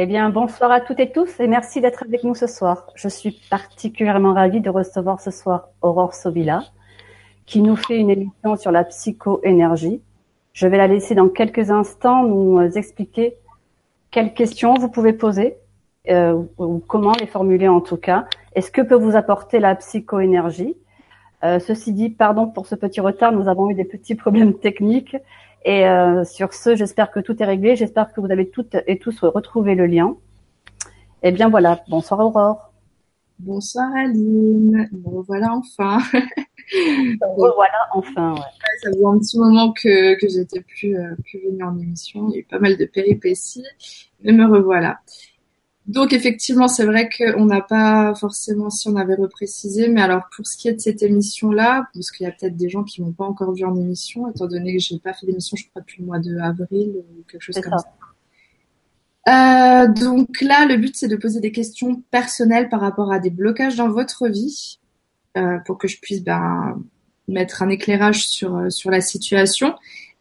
Eh bien, bonsoir à toutes et tous et merci d'être avec nous ce soir. Je suis particulièrement ravie de recevoir ce soir Aurore Sobila, qui nous fait une émission sur la psychoénergie. Je vais la laisser dans quelques instants nous expliquer quelles questions vous pouvez poser euh, ou comment les formuler en tout cas. Est-ce que peut vous apporter la psychoénergie euh, Ceci dit, pardon pour ce petit retard, nous avons eu des petits problèmes techniques et euh, sur ce, j'espère que tout est réglé. J'espère que vous avez toutes et tous retrouvé le lien. Et eh bien voilà, bonsoir Aurore. Bonsoir Aline. Bon, voilà enfin. voilà enfin. Ouais. Ça faisait un petit moment que, que j'étais plus, euh, plus venue en émission. Il y a eu pas mal de péripéties, mais me revoilà. Donc effectivement, c'est vrai qu'on n'a pas forcément, si on avait reprécisé, mais alors pour ce qui est de cette émission-là, parce qu'il y a peut-être des gens qui m'ont pas encore vu en émission, étant donné que j'ai pas fait d'émission, je crois depuis le mois de avril ou quelque chose comme ça. Euh, donc là, le but c'est de poser des questions personnelles par rapport à des blocages dans votre vie, euh, pour que je puisse ben, mettre un éclairage sur euh, sur la situation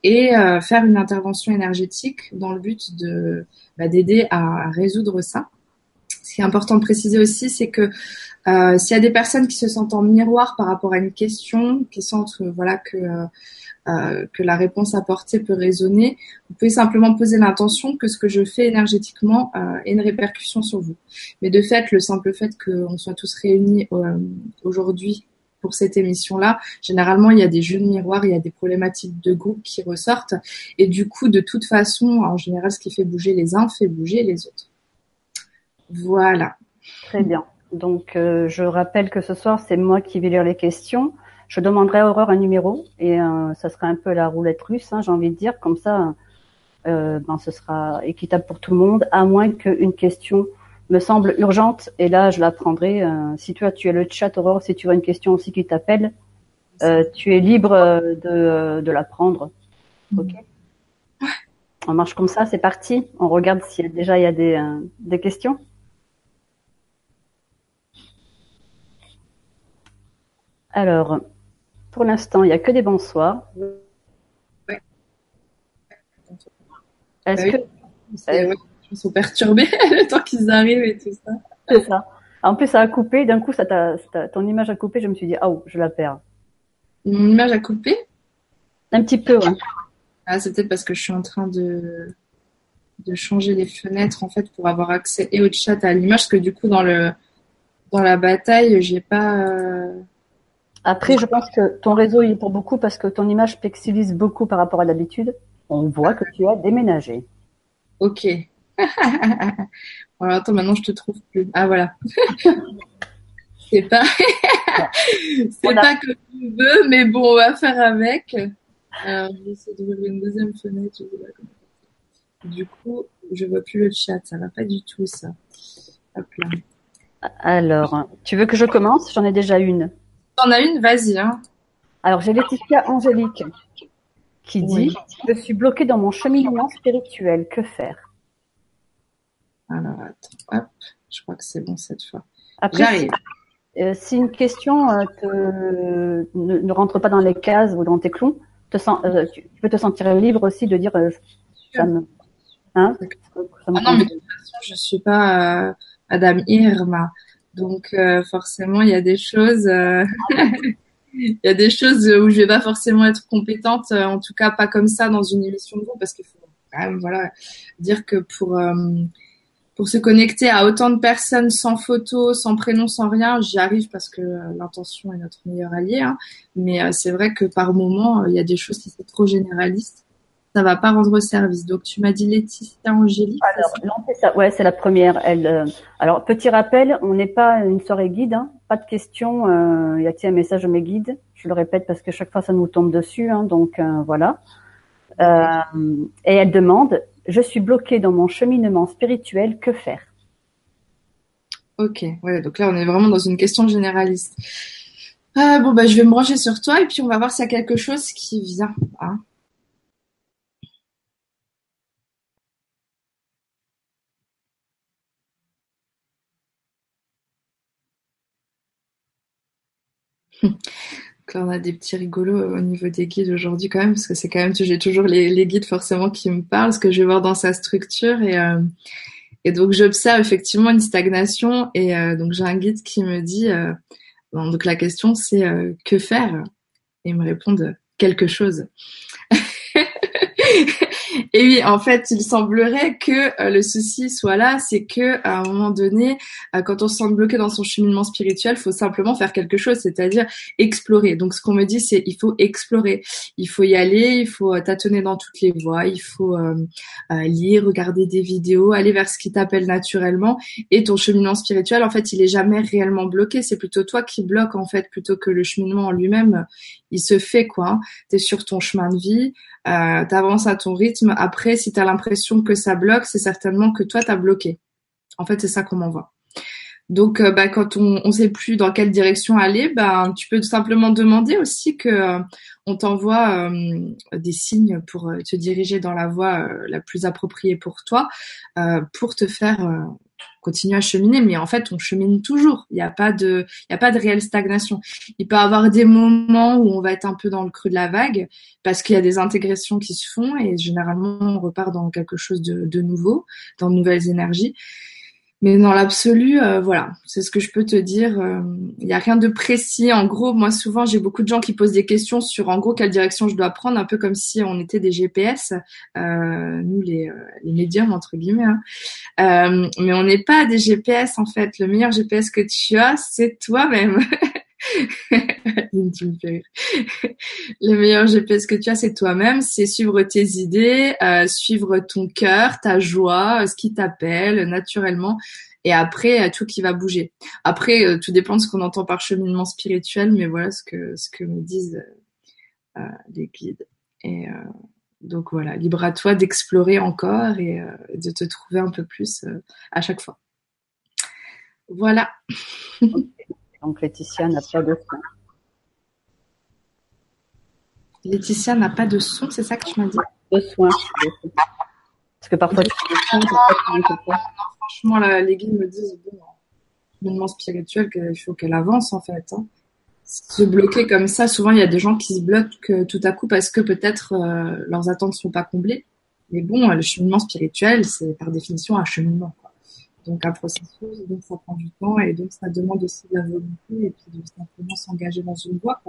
et euh, faire une intervention énergétique dans le but de bah, d'aider à résoudre ça qui est important de préciser aussi, c'est que euh, s'il y a des personnes qui se sentent en miroir par rapport à une question, qui sentent euh, voilà que euh, que la réponse apportée peut résonner, vous pouvez simplement poser l'intention que ce que je fais énergétiquement ait une répercussion sur vous. Mais de fait, le simple fait qu'on soit tous réunis aujourd'hui pour cette émission-là, généralement il y a des jeux de miroir, il y a des problématiques de groupe qui ressortent, et du coup, de toute façon, en général, ce qui fait bouger les uns fait bouger les autres. Voilà. Très bien. Donc, euh, je rappelle que ce soir, c'est moi qui vais lire les questions. Je demanderai à Aurore un numéro et euh, ça sera un peu la roulette russe, hein, j'ai envie de dire. Comme ça, euh, ben, ce sera équitable pour tout le monde, à moins qu'une question me semble urgente. Et là, je la prendrai. si tu as, tu as le chat, Aurore, si tu as une question aussi qui t'appelle, tu es libre de, de la prendre. Ok. On marche comme ça, c'est parti. On regarde s'il y a déjà il y a des, des questions. Alors, pour l'instant, il n'y a que des bonsoirs. Ouais. Est-ce que. Euh, je me suis perturbée le temps qu'ils arrivent et tout ça. C'est ça. En plus, ça a coupé. D'un coup, ça ton image a coupé. Je me suis dit, ah, oh, je la perds. Mon image a coupé? Un petit peu, oui. Ah, c'est peut-être parce que je suis en train de, de changer les fenêtres, en fait, pour avoir accès et au chat à l'image, parce que du coup, dans le, dans la bataille, j'ai pas, euh, après, je pense que ton réseau il est pour beaucoup parce que ton image pixelise beaucoup par rapport à d'habitude. On voit que tu as déménagé. Ok. attends, maintenant je te trouve plus. Ah voilà. c'est pas, c'est pas que tu veux, mais bon, on va faire avec. Alors, je vais essayer d'ouvrir une deuxième fenêtre. Du coup, je vois plus le chat. Ça va pas du tout, ça. Hop là. Alors, tu veux que je commence? J'en ai déjà une. T'en as une, vas-y. Hein. Alors, j'ai Laetitia Angélique qui dit Je suis bloquée dans mon cheminement spirituel. Que faire? Alors, attends. Hop, je crois que c'est bon cette fois. J'arrive. Euh, si une question euh, ne, rentre pas dans les cases ou dans tes clous, te sens, euh, tu, peux te sentir libre aussi de dire ça me. Hein ah non, mais de toute façon, je suis pas Madame Irma. Donc euh, forcément, il y a des choses, euh, il y a des choses où je vais pas forcément être compétente, euh, en tout cas pas comme ça dans une émission de groupe, parce qu'il faut quand même voilà dire que pour pour se connecter à autant de personnes sans photo, sans prénom, sans rien, j'y arrive parce que l'intention est notre meilleur allié. Hein. Mais c'est vrai que par moment, il y a des choses qui sont trop généralistes ça va pas rendre service. Donc tu m'as dit Laetitia Angélique. Alors non, c'est ça. Ouais, c'est la première. Elle. Euh, alors petit rappel, on n'est pas une soirée guide, hein. pas de questions. Euh, y a-t-il un message de mes guides? Je le répète parce que chaque fois ça nous tombe dessus. Hein, donc euh, voilà. Euh, et elle demande je suis bloquée dans mon cheminement spirituel, que faire? Ok, ouais, donc là on est vraiment dans une question généraliste. Ah, bon bah je vais me brancher sur toi et puis on va voir s'il y a quelque chose qui vient. Hein. On a des petits rigolos au niveau des guides aujourd'hui quand même, parce que c'est quand même, j'ai toujours les, guides forcément qui me parlent, ce que je vais voir dans sa structure et, euh, Et donc j'observe effectivement une stagnation et donc j'ai un guide qui me dit donc la question c'est que faire? Et ils me répondent quelque chose. Et oui, en fait, il semblerait que euh, le souci soit là, c'est que à un moment donné, euh, quand on se sent bloqué dans son cheminement spirituel, faut simplement faire quelque chose, c'est-à-dire explorer. Donc, ce qu'on me dit, c'est il faut explorer, il faut y aller, il faut euh, tâtonner dans toutes les voies, il faut lire, regarder des vidéos, aller vers ce qui t'appelle naturellement. Et ton cheminement spirituel, en fait, il est jamais réellement bloqué. C'est plutôt toi qui bloque en fait, plutôt que le cheminement en lui-même. Il se fait quoi. T'es sur ton chemin de vie, euh, t'avances à ton rythme. Après, si t'as l'impression que ça bloque, c'est certainement que toi t'as bloqué. En fait, c'est ça qu'on m'envoie. Donc, euh, bah, quand on ne sait plus dans quelle direction aller, bah, tu peux tout simplement demander aussi que euh, on t'envoie euh, des signes pour te diriger dans la voie la plus appropriée pour toi, pour te faire continue à cheminer, mais en fait, on chemine toujours. Il n'y a pas de, il y a pas de réelle stagnation. Il peut y avoir des moments où on va être un peu dans le creux de la vague parce qu'il y a des intégrations qui se font et généralement on repart dans quelque chose de, de nouveau, dans de nouvelles énergies. Mais dans l'absolu, euh, voilà, c'est ce que je peux te dire. Il euh, n'y a rien de précis. En gros, moi souvent, j'ai beaucoup de gens qui posent des questions sur, en gros, quelle direction je dois prendre, un peu comme si on était des GPS, euh, nous les, les médiums entre guillemets. Hein. mais on n'est pas des GPS en fait. Le meilleur GPS que tu as, c'est toi-même. Le meilleur GPS que tu as, c'est toi-même. C'est suivre tes idées, euh, suivre ton cœur, ta joie, ce qui t'appelle naturellement. Et après, euh, tout qui va bouger. Après, euh, tout dépend de ce qu'on entend par cheminement spirituel, mais voilà ce que ce que me disent les guides. Et donc voilà, libre à toi d'explorer encore et de te trouver un peu plus à chaque fois. Voilà. Donc Laetitia n'a pas de son. Laetitia n'a pas de son, c'est ça que tu m'as dit? De soins. Parce que parfois tu des franchement, les guides me disent, bon, mouvement spirituel, qu'il faut qu'elle avance en fait. Hein. Se bloquer comme ça, souvent il y a des gens qui se bloquent tout à coup parce que peut-être euh, leurs attentes ne sont pas comblées. Mais bon, le cheminement spirituel, c'est par définition un cheminement donc un processus, donc ça prend du temps et donc ça demande aussi de la volonté et puis de simplement s'engager dans une voie.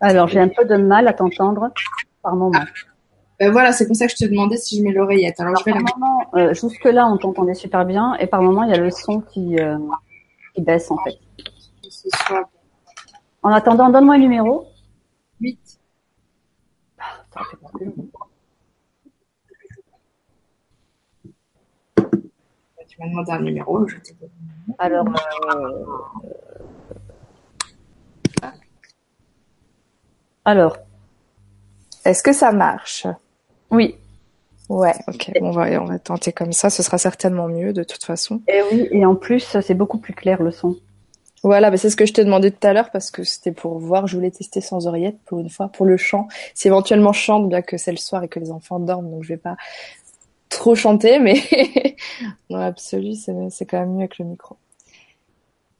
Alors j'ai un peu de mal à t'entendre par moment. Ben voilà, c'est pour ça que je te demandais si je mets l'oreillette. Alors, je vais moment, euh, jusque là on t'entendait super bien et par moment il y a le son qui, euh, qui baisse en fait. En attendant, donne-moi un numéro. 8. Tu m'as demandé un numéro, je t'ai donné Alors, euh... alors, est-ce que ça marche? Oui. Ouais, ok. On va, on va tenter comme ça. Ce sera certainement mieux de toute façon. Et oui, et en plus, c'est beaucoup plus clair le son. Voilà, bah c'est ce que je t'ai demandé tout à l'heure parce que c'était pour voir. Je voulais tester sans oreillette pour une fois, pour le chant. Si éventuellement je chante, bien que c'est le soir et que les enfants dorment, donc je vais pas trop chanter, mais dans l'absolu, c'est quand même mieux avec le micro.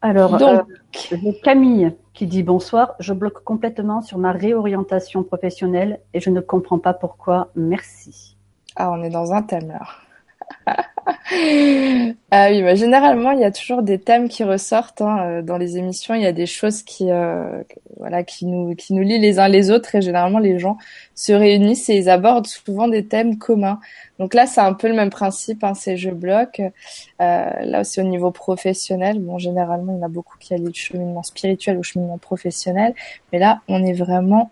Alors, Donc, euh, Camille qui dit bonsoir. Je bloque complètement sur ma réorientation professionnelle et je ne comprends pas pourquoi. Merci. Ah, on est dans un thème là. ah oui, bah, généralement il y a toujours des thèmes qui ressortent hein, euh, dans les émissions. Il y a des choses qui, euh, voilà, qui nous, qui nous lient les uns les autres et généralement les gens se réunissent et ils abordent souvent des thèmes communs. Donc là, c'est un peu le même principe. Hein, c'est je bloque. Euh, là aussi au niveau professionnel, bon, généralement il y en a beaucoup qui allient le cheminement spirituel au cheminement professionnel, mais là on est vraiment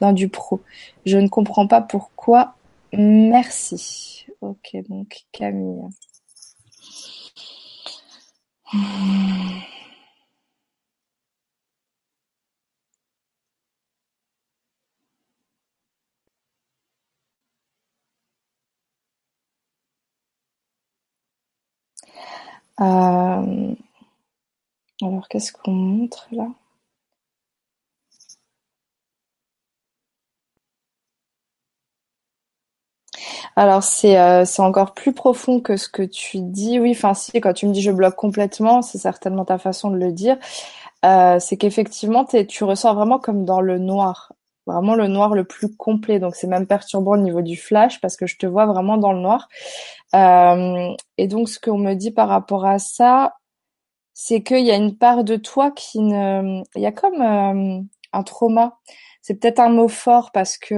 dans du pro. Je ne comprends pas pourquoi. Merci. Ok, donc Camille. Euh, alors, qu'est-ce qu'on montre là? Alors c'est euh, c'est encore plus profond que ce que tu dis. Oui, enfin si quand tu me dis je bloque complètement, c'est certainement ta façon de le dire. Euh, c'est qu'effectivement tu ressors vraiment comme dans le noir. vraiment le noir le plus complet. Donc c'est même perturbant au niveau du flash parce que je te vois vraiment dans le noir. Euh, et donc ce qu'on me dit par rapport à ça, c'est qu'il y a une part de toi qui ne, il y a comme un trauma. C'est peut-être un mot fort parce que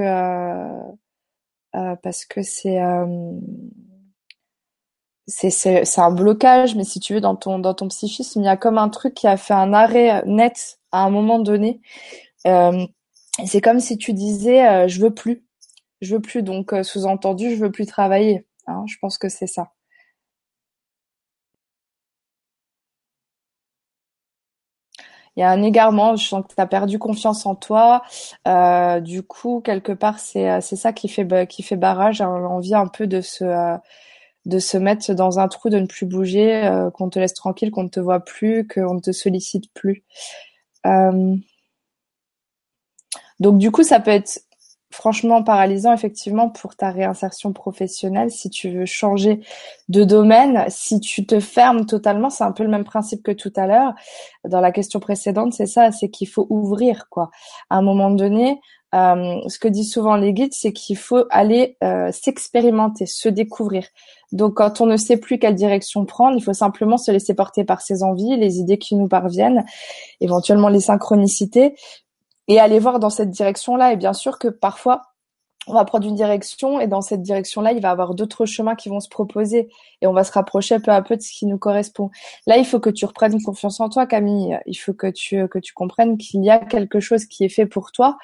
parce que c'est c'est c'est un blocage, mais si tu veux dans ton dans ton psychisme, il y a comme un truc qui a fait un arrêt net à un moment donné. Euh, c'est comme si tu disais euh, je veux plus, je veux plus. Donc euh, sous-entendu je veux plus travailler. Hein, je pense que c'est ça. Il y a un égarement, je sens que tu as perdu confiance en toi. Euh, du coup, quelque part, c'est c'est ça qui fait qui fait barrage, hein, l'envie un peu de se de se mettre dans un trou, de ne plus bouger, qu'on te laisse tranquille, qu'on ne te voit plus, qu'on ne te sollicite plus. Euh, donc du coup, ça peut être franchement paralysant effectivement pour ta réinsertion professionnelle si tu veux changer de domaine. Si tu te fermes totalement, c'est un peu le même principe que tout à l'heure. Dans la question précédente, c'est ça, c'est qu'il faut ouvrir quoi. À un moment donné, euh, ce que disent souvent les guides, c'est qu'il faut aller euh, s'expérimenter, se découvrir. Donc quand on ne sait plus quelle direction prendre, il faut simplement se laisser porter par ses envies, les idées qui nous parviennent, éventuellement les synchronicités, et aller voir dans cette direction-là. Et bien sûr que parfois, on va prendre une direction et dans cette direction-là, il va y avoir d'autres chemins qui vont se proposer et on va se rapprocher peu à peu de ce qui nous correspond. Là, il faut que tu reprennes confiance en toi, Camille. Il faut que tu que tu comprennes qu'il y a quelque chose qui est fait pour toi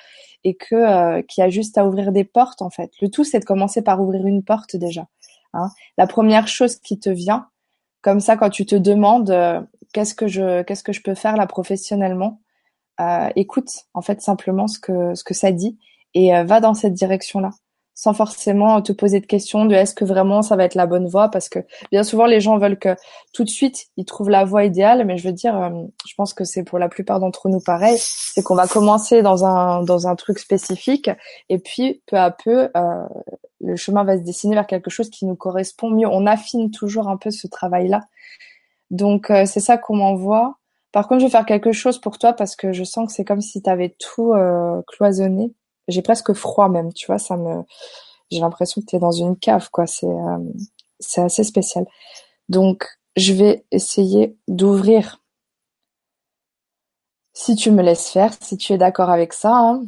et que euh, qu'il y a juste à ouvrir des portes en fait. Le tout, c'est de commencer par ouvrir une porte déjà. Hein. La première chose qui te vient, comme ça, quand tu te demandes euh, qu'est-ce que je qu'est-ce que je peux faire là professionnellement, écoute en fait simplement ce que ce que ça dit et euh, va dans cette direction-là. Sans forcément te poser de questions de est-ce que vraiment ça va être la bonne voie parce que bien souvent les gens veulent que tout de suite ils trouvent la voie idéale mais je veux dire euh, je pense que c'est pour la plupart d'entre nous pareil c'est qu'on va commencer dans un dans un truc spécifique et puis peu à peu euh, le chemin va se dessiner vers quelque chose qui nous correspond mieux. On affine toujours un peu ce travail là donc c'est ça qu'on m'envoie par contre, je vais faire quelque chose pour toi parce que je sens que c'est comme si tu avais tout euh, cloisonné. J'ai presque froid même, tu vois, ça me j'ai l'impression que tu es dans une cave quoi, c'est euh, c'est assez spécial. Donc, je vais essayer d'ouvrir si tu me laisses faire, si tu es d'accord avec ça. Hein.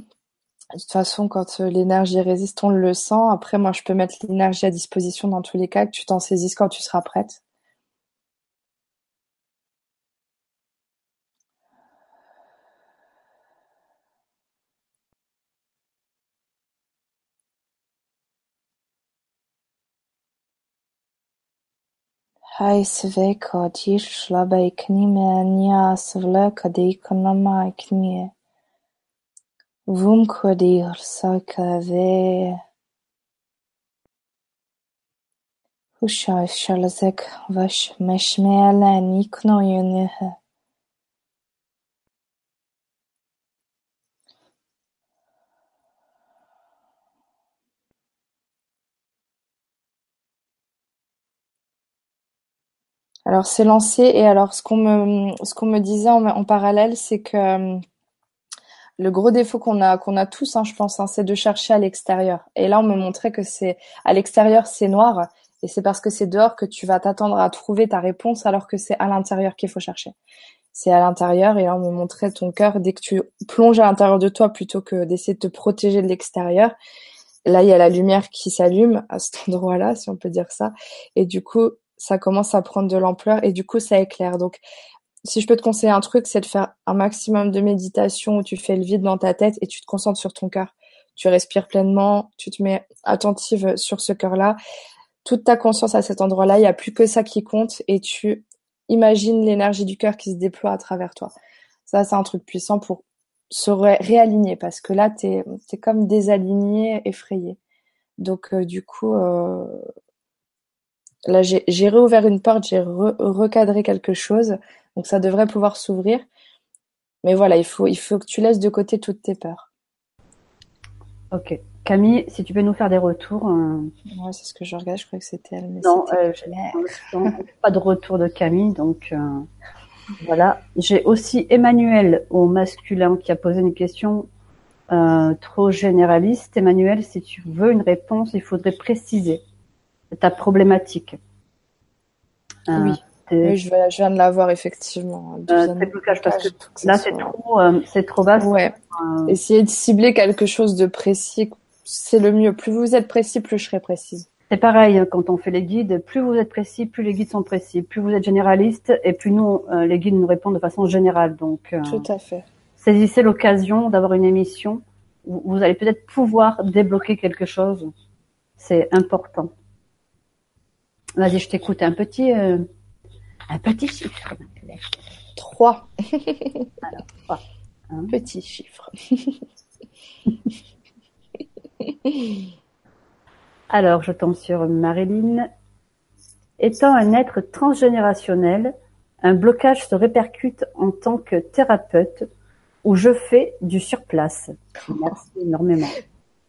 De toute façon, quand euh, l'énergie résiste, on le sent. Après, moi, je peux mettre l'énergie à disposition dans tous les cas, que tu t'en saisisses quand tu seras prête. Heißwecker odhišla beiknimenja svlekadiknama ikniye, vumkvadihrsakaveye. Huşa ifşalazek vaş meşmeyelen ikno yönühe. Alors c'est lancé et alors ce qu'on me ce qu'on me disait en, parallèle, c'est que euh, le gros défaut qu'on a qu'on a tous, hein, je pense, hein, c'est de chercher à l'extérieur. Et là, on me montrait que c'est à l'extérieur c'est noir et c'est parce que c'est dehors que tu vas t'attendre à trouver ta réponse alors que c'est à l'intérieur qu'il faut chercher. C'est à l'intérieur et là on me montrait ton cœur dès que tu plonges à l'intérieur de toi plutôt que d'essayer de te protéger de l'extérieur. Là, il y a la lumière qui s'allume à cet endroit-là, si on peut dire ça. Et du coup, ça commence à prendre de l'ampleur et du coup ça éclaire. Donc si je peux te conseiller un truc, c'est de faire un maximum de méditation où tu fais le vide dans ta tête et tu te concentres sur ton cœur. Tu respires pleinement, tu te mets attentive sur ce cœur-là. Toute ta conscience à cet endroit-là, il n'y a plus que ça qui compte et tu imagines l'énergie du cœur qui se déploie à travers toi. Ça, c'est un truc puissant pour se réaligner parce que là, tu es, comme désaligné, effrayé. Donc, euh, du coup, euh, Là, j'ai réouvert une porte, j'ai recadré quelque chose, donc ça devrait pouvoir s'ouvrir. Mais voilà, il faut, il faut que tu laisses de côté toutes tes peurs. Ok. Camille, si tu peux nous faire des retours. Euh... c'est ce que je regarde, je crois que c'était elle. non, euh, pas de retour de Camille, donc euh, voilà. J'ai aussi Emmanuel au masculin qui a posé une question euh, trop généraliste. Emmanuel, si tu veux une réponse, il faudrait préciser ta problématique. Euh, oui. je, viens de l'avoir effectivement. Euh, blocage, parce que, là, c'est trop, euh, c'est trop vaste. Ouais. Essayez de cibler quelque chose de précis, c'est le mieux. Plus vous êtes précis, plus je serai précise. C'est pareil hein, quand on fait les guides. Plus vous êtes précis, plus les guides sont précis. Plus vous êtes généraliste, et plus nous, les guides nous répondent de façon générale. Donc. Tout à fait saisissez l'occasion d'avoir une émission où vous allez peut-être pouvoir débloquer quelque chose. C'est important. Vas-y, je t'écoute. Un petit, euh, un petit chiffre. Trois. Alors, trois. Un petit chiffre. Alors, je tombe sur Marilyn. Étant un être transgénérationnel, un blocage se répercute en tant que thérapeute où je fais du surplace. Merci énormément.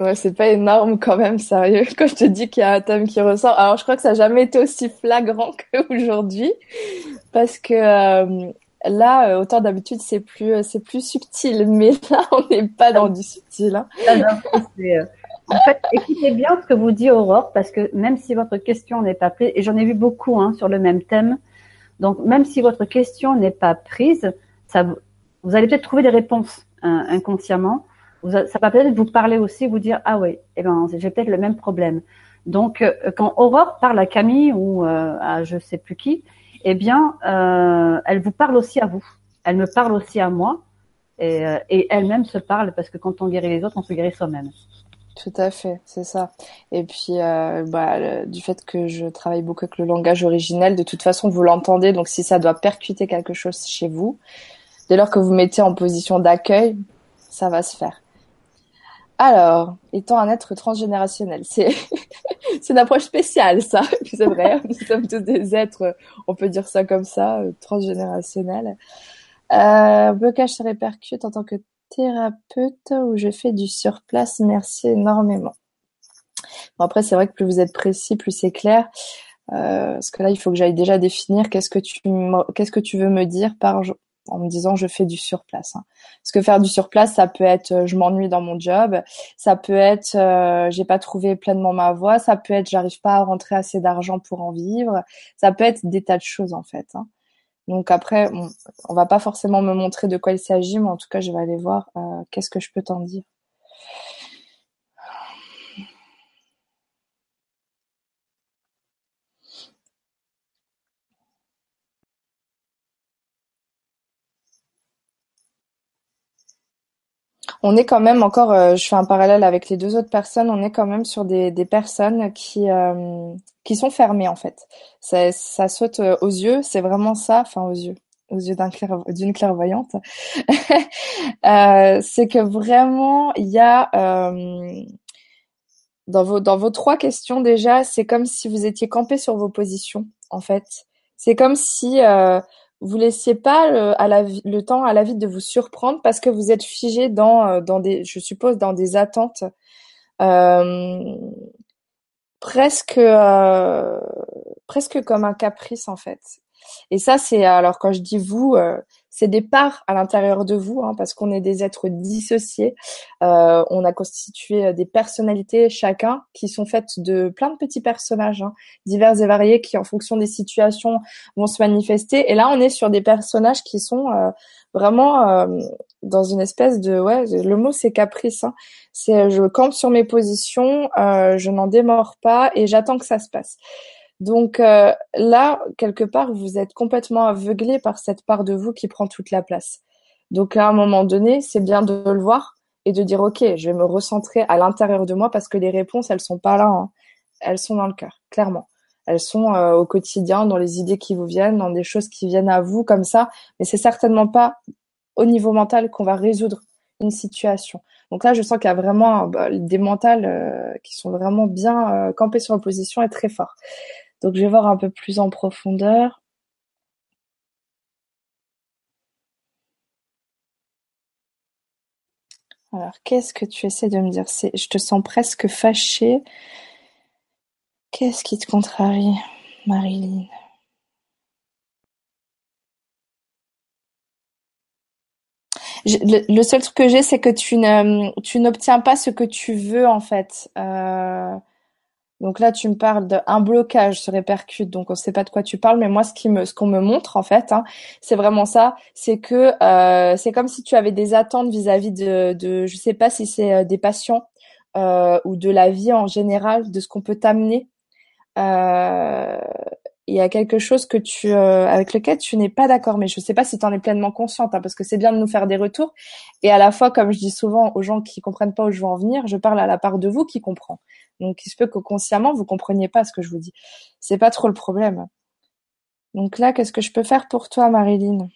Ouais, c'est pas énorme quand même, sérieux. Quand je te dis qu'il y a un thème qui ressort, alors je crois que ça n'a jamais été aussi flagrant qu'aujourd'hui, parce que euh, là, euh, autant d'habitude, c'est plus, euh, c'est plus subtil, mais là, on n'est pas dans du subtil. Hein. en fait, écoutez bien ce que vous dit Aurore, parce que même si votre question n'est pas prise, et j'en ai vu beaucoup hein, sur le même thème, donc même si votre question n'est pas prise, ça, vous allez peut-être trouver des réponses hein, inconsciemment. Ça va peut-être vous parler aussi, vous dire ah oui, eh ben j'ai peut-être le même problème. Donc euh, quand Aurore parle à Camille ou euh, à je sais plus qui, eh bien euh, elle vous parle aussi à vous. Elle me parle aussi à moi et, elle-même se parle parce que quand on guérit les autres, on se guérit soi-même. Tout à fait, c'est ça. Et puis, bah, du fait que je travaille beaucoup avec le langage originel, de toute façon, vous l'entendez. Donc, si ça doit percuter quelque chose chez vous, dès lors que vous mettez en position d'accueil, ça va se faire. Alors, étant un être transgénérationnel, c'est une approche spéciale, ça. C'est vrai, nous sommes tous des êtres, on peut dire ça comme ça, euh, transgénérationnels. Euh, blocage se répercute en tant que thérapeute où je fais du surplace. Merci énormément. Bon, après, c'est vrai que plus vous êtes précis, plus c'est clair. Euh, parce que là, il faut que j'aille déjà définir qu'est-ce que tu qu'est-ce que tu veux me dire par en me disant je fais du surplace. Hein. Parce que faire du surplace, ça peut être euh, je m'ennuie dans mon job, ça peut être euh, j'ai pas trouvé pleinement ma voie, ça peut être j'arrive pas à rentrer assez d'argent pour en vivre, ça peut être des tas de choses en fait. Hein. Donc après, on, on va pas forcément me montrer de quoi il s'agit, mais en tout cas, je vais aller voir euh, qu'est-ce que je peux t'en dire. On est quand même encore, euh, je fais un parallèle avec les deux autres personnes, on est quand même sur des, des personnes qui euh, qui sont fermées en fait. Ça, ça saute euh, aux yeux, c'est vraiment ça, enfin aux yeux, aux yeux d'une clairvoyante. euh, c'est que vraiment il y a dans vos dans vos trois questions déjà, c'est comme si vous étiez campé sur vos positions en fait. C'est comme si vous laissiez pas le, temps à la vie de vous surprendre parce que vous êtes figé dans, euh, des, je suppose, dans des attentes euh, presque, euh, presque comme un caprice en fait. Et ça, c'est alors quand je dis vous, euh, c'est des parts à l'intérieur de vous, hein, parce qu'on est des êtres dissociés. Euh, on a constitué euh, des personnalités chacun qui sont faites de plein de petits personnages hein, divers et variés qui, en fonction des situations, vont se manifester. Et là, on est sur des personnages qui sont vraiment dans une espèce de ouais, le mot c'est caprice. Hein. C'est je campe sur mes positions, je n'en démords pas et j'attends que ça se passe. Donc euh, là, quelque part, vous êtes complètement aveuglé par cette part de vous qui prend toute la place. Donc à un moment donné, c'est bien de le voir et de dire ok, je vais me recentrer à l'intérieur de moi parce que les réponses, elles sont pas là, hein. elles sont dans le cœur, clairement. Elles sont euh, au quotidien, dans les idées qui vous viennent, dans des choses qui viennent à vous comme ça, mais c'est certainement pas au niveau mental qu'on va résoudre une situation. Donc là, je sens qu'il y a vraiment bah, des mentales euh, qui sont vraiment bien campés sur l'opposition et très forts. Donc je vais voir un peu plus en profondeur. Alors, qu'est-ce que tu essaies de me dire? Je te sens presque fâchée. Qu'est-ce qui te contrarie, Marilyn? Le, seul truc que j'ai, c'est que tu n'obtiens pas ce que tu veux en fait. Euh, donc là, tu me parles d'un blocage se répercute. Donc on ne sait pas de quoi tu parles, mais moi, ce qui me, ce qu'on me montre en fait, hein, c'est vraiment ça. C'est que euh, c'est comme si tu avais des attentes vis-à-vis de, de, je sais pas si c'est euh, des patients euh, ou de la vie en général, de ce qu'on peut t'amener. Euh, il y a quelque chose que tu euh, avec lequel tu n'es pas d'accord mais je sais pas si tu en es pleinement consciente hein, parce que c'est bien de nous faire des retours et à la fois comme je dis souvent aux gens qui comprennent pas où je veux en venir je parle à la part de vous qui comprend donc il se peut que consciemment vous compreniez pas ce que je vous dis c'est pas trop le problème donc là qu'est-ce que je peux faire pour toi Marilyn?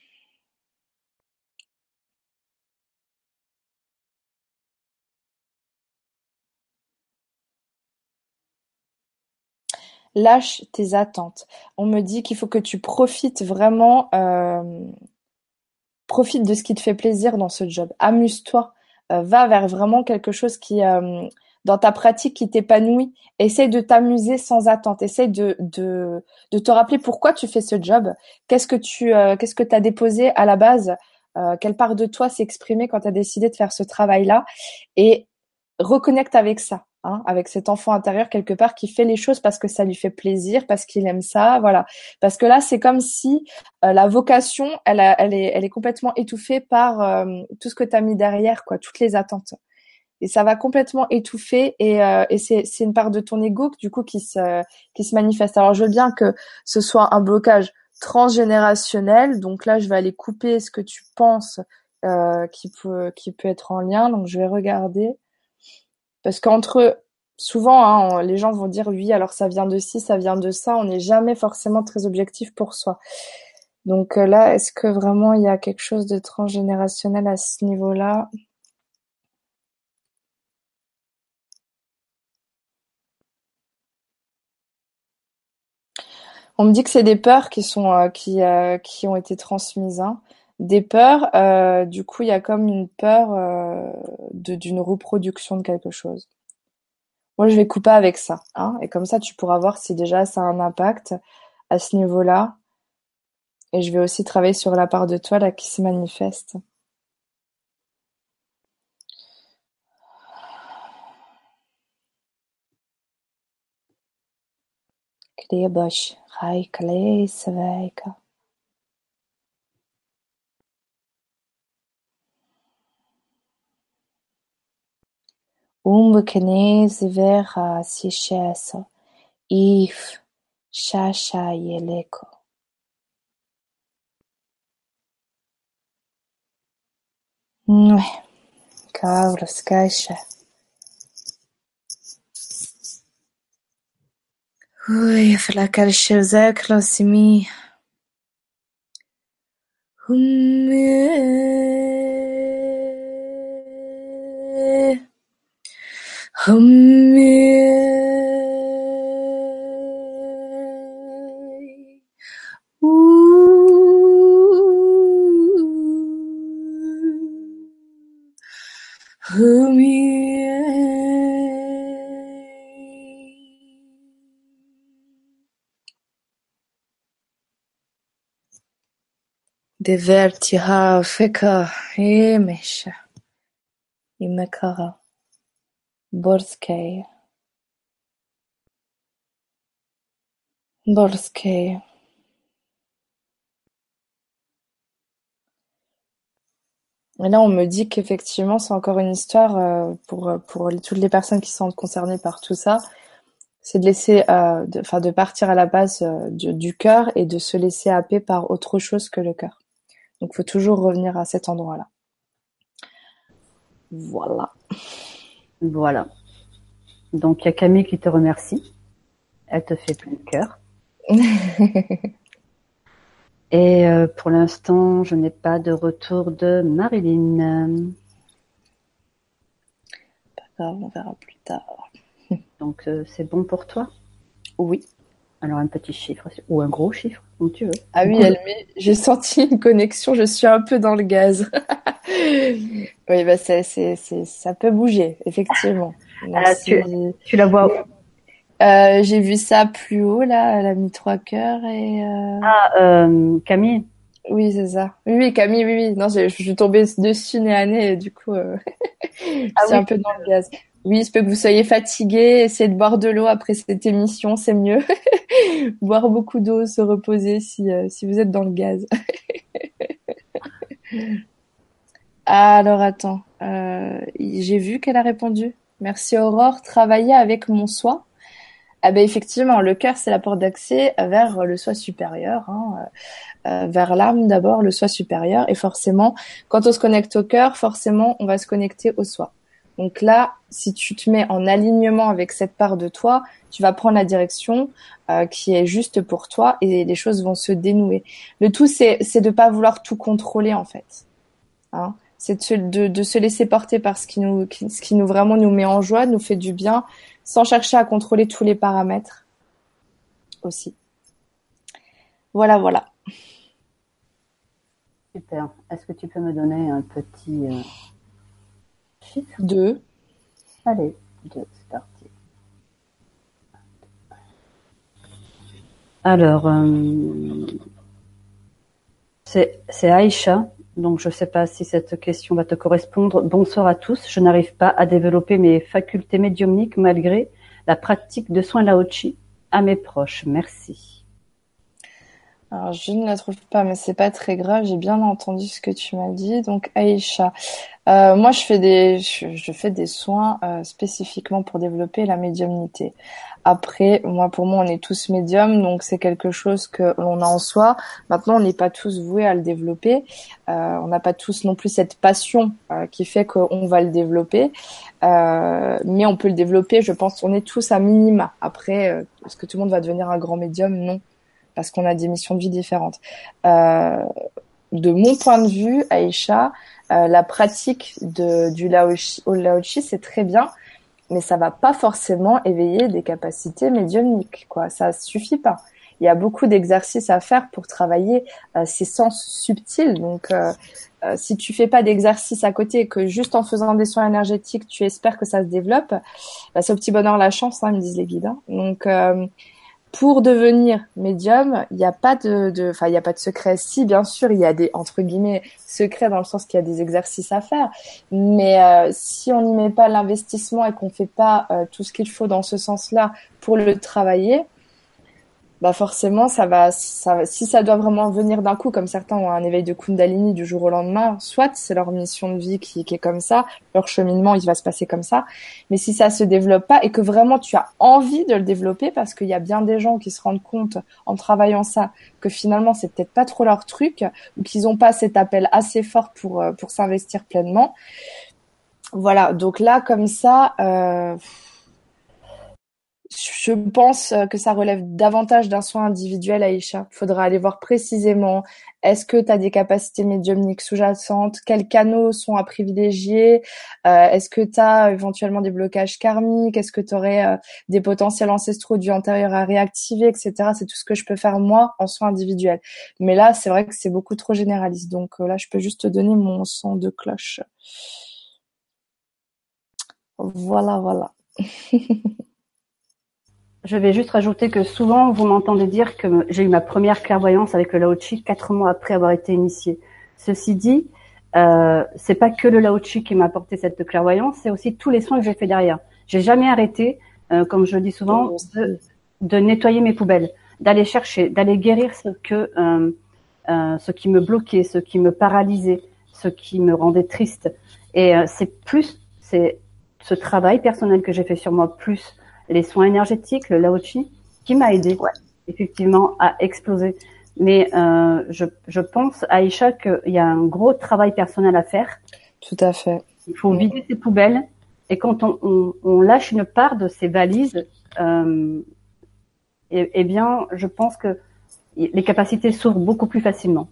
Lâche tes attentes. On me dit qu'il faut que tu profites vraiment, euh, profite de ce qui te fait plaisir dans ce job. Amuse-toi, euh, va vers vraiment quelque chose qui, euh, dans ta pratique, qui t'épanouit. Essaye de t'amuser sans attente. Essaye de, te rappeler pourquoi tu fais ce job. Qu'est-ce que tu, que as déposé à la base? quelle part de toi s'est exprimée quand tu as décidé de faire ce travail-là? Et reconnecte avec ça. Hein, avec cet enfant intérieur quelque part qui fait les choses parce que ça lui fait plaisir, parce qu'il aime ça, voilà. Parce que là, c'est comme si euh, la vocation, elle, elle, est, complètement étouffée par euh, tout ce que tu mis derrière, quoi, toutes les attentes. Et ça va complètement étouffer et, euh, c'est, une part de ton ego du coup qui se qui se manifeste. Alors je veux bien que ce soit un blocage transgénérationnel, donc là je vais aller couper ce que tu penses qui peut qui peut être en lien. Donc je vais regarder. Parce qu'entre souvent, hein, les gens vont dire oui, alors ça vient de ci, ça vient de ça. On n'est jamais forcément très objectif pour soi. Donc euh, là, est-ce que vraiment il y a quelque chose de transgénérationnel à ce niveau-là? On me dit que c'est des peurs qui sont euh, qui euh, qui ont été transmises. Hein. Des peurs, euh, du coup, il y a comme une peur d'une reproduction de quelque chose. Moi, je vais couper avec ça, hein, et comme ça, tu pourras voir si déjà ça a un impact à ce niveau-là. Et je vais aussi travailler sur la part de toi là qui se manifeste. Hij gleed weg. Onbekennis vera sichesse, if chacha yeleko. Kā uz skaišai. Flacal Chauzac, Lancimi Emesha imekara. Borskei. Borskei. Et là, on me dit qu'effectivement, c'est encore une histoire euh, pour pour toutes les personnes qui sont concernées par tout ça, c'est de laisser, euh, enfin, de, partir à la base euh, du, du cœur et de se laisser happer par autre chose que le cœur. Donc, faut toujours revenir à cet endroit-là. Voilà. Voilà. Donc, il y a Camille qui te remercie. Elle te fait plein de cœur. Et euh, pour l'instant, je n'ai pas de retour de Marilyn. Pas grave, on verra plus tard. Donc, euh, c'est bon pour toi? Oui. Alors, un petit chiffre ou un gros chiffre, comme tu veux. Ah oui, elle j'ai senti une connexion, je suis un peu dans le gaz. oui, bah c'est, c'est, ça peut bouger, effectivement. Ah, tu, tu, la vois où euh, J'ai vu ça plus haut, là, elle a mis trois cœurs et... Euh... Ah, euh, Camille Oui, c'est ça. Oui, oui, Camille, oui, oui. Non, je, suis tombée dessus nez à nez, et du coup, euh... ah, c'est un peu dans le gaz. Oui, il se peut que vous soyez fatigué, essayez de boire de l'eau après cette émission, c'est mieux. boire beaucoup d'eau, se reposer si, euh, si vous êtes dans le gaz. Alors attends, euh, j'ai vu qu'elle a répondu. Merci Aurore, travailler avec mon soi. Ah ben effectivement, le cœur c'est la porte d'accès vers le soi supérieur, hein, euh, vers l'âme d'abord, le soi supérieur, et forcément, quand on se connecte au cœur, forcément, on va se connecter au soi. Donc là, si tu te mets en alignement avec cette part de toi, tu vas prendre la direction euh, qui est juste pour toi et les choses vont se dénouer. Le tout, c'est c'est de pas vouloir tout contrôler en fait. Hein c'est de, de, se laisser porter par ce qui nous ce qui nous vraiment nous met en joie, nous fait du bien, sans chercher à contrôler tous les paramètres aussi. Voilà, voilà. Super. Est-ce que tu peux me donner un petit euh, chiffre? Deux. Allez, deux, c'est parti. Alors, euh, c'est Aïcha donc, je ne sais pas si cette question va te correspondre. Bonsoir à tous. Je n'arrive pas à développer mes facultés médiumniques malgré la pratique de soins Laochi à mes proches. Merci. Alors, je ne la trouve pas, mais c'est pas très grave. J'ai bien entendu ce que tu m'as dit. Donc, Aïcha, euh, moi, je fais des, je, fais des soins euh, spécifiquement pour développer la médiumnité. Après, moi, pour moi, on est tous médiums, donc c'est quelque chose que l'on a en soi. Maintenant, on n'est pas tous voués à le développer. Euh, on n'a pas tous non plus cette passion euh, qui fait qu'on va le développer. Euh, mais on peut le développer, je pense, on est tous à minima. Après, est-ce que tout le monde va devenir un grand médium? Non, parce qu'on a des missions de vie différentes. de mon point de vue, Aïcha, la pratique de, du Laoshi, au c'est très bien mais ça va pas forcément éveiller des capacités médiumniques, quoi. Ça suffit pas. Il y a beaucoup d'exercices à faire pour travailler euh, ces sens subtils. Donc, euh, euh, si tu fais pas d'exercice à côté et que juste en faisant des soins énergétiques, tu espères que ça se développe, bah, c'est au petit bonheur la chance, hein, me disent les guides. Hein. Donc, pour devenir médium, il n'y a pas de, enfin, il y a pas de secret. Si, bien sûr, il y a des entre guillemets secrets dans le sens qu'il y a des exercices à faire, mais euh, si on n'y met pas l'investissement et qu'on fait pas euh, tout ce qu'il faut dans ce sens-là pour le travailler, bah forcément ça va, ça, si ça doit vraiment venir d'un coup, comme certains ont un éveil de Kundalini du jour au lendemain, soit c'est leur mission de vie qui, qui, est comme ça, leur cheminement il va se passer comme ça, mais si ça se développe pas et que vraiment tu as envie de le développer, parce qu'il y a bien des gens qui se rendent compte en travaillant ça que finalement c'est peut-être pas trop leur truc ou qu'ils n'ont pas cet appel assez fort pour euh, pour s'investir pleinement. Voilà, donc là comme ça. Euh, je pense euh, que ça relève davantage d'un soin individuel, Aïcha. Il faudra aller voir précisément est-ce que tu as des capacités médiumniques sous-jacentes? Quels canaux sont à privilégier? Euh, Est-ce que tu as éventuellement des blocages karmiques? Est-ce que tu aurais euh, des potentiels ancestraux du antérieur à réactiver, etc. C'est tout ce que je peux faire moi en soin individuel. Mais là, c'est vrai que c'est beaucoup trop généraliste. Donc là, je peux juste te donner mon son de cloche. Voilà, voilà. Je vais juste rajouter que souvent, vous m'entendez dire que j'ai eu ma première clairvoyance avec le Lao-Chi quatre mois après avoir été initiée. Ceci dit, euh, c'est pas que le Lao-Chi qui m'a apporté cette clairvoyance, c'est aussi tous les soins que j'ai fait derrière. J'ai jamais arrêté, euh, comme je le dis souvent, de, nettoyer mes poubelles, d'aller chercher, d'aller guérir ce que, euh, euh, ce qui me bloquait, ce qui me paralysait, ce qui me rendait triste. Et euh, c'est plus, c'est ce travail personnel que j'ai fait sur moi, plus les soins énergétiques, le Laochi, qui m'a aidé effectivement à exploser. Mais euh, je, je pense, Aïcha, qu'il y a un gros travail personnel à faire. Tout à fait. Il faut vider ses poubelles. Et quand on, on, on, lâche une part de ses valises, euh, eh, eh bien, je pense que les capacités s'ouvrent beaucoup plus facilement.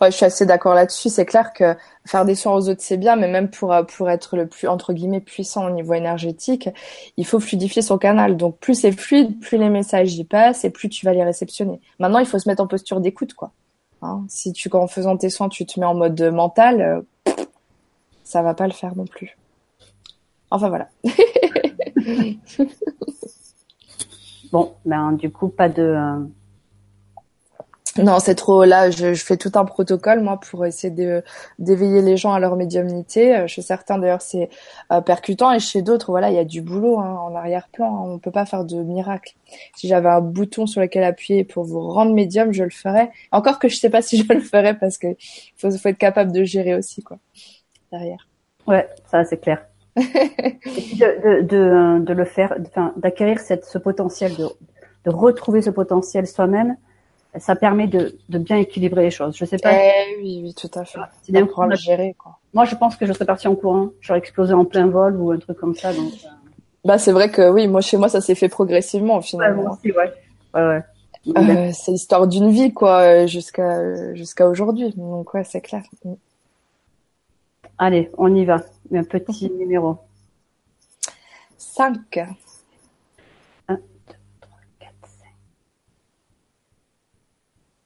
Ouais, je suis assez d'accord là-dessus. C'est clair que faire des soins aux autres, c'est bien, mais même pour, euh, pour être le plus, entre guillemets, puissant au niveau énergétique, il faut fluidifier son canal. Donc, plus c'est fluide, plus les messages y passent et plus tu vas les réceptionner. Maintenant, il faut se mettre en posture d'écoute, quoi. Hein si tu, en faisant tes soins, tu te mets en mode mental, euh, ça va pas le faire non plus. Enfin, voilà. bon, ben, du coup, pas de, euh, Non, c'est trop. Là, je, je, fais tout un protocole moi pour essayer de d'éveiller les gens à leur médiumnité. Euh, chez certains d'ailleurs, c'est euh, percutant et chez d'autres, voilà, il y a du boulot hein, en arrière-plan. Hein. On peut pas faire de miracle. Si j'avais un bouton sur lequel appuyer pour vous rendre médium, je le ferais. Encore que je sais pas si je le ferais parce que faut, faut être capable de gérer aussi quoi derrière. Ouais, ça c'est clair. de, de, de, de, le faire, enfin, d'acquérir ce potentiel, de, de retrouver ce potentiel soi-même ça permet de, de, bien équilibrer les choses. Je sais pas. Eh, oui, oui, tout à fait. C'est bien pour le gérer, quoi. Moi, je pense que je serais partie en courant. J'aurais explosé en plein vol ou un truc comme ça. Donc, euh... Bah, c'est vrai que oui, moi, chez moi, ça s'est fait progressivement, finalement. Ouais, moi aussi, ouais. ouais, ouais. Euh, c'est l'histoire d'une vie, quoi, jusqu'à jusqu'à aujourd'hui. Donc, ouais, c'est clair. Mm. Allez, on y va. Un petit numéro. 5.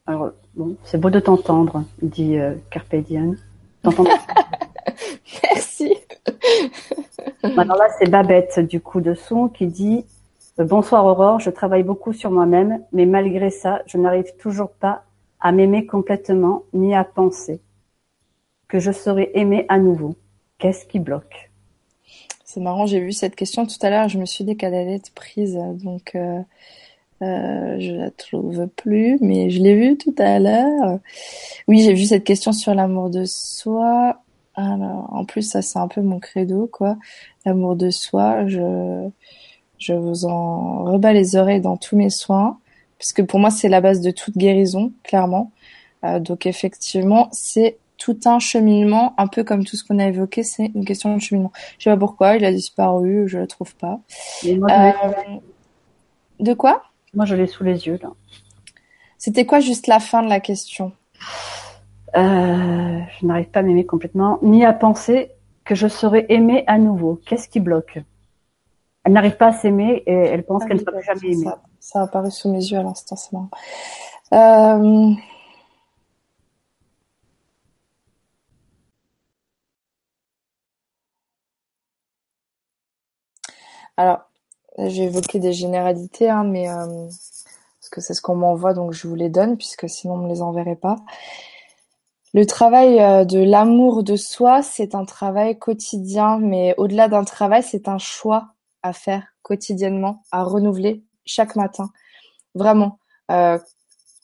Alors, bon, c'est beau de t'entendre, dit euh, Carpe Diem. Merci. Alors là, c'est Babette du coup de son qui dit euh, Bonsoir Aurore, je travaille beaucoup sur moi-même, mais malgré ça, je n'arrive toujours pas à m'aimer complètement ni à penser que je serai aimée à nouveau. Qu'est-ce qui bloque? C'est marrant, j'ai vu cette question tout à l'heure, je me suis dit qu'elle allait être prise, donc euh, euh, je la trouve plus, mais je l'ai vue tout à l'heure. Oui, j'ai vu cette question sur l'amour de soi. Alors, en plus, ça c'est un peu mon credo, quoi. L'amour de soi, je je vous en rebats les oreilles dans tous mes soins, puisque pour moi c'est la base de toute guérison, clairement. Euh, donc effectivement, c'est tout un cheminement, un peu comme tout ce qu'on a évoqué, c'est une question de cheminement. Je sais pas pourquoi, il a disparu, je le trouve pas. Euh, de quoi? Moi, je l'ai sous les yeux, là. C'était quoi juste la fin de la question? Euh, Je n'arrive pas à m'aimer complètement, ni à penser que je serai aimée à nouveau. Qu'est-ce qui bloque? Elle n'arrive pas à s'aimer et elle pense ah qu'elle ne sera jamais aimée. Ça, a apparu sous mes yeux à l'instant, c'est marrant. Euh... Alors, j'ai évoqué des généralités, hein, mais euh, parce que c'est ce qu'on m'envoie, donc je vous les donne, puisque sinon on me les enverrait pas. Le travail euh, de l'amour de soi, c'est un travail quotidien, mais au-delà d'un travail, c'est un choix à faire quotidiennement, à renouveler chaque matin. Vraiment, euh,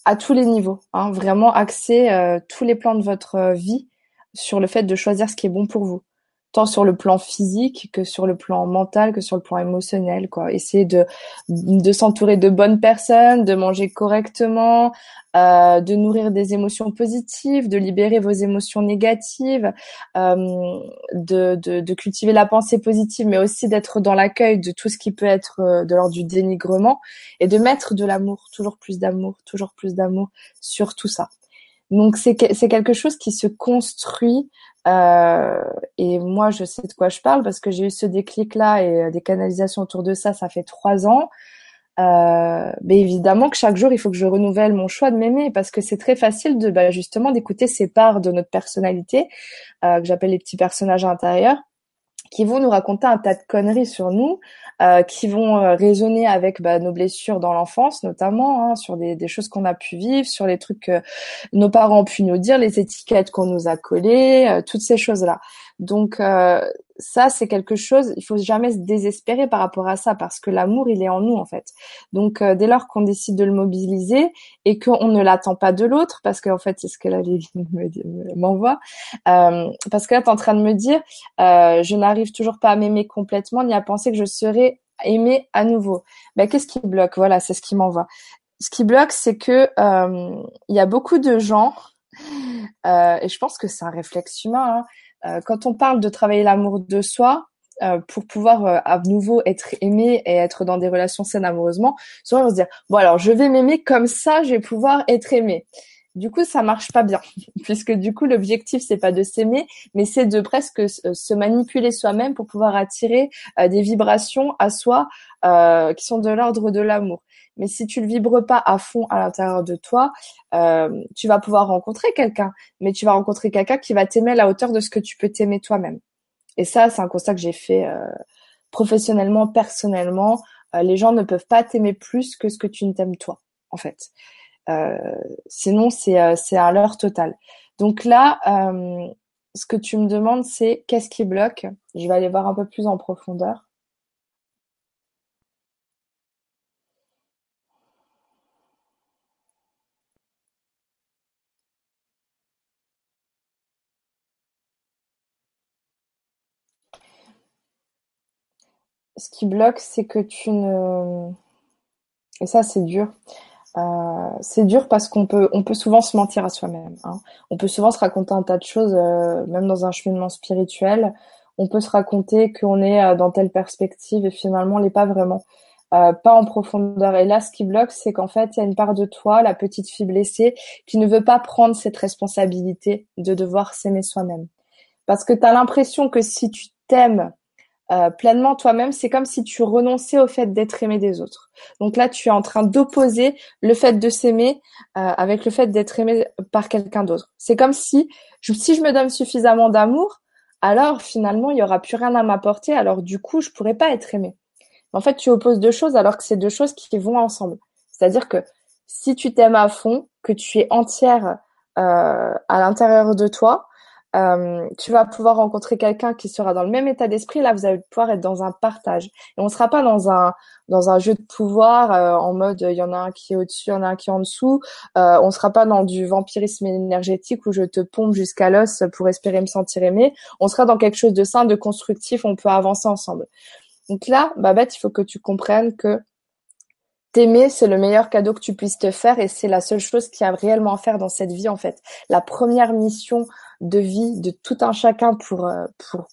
à tous les niveaux. Hein, vraiment axer euh, tous les plans de votre vie sur le fait de choisir ce qui est bon pour vous tant sur le plan physique que sur le plan mental que sur le plan émotionnel quoi. Essayer de de s'entourer de bonnes personnes de manger correctement euh, de nourrir des émotions positives de libérer vos émotions négatives euh, de, de, cultiver la pensée positive mais aussi d'être dans l'accueil de tout ce qui peut être euh, de l'ordre du dénigrement et de mettre de l'amour toujours plus d'amour toujours plus d'amour sur tout ça donc c'est c'est quelque chose qui se construit euh, et moi je sais de quoi je parle parce que j'ai eu ce déclic là et euh, des canalisations autour de ça, ça fait trois ans. Euh, mais évidemment que chaque jour il faut que je renouvelle mon choix de m'aimer parce que c'est très facile de bah, justement d'écouter ces parts de notre personnalité euh, que j'appelle les petits personnages intérieurs qui vont nous raconter un tas de conneries sur nous, euh, qui vont euh, résonner avec bah, nos blessures dans l'enfance notamment, hein, sur des, des choses qu'on a pu vivre, sur les trucs que nos parents ont pu nous dire, les étiquettes qu'on nous a collées, euh, toutes ces choses-là. Donc euh, ça, c'est quelque chose, il faut jamais se désespérer par rapport à ça parce que l'amour, il est en nous en fait. Donc euh, dès lors qu'on décide de le mobiliser et qu'on ne l'attend pas de l'autre, parce qu'en fait c'est ce que la vie m'envoie, euh, parce que là, tu en train de me dire, euh, je n'arrive toujours pas à m'aimer complètement ni à penser que je serai aimée à nouveau. Ben, Qu'est-ce qui bloque? Voilà, c'est ce qui m'envoie. Ce qui bloque, c'est que il y a beaucoup de gens, et je pense que c'est un réflexe humain, hein, euh, quand on parle de travailler l'amour de soi, euh, pour pouvoir euh, à nouveau être aimé et être dans des relations saines amoureusement, souvent on se dire bon alors je vais m'aimer comme ça, je vais pouvoir être aimé. Du coup, ça marche pas bien, puisque du coup l'objectif c'est pas de s'aimer, mais c'est de presque se manipuler soi-même pour pouvoir attirer des vibrations à soi qui sont de l'ordre de l'amour. Mais si tu le vibres pas à fond à l'intérieur de toi, euh, tu vas pouvoir rencontrer quelqu'un, mais tu vas rencontrer quelqu'un qui va t'aimer à la hauteur de ce que tu peux t'aimer toi-même. Et ça, c'est un constat que j'ai fait euh, professionnellement, personnellement. Euh, les gens ne peuvent pas t'aimer plus que ce que tu ne t'aimes toi, en fait. Sinon, c'est c'est un leurre total. Donc là, ce que tu me demandes, c'est qu'est-ce qui bloque? Je vais aller voir un peu plus en profondeur. ce qui bloque, c'est que tu ne... Et ça, c'est dur. Euh, c'est dur parce qu'on peut, on peut souvent se mentir à soi-même. Hein. On peut souvent se raconter un tas de choses, euh, même dans un cheminement spirituel. On peut se raconter qu'on est euh, dans telle perspective et finalement on l'est pas vraiment, pas en profondeur. Et là, ce qui bloque, c'est qu'en fait, il y a une part de toi, la petite fille blessée, qui ne veut pas prendre cette responsabilité de devoir s'aimer soi-même. Parce que tu as l'impression que si tu t'aimes euh, pleinement toi-même, c'est comme si tu renonçais au fait d'être aimé des autres. Donc là, tu es en train d'opposer le fait de s'aimer euh, avec le fait d'être aimé par quelqu'un d'autre. C'est comme si, si je me donne suffisamment d'amour, alors finalement, il y aura plus rien à m'apporter. Alors du coup, je pourrais pas être aimé. En fait, tu opposes deux choses alors que c'est deux choses qui vont ensemble. C'est-à-dire que si tu t'aimes à fond, que tu es entière euh, à l'intérieur de toi, euh, tu vas pouvoir rencontrer quelqu'un qui sera dans le même état d'esprit. Là, vous allez pouvoir être dans un partage. Et on ne sera pas dans un dans un jeu de pouvoir euh, en mode il y en a un qui est au-dessus, il y en a un qui est en dessous. Euh, on ne sera pas dans du vampirisme énergétique où je te pompe jusqu'à l'os pour espérer me sentir aimé. On sera dans quelque chose de sain, de constructif. On peut avancer ensemble. Donc là, Babette, il faut que tu comprennes que T'aimer, c'est le meilleur cadeau que tu puisses te faire et c'est la seule chose qu'il y a réellement à faire dans cette vie en fait. La première mission de vie de tout un chacun pour euh, pour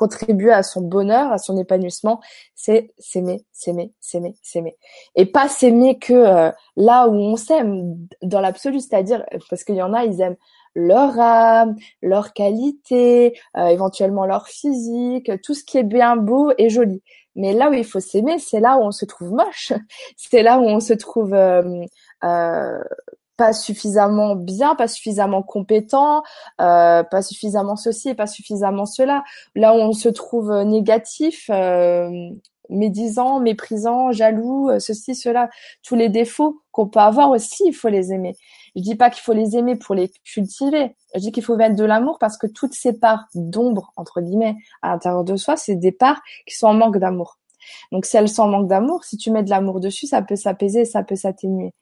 contribuer à son bonheur, à son épanouissement, c'est s'aimer, s'aimer, s'aimer, s'aimer. Et pas s'aimer que euh, là où on s'aime, dans l'absolu, c'est-à-dire, parce qu'il y en a, ils aiment leur âme, leur qualité, euh, éventuellement leur physique, tout ce qui est bien beau et joli. Mais là où il faut s'aimer, c'est là où on se trouve moche, c'est là où on se trouve euh, pas suffisamment bien, pas suffisamment compétent, euh, pas suffisamment ceci et pas suffisamment cela. Là où on se trouve négatif, euh, médisant, méprisant, jaloux, euh, ceci, cela, tous les défauts qu'on peut avoir aussi, il faut les aimer. Je dis pas qu'il faut les aimer pour les cultiver. Je dis qu'il faut mettre de l'amour parce que toutes ces parts d'ombre, entre guillemets, à l'intérieur de soi, c'est des parts qui sont en manque d'amour. Donc si elles sont en manque d'amour, si tu mets de l'amour dessus, ça peut s'apaiser, ça peut s'atténuer.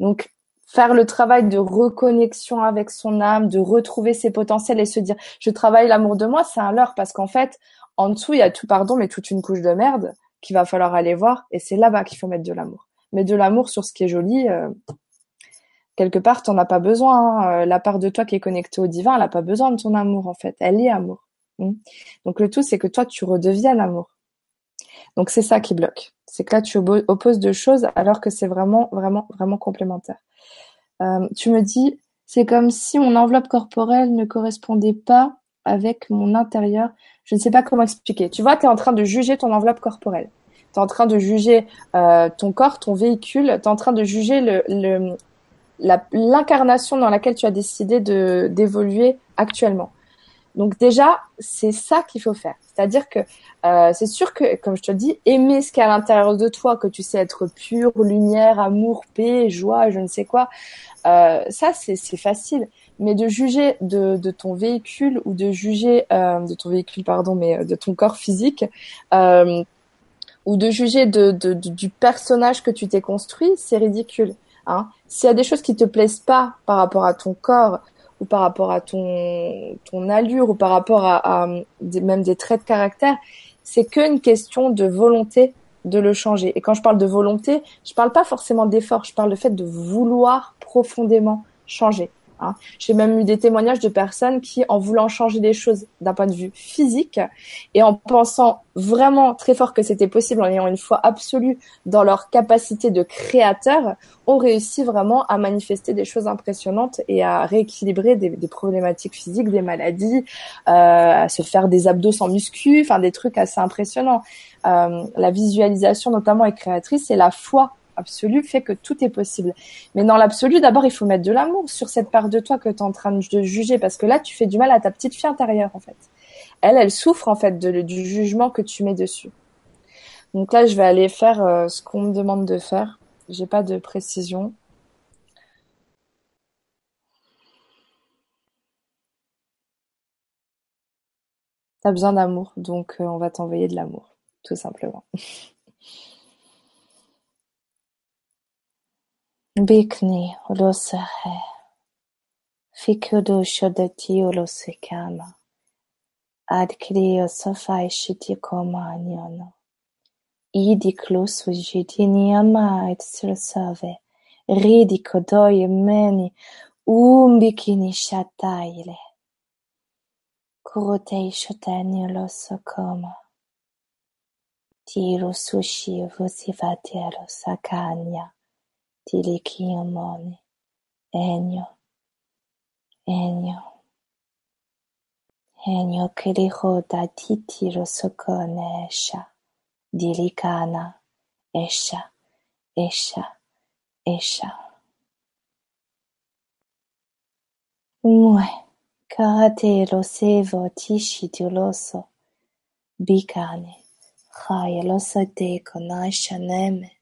Donc faire le travail de reconnexion avec son âme, de retrouver ses potentiels et se dire je travaille l'amour de moi, c'est un leurre parce qu'en fait, en dessous, il y a tout pardon, mais toute une couche de merde qu'il va falloir aller voir et c'est là-bas qu'il faut mettre de l'amour. Mais de l'amour sur ce qui est joli, euh, quelque part, t'en as pas besoin. Hein. Euh, la part de toi qui est connectée au divin, elle a pas besoin de ton amour en fait. Elle est amour. Hmm. Donc le tout, c'est que toi, tu redeviennes amour. Donc c'est ça qui bloque. C'est que là, tu opposes deux choses alors que c'est vraiment, vraiment, vraiment complémentaire. Euh, tu me dis, c'est comme si mon enveloppe corporelle ne correspondait pas avec mon intérieur. Je ne sais pas comment expliquer. Tu vois, tu es en train de juger ton enveloppe corporelle. Tu es en train de juger euh, ton corps, ton véhicule. Tu es en train de juger le, l'incarnation dans laquelle tu as décidé de d'évoluer actuellement. Donc déjà, c'est ça qu'il faut faire. C'est-à-dire que euh, c'est sûr que, comme je te dis, aimer ce qu'il y a à l'intérieur de toi, que tu sais être pur, lumière, amour, paix, joie, je ne sais quoi, euh, ça c'est facile. Mais de juger de, de, ton véhicule ou de juger euh, de ton véhicule, pardon, mais euh, de ton corps physique, euh, ou de juger de, de, du personnage que tu t'es construit, c'est ridicule. Hein. S'il y a des choses qui te plaisent pas par rapport à ton corps, ou par rapport à ton, ton allure ou par rapport à, même des traits de caractère, c'est qu'une question de volonté de le changer. Et quand je parle de volonté, je parle pas forcément d'effort, je parle de fait de vouloir profondément changer. Hein. J'ai même eu des témoignages de personnes qui, en voulant changer les choses d'un point de vue physique et en pensant vraiment très fort que c'était possible, en ayant une foi absolue dans leur capacité de créateur, ont réussi vraiment à manifester des choses impressionnantes et à rééquilibrer des, problématiques physiques, des maladies, euh, à se faire des abdos sans muscu, enfin des trucs assez impressionnants. Euh, la visualisation notamment est créatrice et la foi absolu fait que tout est possible. Mais dans l'absolu, d'abord, il faut mettre de l'amour sur cette part de toi que tu es en train de juger, parce que là, tu fais du mal à ta petite fille intérieure, en fait. Elle, elle souffre, en fait, du jugement que tu mets dessus. Donc là, je vais aller faire euh, ce qu'on me demande de faire. J'ai pas de précision. T'as besoin d'amour, donc euh, on va t'envoyer de l'amour, tout simplement. Bikni olose he. Fikirdushadati olose kama. Adkili osofa ishiti koma anyano. Idiklos ujidini ama etsilsave. Ridiko doye meni umbikini shataile. Kurotei shotani olose koma. Tiro sushi vusivati olose. Tilichio Moni, enyo, enyo. Ennio che ricorda Titi Rosocone escia, di Licana, escia, escia, escia. Umue, karate lo sevo tishi dioloso, bicane, hai lo sate con asha neme.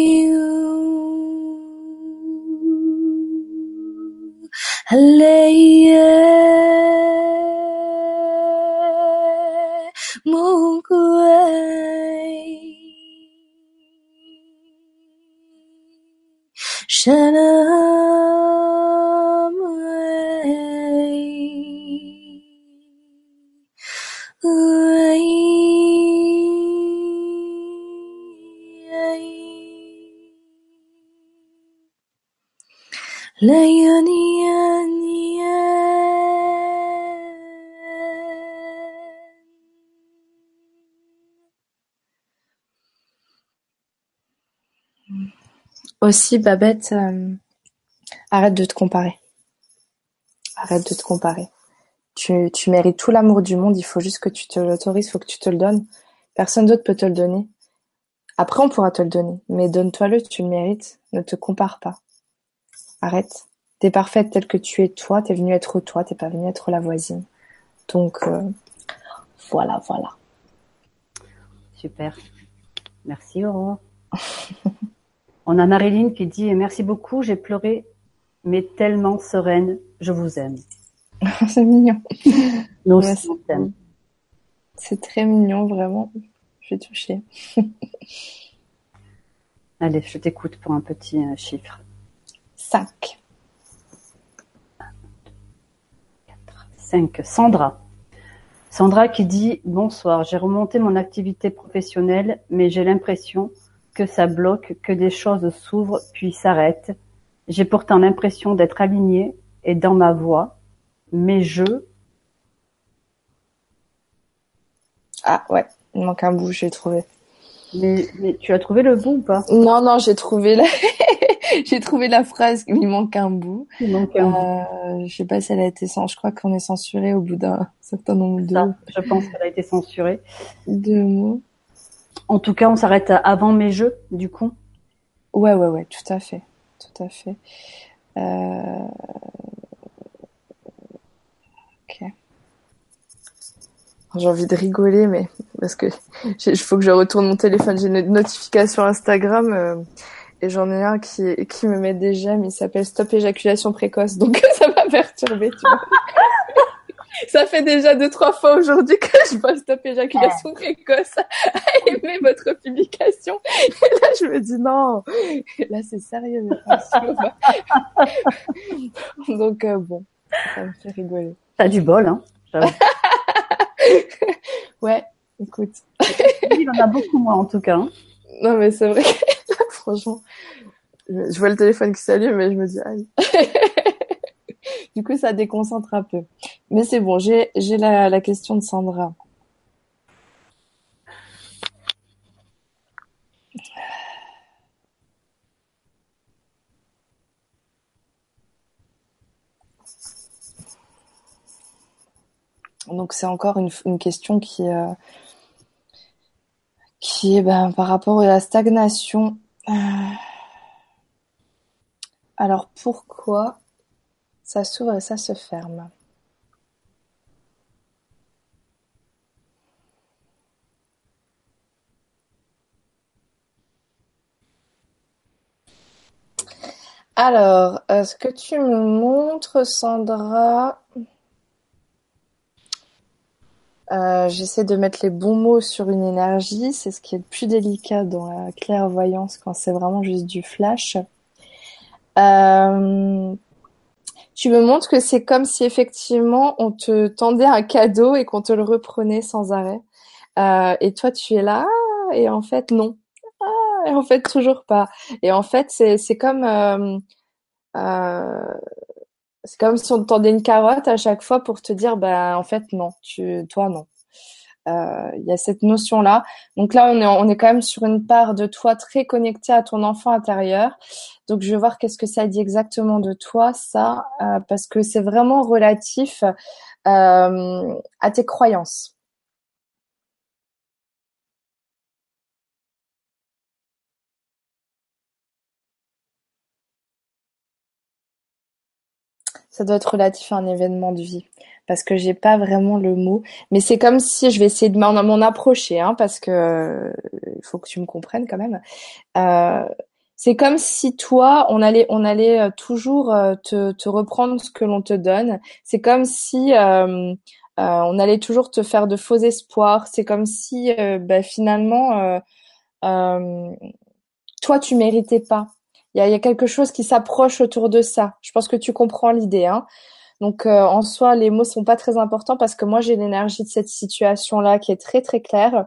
Aussi, Babette, euh, arrête de te comparer. Arrête de te comparer. Tu, tu mérites tout l'amour du monde, il faut juste que tu te l'autorises, il faut que tu te le donnes. Personne d'autre peut te le donner. Après, on pourra te le donner, mais donne-toi-le, tu le mérites. Ne te compare pas. Arrête. T'es parfaite telle que tu es toi, t'es venue être toi, t'es pas venue être la voisine. Donc, euh, voilà, voilà. Super. Merci Aurore. On a Marilyn qui dit merci beaucoup, j'ai pleuré, mais tellement sereine, je vous aime. C'est mignon. Nous. C'est très mignon, vraiment. Je suis touchée. Allez, je t'écoute pour un petit euh, chiffre. 5. 5. Sandra. Sandra qui dit Bonsoir, j'ai remonté mon activité professionnelle, mais j'ai l'impression que ça bloque, que des choses s'ouvrent puis s'arrêtent. J'ai pourtant l'impression d'être alignée et dans ma voie, mais je. Ah ouais, il manque un bout, j'ai trouvé. Mais, mais tu as trouvé le bout ou pas? Non, non, j'ai trouvé la... j'ai trouvé la phrase, il manque un bout. Il manque un bout. Euh, je sais pas si elle a été cen- je crois qu'on est censuré au bout d'un certain nombre de, Ça, je pense qu'elle a été censurée. de mots. En tout cas, on s'arrête avant mes jeux, du coup. Ouais, ouais, ouais, tout à fait. Tout à fait. Euh... Ok. J'ai envie de rigoler, mais parce que il faut que je retourne mon téléphone. J'ai une notification Instagram euh, et j'en ai un qui, qui me met des j'aime. Il s'appelle Stop éjaculation précoce, donc ça m'a perturbé. Tu vois. ça fait déjà deux trois fois aujourd'hui que je vois Stop éjaculation précoce à aimer votre publication. Et là, je me dis non, là c'est sérieux. donc euh, bon, ça me fait rigoler. T'as du bol, hein. Ouais, écoute. Il en a beaucoup moins, en tout cas. hein. Non, mais c'est vrai que franchement, je je vois le téléphone qui s'allume et je me dis, aïe. Du coup, ça déconcentre un peu. Mais c'est bon, j'ai, la, la question de Sandra. Donc, c'est encore une, une question qui, euh, qui est ben, par rapport à la stagnation. Euh, Alors pourquoi Ça s'ouvre et ça se ferme. Alors, ce que tu me montres, Sandra, euh, j'essaie de mettre les bons mots sur une énergie. C'est ce qui est le plus délicat dans la clairvoyance quand c'est vraiment juste du flash. Euh, tu me montres que c'est comme si effectivement on te tendait un cadeau et qu'on te le reprenait sans arrêt. et toi, tu es là et en fait non et en fait toujours pas. Et en fait, c'est c'est comme euh, euh, c'est comme si on te tendait une carotte à chaque fois pour te dire bah en fait non, tu toi non. Euh, il y a cette notion là. Donc là, on est quand même sur une part de toi très connectée à ton enfant intérieur. Donc je vais voir qu'est-ce que ça dit exactement de toi ça parce que c'est vraiment relatif à tes croyances. Ça doit être relatif à un événement de vie parce que j'ai pas vraiment le mot. Mais c'est comme si je vais essayer de m'en approcher, hein, parce que euh, il faut que tu me comprennes quand même. Euh, c'est comme si toi, on allait, on allait euh, toujours te, reprendre ce que l'on te donne. C'est comme si on allait toujours te faire de faux espoirs. C'est comme si, bah, finalement, toi, tu méritais pas il y a, y a, quelque chose qui s'approche autour de ça. Je pense que tu comprends l'idée. Hein. Donc euh, en soi, les mots sont pas très importants parce que moi j'ai l'énergie de cette situation-là qui est très très claire.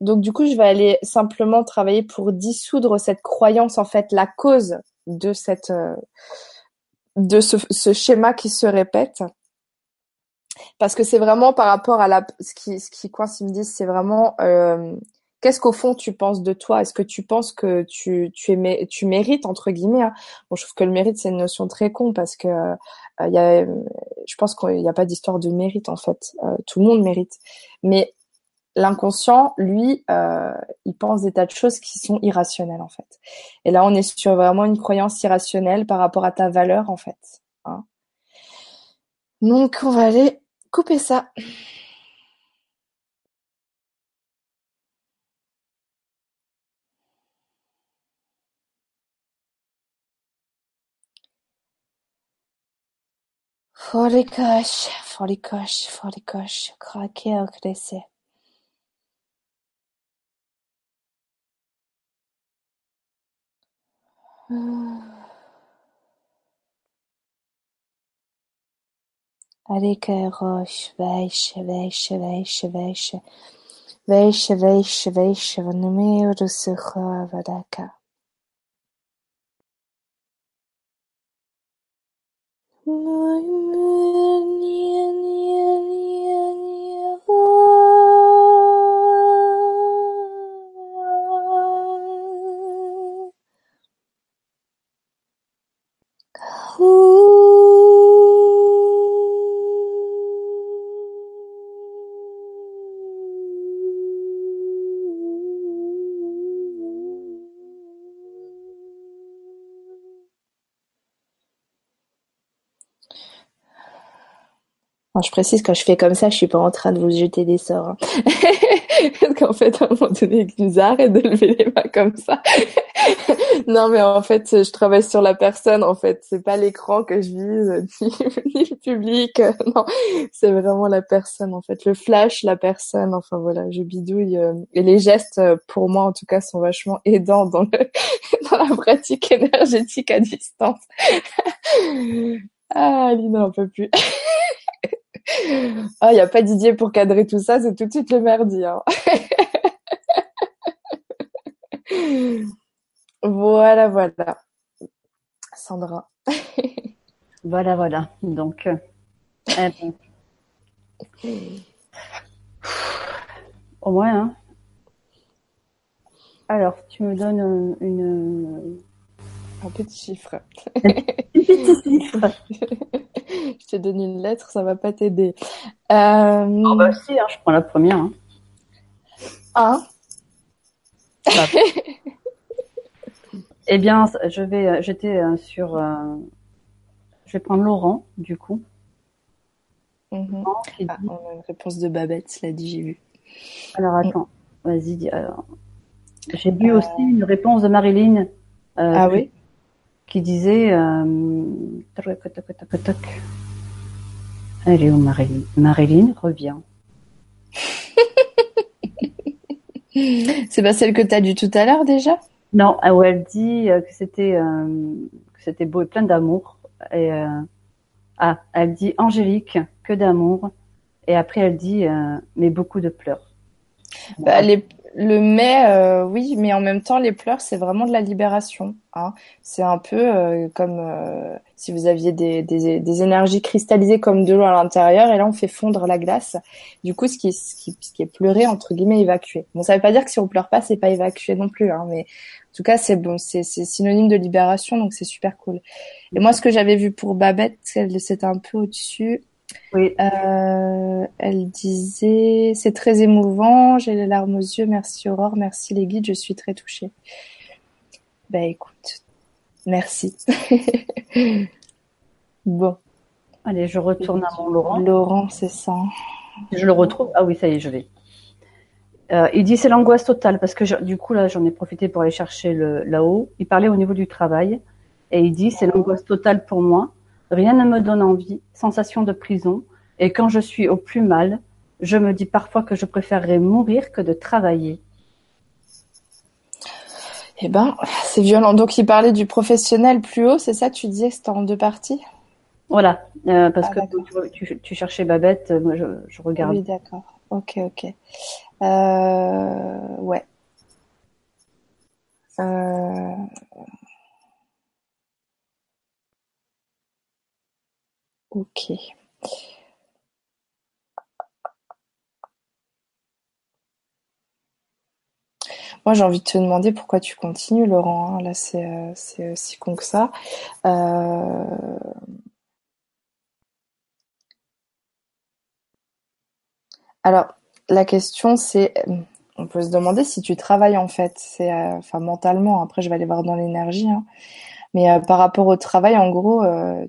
Donc du coup, je vais aller simplement travailler pour dissoudre cette croyance en fait, la cause de cette euh, de ce, ce, schéma qui se répète. Parce que c'est vraiment par rapport à la ce qui ce qui coince, ils me disent, c'est vraiment euh, qu'est-ce qu'au fond tu penses de toi? Est-ce que tu penses que tu tu es tu mérites entre guillemets hein? Bon, je trouve que le mérite c'est une notion très con parce que euh, y a, je pense qu'il n'y a pas d'histoire de mérite en fait. Euh, tout le monde mérite, mais l'inconscient, lui, euh, il pense des tas de choses qui sont irrationnelles en fait. Et là, on est sur vraiment une croyance irrationnelle par rapport à ta valeur en fait. Hein Donc, on va aller couper ça. Forikaş, forikaş, forikaş, krakel kresi. Arika roş, veşe, veşe, veşe, veşe. Veşe, veşe, veşe, vanımı yürüsü hava daka. 我我念念念念啊！呼。Je précise, quand je fais comme ça, je suis pas en train de vous jeter des sorts. Hein. Parce qu'en fait, à un moment donné, il nous arrête de lever les mains comme ça. non, mais en fait, je travaille sur la personne. En fait, c'est pas l'écran que je vise, ni, le public. Non, c'est vraiment la personne. En fait, le flash, la personne. Enfin voilà, je bidouille. Euh, et les gestes, euh, pour moi, en tout cas, sont vachement aidants dans dans la pratique énergétique à distance. ah, Lina, on peut plus. Ah, il n'y a pas Didier pour cadrer tout ça, c'est tout de suite le merdi. Hein. voilà, voilà. Sandra. voilà, voilà. Donc, euh, au moins, hein. Alors, tu me donnes une, un petit chiffre. un petit chiffre. je te donne une lettre, ça va pas t'aider. Euh... Oh bah si, hein, je prends la première. Hein. Un. eh bien, je vais, euh, j'étais euh, sur, euh, je vais prendre Laurent, du coup. Mhm. Ah, on a une réponse de Babette, cela dit, j'ai vu. Alors attends, vas-y. j'ai vu aussi une réponse de Marilyn. euh, Ah oui qui disait euh, toc, toc, toc, toc, toc. Elle est où Marilyn Marilyn revient. C'est pas celle que tu as due tout à l'heure déjà? Non, ah, où elle dit euh, que c'était euh, que c'était beau et plein d'amour. Et euh, ah, elle dit Angélique, que d'amour. Et après elle dit euh, mais beaucoup de pleurs. Bah, les- le mais, euh, oui, mais en même temps, les pleurs, c'est vraiment de la libération. Hein. C'est un peu euh, comme euh, si vous aviez des, des, des énergies cristallisées comme de l'eau à l'intérieur, et là, on fait fondre la glace. Du coup, ce qui, est- ce qui, ce qui est pleuré, entre guillemets, évacué. Bon, ça veut pas dire que si on pleure pas, c'est pas évacué non plus, hein, mais en tout cas, c'est bon, c'est synonyme de libération, donc c'est super cool. Et moi, ce que j'avais vu pour Babette, c'était un peu au-dessus. Oui, Euh, elle disait, c'est très émouvant, j'ai les larmes aux yeux, merci Aurore, merci les guides, je suis très touchée. Bah écoute, merci. bon, allez, je retourne à mon Laurent. Laurent, c'est ça. Je le retrouve. Ah oui, ça y est, je l'ai. Euh, il dit c'est l'angoisse totale parce que je- du coup là j'en ai profité pour aller chercher le là-haut. Il parlait au niveau du travail et il dit c'est l'angoisse totale pour moi. Rien ne me donne envie, sensation de prison. Et quand je suis au plus mal, je me dis parfois que je préférerais mourir que de travailler. Eh ben, c'est violent. Donc il parlait du professionnel plus haut, c'est ça Tu disais que c'était en deux parties? Voilà, euh, parce Ah, que tu, cherchais Babette, euh, moi je, je regarde. Oui, d'accord. Ok, ok. Euh, ouais. Euh, ok. Moi, j'ai envie de te demander pourquoi tu continues, Laurent. hein. Là, c'est euh, con que ça. Euh, Alors, la question, c'est, on peut se demander si tu travailles en fait. C'est, euh, mentalement. Après, je vais aller voir dans l'énergie. hein. Mais euh, par rapport au travail, en gros,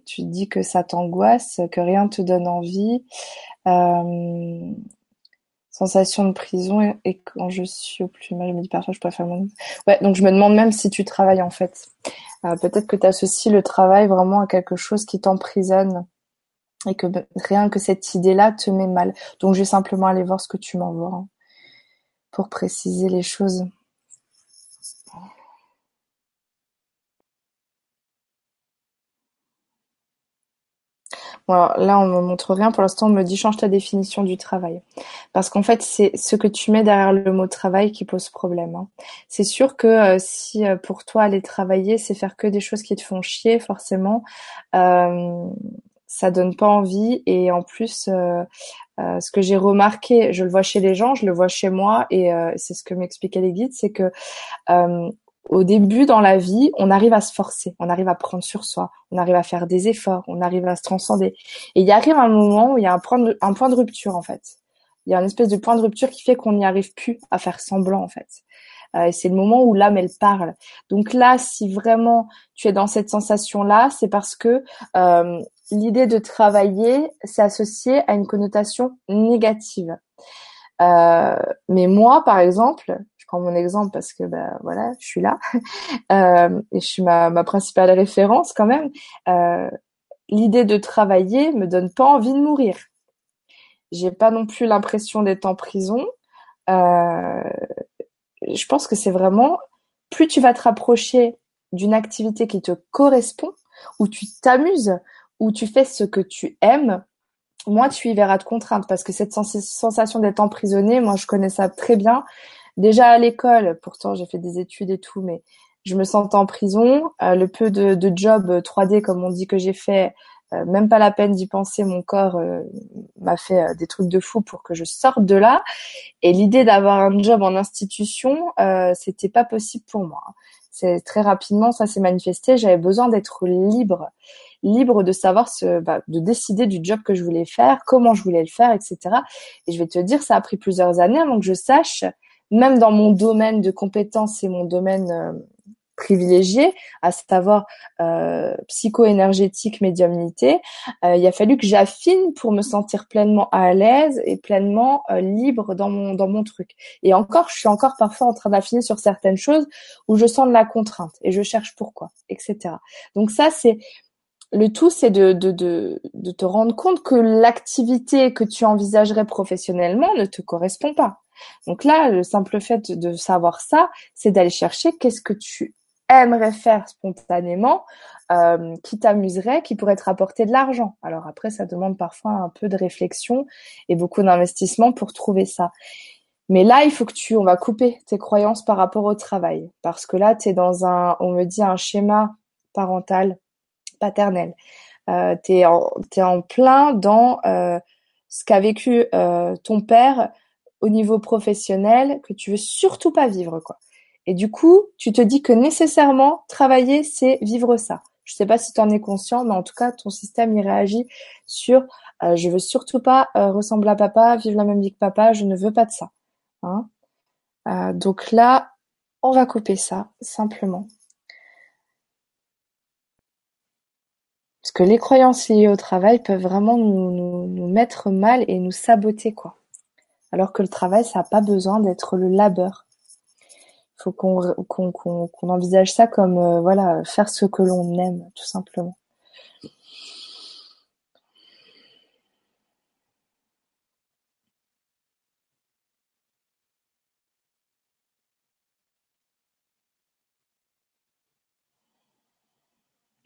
tu dis que ça t'angoisse, que rien te donne envie. Sensation de prison et, et quand je suis au plus mal, je me dis parfois je préfère mon... Ouais, donc je me demande même si tu travailles en fait. Euh, peut-être que tu associes le travail vraiment à quelque chose qui t'emprisonne et que ben, rien que cette idée-là te met mal. Donc je vais simplement aller voir ce que tu m'envoies hein, pour préciser les choses. Bon, là, on me montre rien. Pour l'instant, on me dit change ta définition du travail. Parce qu'en fait, c'est ce que tu mets derrière le mot travail qui pose problème. hein. C'est sûr que euh, si euh, pour toi aller travailler, c'est faire que des choses qui te font chier, forcément, euh, ça donne pas envie. Et en plus, ce que j'ai remarqué, je le vois chez les gens, je le vois chez moi, et c'est ce que m'expliquaient les guides, c'est que au début dans la vie, on arrive à se forcer, on arrive à prendre sur soi, on arrive à faire des efforts, on arrive à se transcender. Et il arrive un moment où il y a un point de, rupture en fait. Il y a une espèce de point de rupture qui fait qu'on n'y arrive plus à faire semblant en fait. Euh, et c'est le moment où l'âme elle parle. Donc là, si vraiment tu es dans cette sensation-là, c'est parce que euh, l'idée de travailler s'est associée à une connotation négative. Euh, mais moi, par exemple, prends mon exemple parce que ben voilà, je suis là euh, et je suis ma, principale référence quand même. Euh, L'idée de travailler me donne pas envie de mourir. J'ai pas non plus l'impression d'être en prison. Euh, je pense que c'est vraiment plus tu vas te rapprocher d'une activité qui te correspond, où tu t'amuses, où tu fais ce que tu aimes, moins tu y verras de contraintes parce que cette sens sensation d'être emprisonné, moi je connais ça très bien. Déjà à l'école, pourtant j'ai fait des études et tout, mais je me sentais en prison. Euh, le peu de, de job 3D comme on dit que j'ai fait, euh, même pas la peine d'y penser, mon corps euh, m'a fait euh, des trucs de fou pour que je sorte de là. Et l'idée d'avoir un job en institution, euh, c'était pas possible pour moi. C'est très rapidement, ça s'est manifesté. J'avais besoin d'être libre, libre de savoir ce, bah, de décider du job que je voulais faire, comment je voulais le faire, etc. Et je vais te dire, ça a pris plusieurs années avant que je sache, même dans mon domaine de compétences et mon domaine euh, privilégiée, à savoir euh, psycho-énergétique, médiumnité, euh, il a fallu que j'affine pour me sentir pleinement à l'aise et pleinement euh, libre dans mon dans mon truc. Et encore, je suis encore parfois en train d'affiner sur certaines choses où je sens de la contrainte et je cherche pourquoi, etc. Donc ça, c'est le tout, c'est de, de, de, de te rendre compte que l'activité que tu envisagerais professionnellement ne te correspond pas. Donc là, le simple fait de savoir ça, c'est d'aller chercher qu'est-ce que tu aimerais faire spontanément, euh, qui t'amuserait, qui pourrait te rapporter de l'argent. Alors après, ça demande parfois un peu de réflexion et beaucoup d'investissement pour trouver ça. Mais là, il faut que tu, on va couper tes croyances par rapport au travail. Parce que là, tu dans un, on me dit, un schéma parental, paternel. Euh, tu es, en plein dans euh, ce qu'a vécu euh, ton père au niveau professionnel que tu veux surtout pas vivre, quoi. Et du coup, tu te dis que nécessairement, travailler, c'est vivre ça. Je sais pas si tu en es conscient, mais en tout cas, ton système, il réagit sur euh, je veux surtout pas euh, ressembler à papa, vivre la même vie que papa, je ne veux pas de ça. Hein euh, donc là, on va couper ça, simplement. Parce que les croyances liées au travail peuvent vraiment nous, nous, nous mettre mal et nous saboter, quoi. Alors que le travail, ça n'a pas besoin d'être le labeur. Il faut qu'on envisage ça comme euh, voilà faire ce que l'on aime, tout simplement.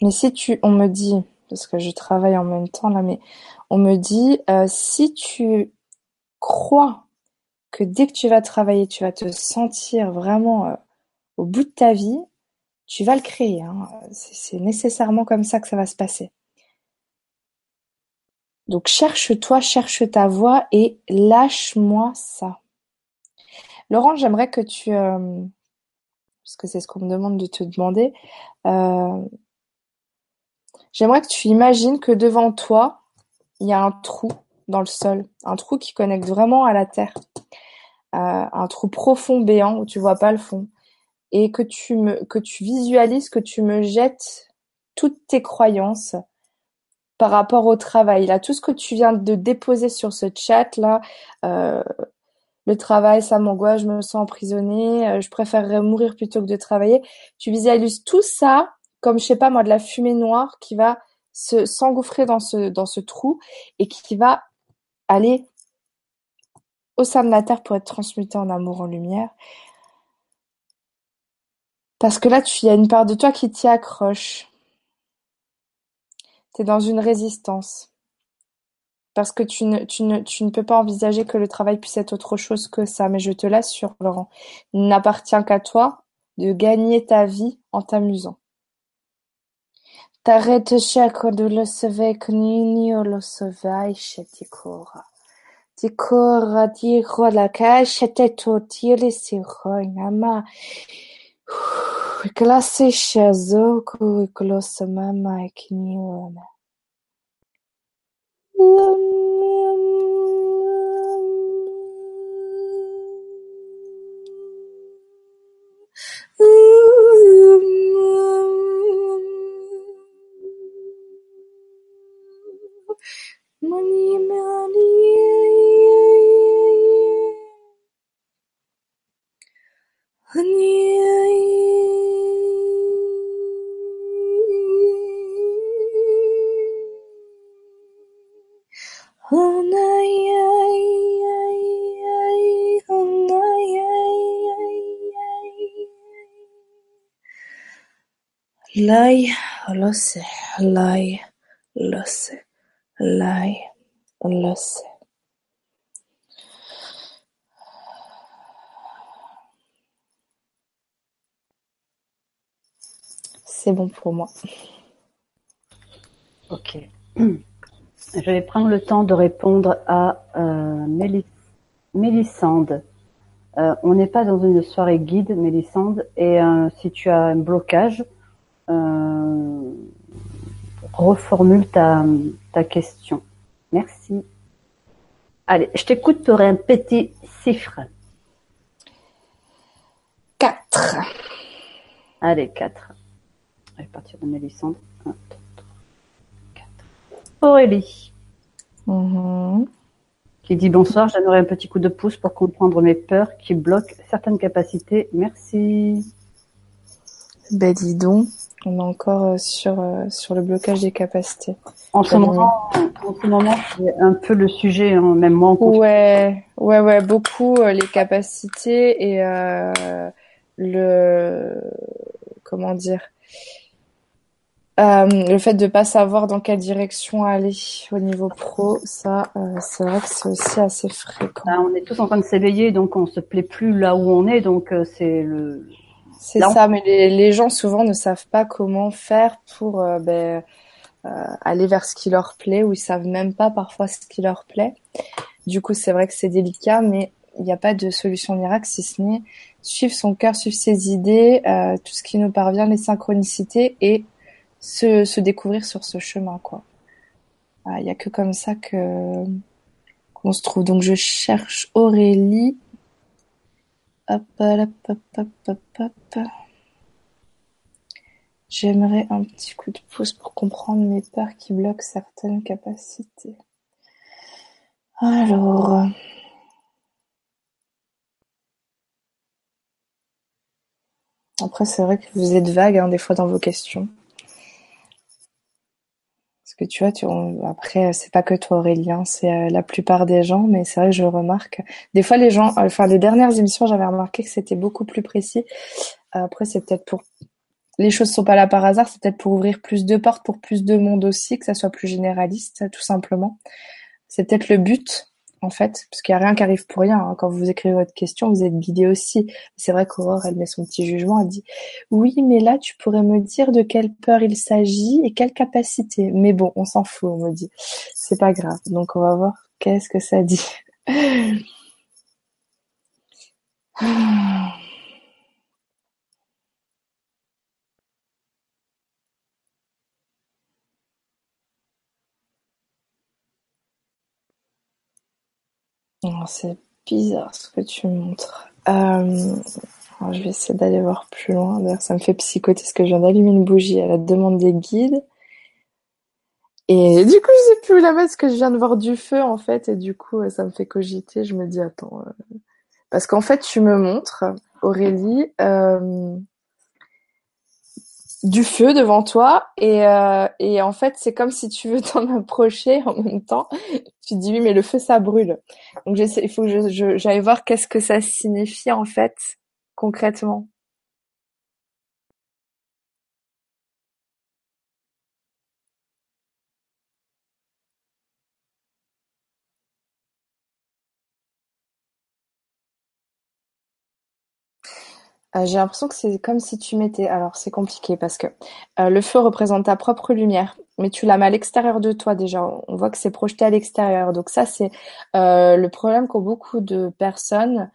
Mais si tu, on me dit, parce que je travaille en même temps là, mais on me dit, euh, si tu crois que dès que tu vas travailler, tu vas te sentir vraiment euh, au bout de ta vie, tu vas le créer. Hein. C'est nécessairement comme ça que ça va se passer. Donc cherche-toi, cherche ta voie et lâche-moi ça. Laurent, j'aimerais que tu, euh, parce que c'est ce qu'on me demande de te demander, euh, j'aimerais que tu imagines que devant toi, il y a un trou dans le sol, un trou qui connecte vraiment à la terre, euh, un trou profond béant où tu vois pas le fond, et que tu me que tu visualises, que tu me jettes toutes tes croyances par rapport au travail. Là, tout ce que tu viens de déposer sur ce chat là, euh, le travail, ça m'angoisse, je me sens emprisonnée, euh, je préférerais mourir plutôt que de travailler. Tu visualises tout ça comme je sais pas moi de la fumée noire qui va se s'engouffrer dans ce dans ce trou et qui va aller au sein de la terre pour être transmuté en amour, en lumière. Parce que là, il y a une part de toi qui t'y accroche. Tu es dans une résistance. Parce que tu ne, tu, ne, tu ne peux pas envisager que le travail puisse être autre chose que ça. Mais je te l'assure, Laurent, il n'appartient qu'à toi de gagner ta vie en t'amusant. T'arrêtes chaque de le sauver, ni le sauver, Dikora la kasheteto tiri siroi Klase shazoku iklosa mama ikiniwana. Money, Lai lo sé, Lai lo sé, Lai lo sé. C'est bon pour moi. Ok. Je vais prendre le temps de répondre à euh, Mélissande. Euh, on n'est pas dans une soirée guide, Mélissande, et euh, si tu as un blocage, euh, reformule ta, ta question. Merci. Allez, je t'écoute pour un petit chiffre. 4. Allez, 4. Je vais partir de Mélissandre. 1, 2, 3, 4. Aurélie. Mhm. Qui dit bonsoir, j'aimerais un petit coup de pouce pour comprendre mes peurs qui bloquent certaines capacités. Merci. Ben dis donc, on est encore euh, sur, euh, sur le blocage des capacités. En ce moment, en ce moment, c'est un peu le sujet, hein, même moi en. Ouais, ouais, ouais, beaucoup euh, les capacités et euh, le comment dire euh, le fait de pas savoir dans quelle direction aller au niveau pro, ça, c'est vrai que c'est aussi assez fréquent. Bah, on est tous en train de s'éveiller, donc on se plaît plus là où on est, donc c'est le. C'est Là, on- ça, mais les, les gens souvent ne savent pas comment faire pour euh, ben, euh, aller vers ce qui leur plaît, ou ils savent même pas parfois ce qui leur plaît. Du coup, c'est vrai que c'est délicat, mais il n'y a pas de solution miracle si ce n'est suivre son cœur, suivre ses idées, euh, tout ce qui nous parvient, les synchronicités et se, se découvrir sur ce chemin, quoi. Il n'y a que comme ça que qu'on se trouve. Donc je cherche Aurélie. Hop, hop, hop, hop, hop, hop. J'aimerais un petit coup de pouce pour comprendre mes peurs qui bloquent certaines capacités. Alors, après c'est vrai que vous êtes vague hein, des fois dans vos questions. Parce que tu vois, tu, après c'est pas que toi Aurélien, c'est euh, la plupart des gens, mais c'est vrai que je remarque. Des fois les gens, euh, enfin les dernières émissions, j'avais remarqué que c'était beaucoup plus précis. Après c'est peut-être pour les choses sont pas là par hasard, c'est peut-être pour ouvrir plus de portes pour plus de monde aussi, que ça soit plus généraliste, tout simplement. C'est peut-être le but, en fait, parce qu'il y a rien qui arrive pour rien. hein. Quand vous écrivez votre question, vous êtes guidé aussi. C'est vrai qu'Aurore, elle met son petit jugement, elle dit oui, mais là, tu pourrais me dire de quelle peur il s'agit et quelle capacité. Mais bon, on s'en fout, on me dit. C'est pas grave. Donc, on va voir qu'est-ce que ça dit. C'est bizarre ce que tu montres. Euh, je vais essayer d'aller voir plus loin. D'ailleurs, ça me fait psychoter parce que je viens d'allumer une bougie à la demande des guides. Et du coup, je sais plus où la mettre parce que je viens de voir du feu en fait. Et du coup, ça me fait cogiter. Je me dis, attends. euh, Parce qu'en fait, tu me montres, Aurélie, euh, du feu devant toi. Et, euh, et en fait, c'est comme si tu veux t'en approcher en même temps. Tu te dis, oui, mais le feu, ça brûle. Donc, il faut que j'aille voir qu'est-ce que ça signifie en fait concrètement. Euh, j'ai l'impression que c'est comme si tu mettais. Alors, c'est compliqué parce que euh, le feu représente ta propre lumière, mais tu la mets à l'extérieur de toi déjà. On voit que c'est projeté à l'extérieur. Donc ça, c'est euh, le problème qu'ont beaucoup de personnes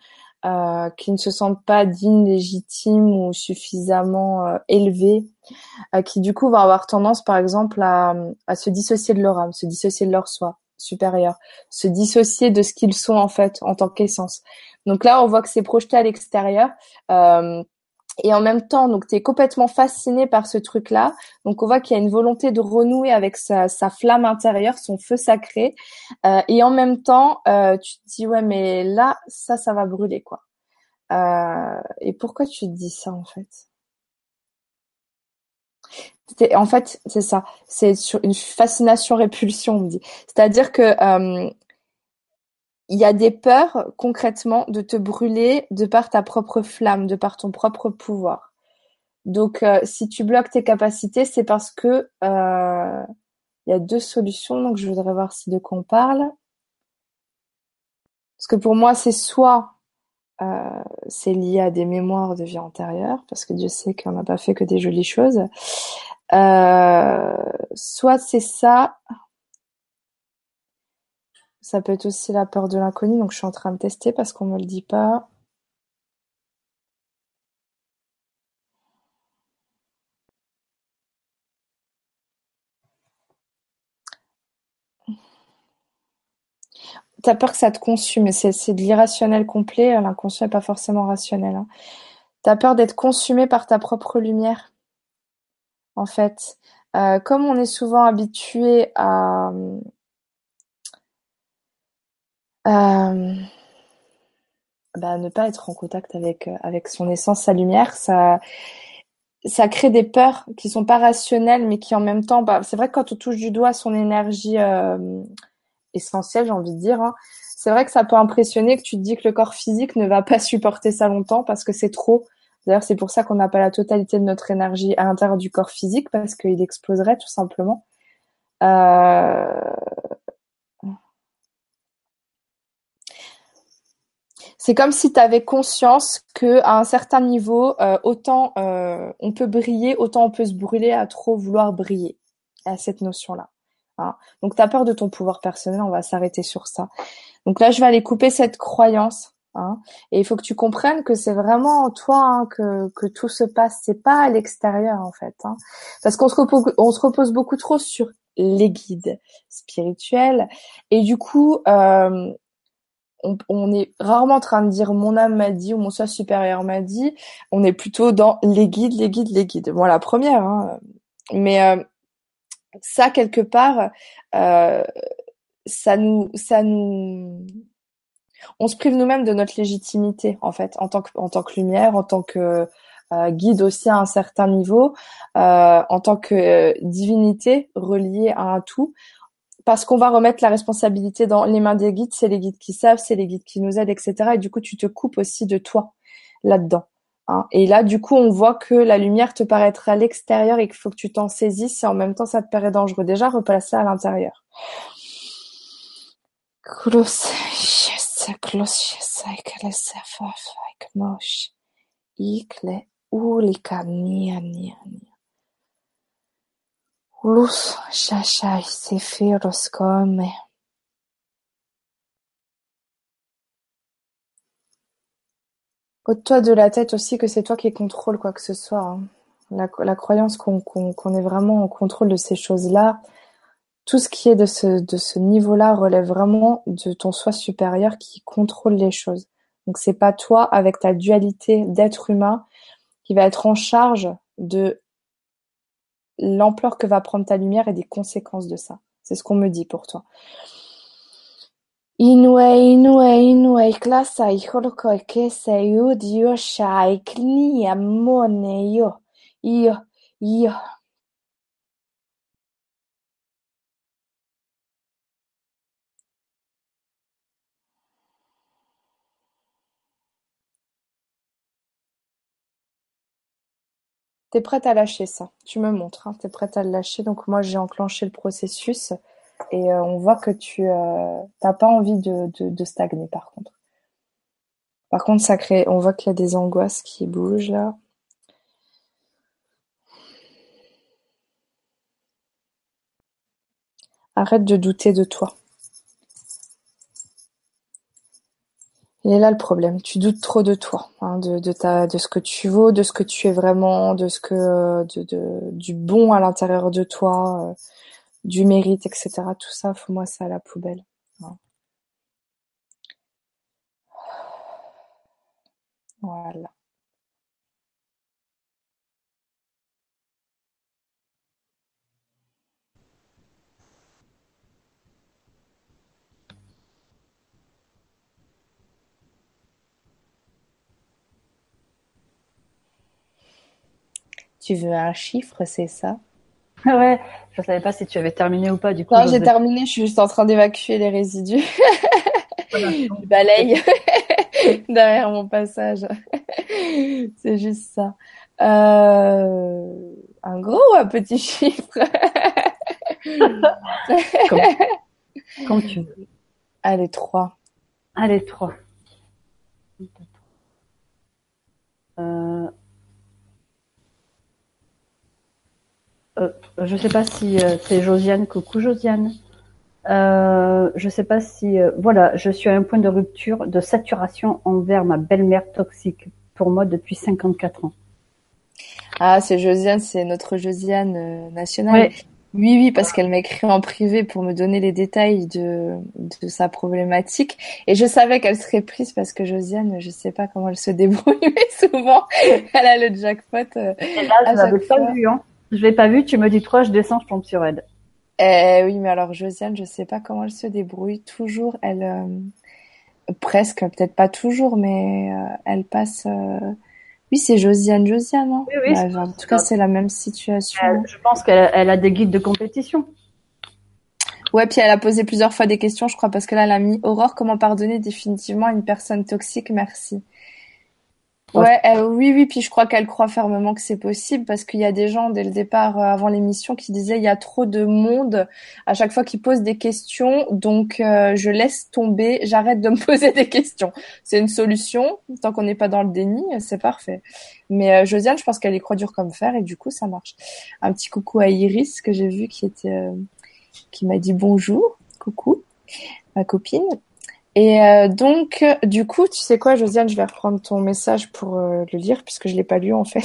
qui ne se sentent pas dignes, légitimes ou suffisamment élevées, qui du coup vont avoir tendance, par exemple, à, à se dissocier de leur âme, se dissocier de leur soi supérieur, se dissocier de ce qu'ils sont en fait en tant qu'essence. Donc là, on voit que c'est projeté à l'extérieur. Euh, et en même temps, donc tu es complètement fasciné par ce truc-là. Donc on voit qu'il y a une volonté de renouer avec sa, flamme intérieure, son feu sacré. Euh, et en même temps, euh, tu te dis ouais, mais là, ça, ça va brûler quoi. Et pourquoi tu te dis ça en fait? En fait, c'est ça. C'est une fascination-répulsion, on me dit. C'est-à-dire que il y a des peurs concrètement de te brûler de par ta propre flamme, de par ton propre pouvoir. Donc, euh, si tu bloques tes capacités, c'est parce que euh, il y a deux solutions. Donc, je voudrais voir si de quoi on parle. Parce que pour moi, c'est soit euh, c'est lié à des mémoires de vie antérieure, parce que Dieu sait qu'on n'a pas fait que des jolies choses. Soit c'est ça, ça peut être aussi la peur de l'inconnu, donc je suis en train de tester parce qu'on me le dit pas. T'as peur que ça te consume, c'est c'est de l'irrationnel complet, l'inconscient n'est pas forcément rationnel. hein. T'as peur d'être consumé par ta propre lumière, en fait. Euh, comme on est souvent habitué à, euh, bah, ne pas être en contact avec euh, avec son essence, sa lumière, ça ça crée des peurs qui sont pas rationnelles, mais qui en même temps, bah, c'est vrai que quand on touche du doigt son énergie euh, essentielle, j'ai envie de dire, hein, c'est vrai que ça peut impressionner que tu te dis que le corps physique ne va pas supporter ça longtemps parce que c'est trop. D'ailleurs, c'est pour ça qu'on n'a pas la totalité de notre énergie à l'intérieur du corps physique parce qu'il exploserait tout simplement. C'est comme si tu avais conscience que à un certain niveau, euh, autant euh, on peut briller, autant on peut se brûler à trop vouloir briller. À cette notion-là. Hein. Donc tu as peur de ton pouvoir personnel, on va s'arrêter sur ça. Donc là, je vais aller couper cette croyance. Hein, et il faut que tu comprennes que c'est vraiment en toi hein, que, que tout se passe. C'est pas à l'extérieur en fait. Hein. Parce qu'on se, repose, beaucoup trop sur les guides spirituels. Et du coup, euh, on, est rarement en train de dire mon âme m'a dit ou mon soi supérieur m'a dit. On est plutôt dans les guides, les guides, les guides. Bon, la première, hein. mais euh, ça quelque part, euh, ça nous, ça nous, on se prive nous-mêmes de notre légitimité en fait, en tant que, en tant que lumière, en tant que euh, guide aussi à un certain niveau, en tant que divinité reliée à un tout parce qu'on va remettre la responsabilité dans les mains des guides, c'est les guides qui savent, c'est les guides qui nous aident, etc. Et du coup, tu te coupes aussi de toi là-dedans. Hein. Et là, du coup, on voit que la lumière te paraîtra à l'extérieur et qu'il faut que tu t'en saisisses et en même temps, ça te paraît dangereux. Déjà, replacer à l'intérieur. Luz shashai sephiros comme. Ôte-toi de la tête aussi que c'est toi qui contrôle quoi que ce soit. Hein. La, croyance qu'on qu'on est vraiment en contrôle de ces choses-là, tout ce qui est de ce, de ce niveau-là relève vraiment de ton soi supérieur qui contrôle les choses. Donc c'est pas toi avec ta dualité d'être humain qui va être en charge de l'ampleur que va prendre ta lumière et des conséquences de ça. C'est ce qu'on me dit pour toi. Inue, klasa, ihorko, kese, yo, yo, yo. T'es prête à lâcher ça. Tu me montres. Hein. T'es prête à le lâcher. Donc moi j'ai enclenché le processus et euh, on voit que tu euh, t'as pas envie de, de, de, stagner par contre. Par contre ça crée. On voit qu'il y a des angoisses qui bougent là. Arrête de douter de toi. Il est là le problème. Tu doutes trop de toi, hein, de, de, ta, de ce que tu vaux, de ce que tu es vraiment, de ce que, de, de du bon à l'intérieur de toi, euh, du mérite, etc. Tout ça, faut moi ça à la poubelle. Voilà. Tu veux un chiffre, c'est ça Ouais, je savais pas si tu avais terminé ou pas du coup. Non, j'ai terminé, je suis juste en train d'évacuer les résidus. du balaye derrière mon passage. c'est juste ça. Euh... Un gros ou un petit chiffre comme... tu veux. Allez, trois. Allez, trois. Euh... je sais pas si euh, c'est Josiane. Coucou Josiane. Euh, je sais pas si euh, voilà, je suis à un point de rupture, de saturation envers ma belle-mère toxique pour moi depuis 54 ans. Ah, c'est Josiane, c'est notre Josiane nationale. Oui, oui, parce qu'elle m'a écrit en privé pour me donner les détails de, de sa problématique. Et je savais qu'elle serait prise parce que Josiane, je sais pas comment elle se débrouille, mais souvent, elle a le jackpot. Euh, Et là, je l'avais pas vu, hein. Je l'ai pas vu, tu me dis trois, je descends, je tombe sur elle. Eh oui, mais alors Josiane, je sais pas comment elle se débrouille. Toujours, elle, euh, presque, peut-être pas toujours, mais euh, elle passe. euh, Oui, c'est Josiane, Josiane. Hein Oui, oui, Bah, en tout cas, c'est la même situation. Elle- je pense qu'elle a- elle a des guides de compétition. Ouais, puis elle a posé plusieurs fois des questions, je crois, parce que là, elle a mis Aurore, comment pardonner définitivement à une personne toxique, merci. Ouais. Euh, oui, oui, puis je crois qu'elle croit fermement que c'est possible parce qu'il y a des gens dès le départ, euh, avant l'émission, qui disaient il y a trop de monde à chaque fois qu'ils posent des questions, donc euh, je laisse tomber, j'arrête de me poser des questions. C'est une solution, tant qu'on n'est pas dans le déni, c'est parfait. Mais euh, Josiane, je pense qu'elle y croit dur comme fer et du coup ça marche. Un petit coucou à Iris que j'ai vu qui était, euh, qui m'a dit bonjour, coucou, ma copine. Et euh, donc, du coup, tu sais quoi, Josiane, je vais reprendre ton message pour euh, le lire puisque je l'ai pas lu en fait,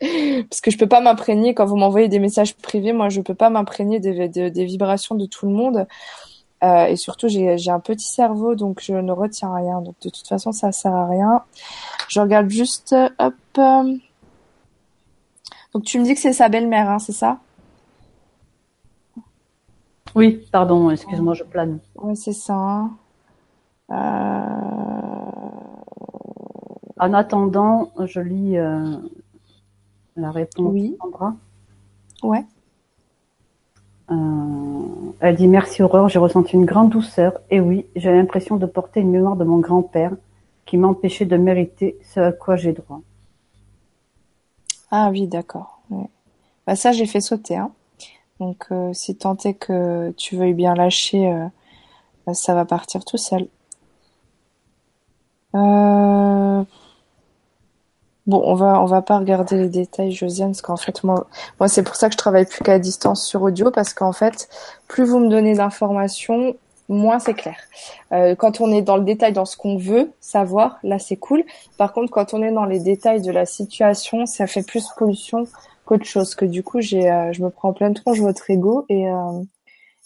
parce que je peux pas m'imprégner quand vous m'envoyez des messages privés. Moi, je peux pas m'imprégner des, des, des vibrations de tout le monde. Euh, et surtout, j'ai j'ai un petit cerveau, donc je ne retiens rien. Donc, de toute façon, ça sert à rien. Je regarde juste, hop. euh. Donc, tu me dis que c'est sa belle-mère, hein, c'est ça? Oui, pardon, excuse-moi, je plane. Ouais, c'est ça. hein. Euh... En attendant, je lis euh, la réponse Oui. Sandra. Ouais. Euh, elle dit merci Aurore, j'ai ressenti une grande douceur. Et oui, j'ai l'impression de porter une mémoire de mon grand-père qui m'empêchait de mériter ce à quoi j'ai droit. Ah oui, d'accord. Bah ça, j'ai fait sauter. Hein. Donc, euh, si tant est que tu veuilles bien lâcher, euh, ça va partir tout seul. Euh... Bon, on va on va pas regarder les détails, Josiane, parce qu'en fait, moi, moi c'est pour ça que je travaille plus qu'à distance sur audio, parce qu'en fait, plus vous me donnez d'informations, moins c'est clair. Euh, quand on est dans le détail, dans ce qu'on veut savoir, là c'est cool. Par contre, quand on est dans les détails de la situation, ça fait plus pollution qu'autre chose. Que du coup, j'ai, euh, je me prends en pleine tronche votre ego et euh,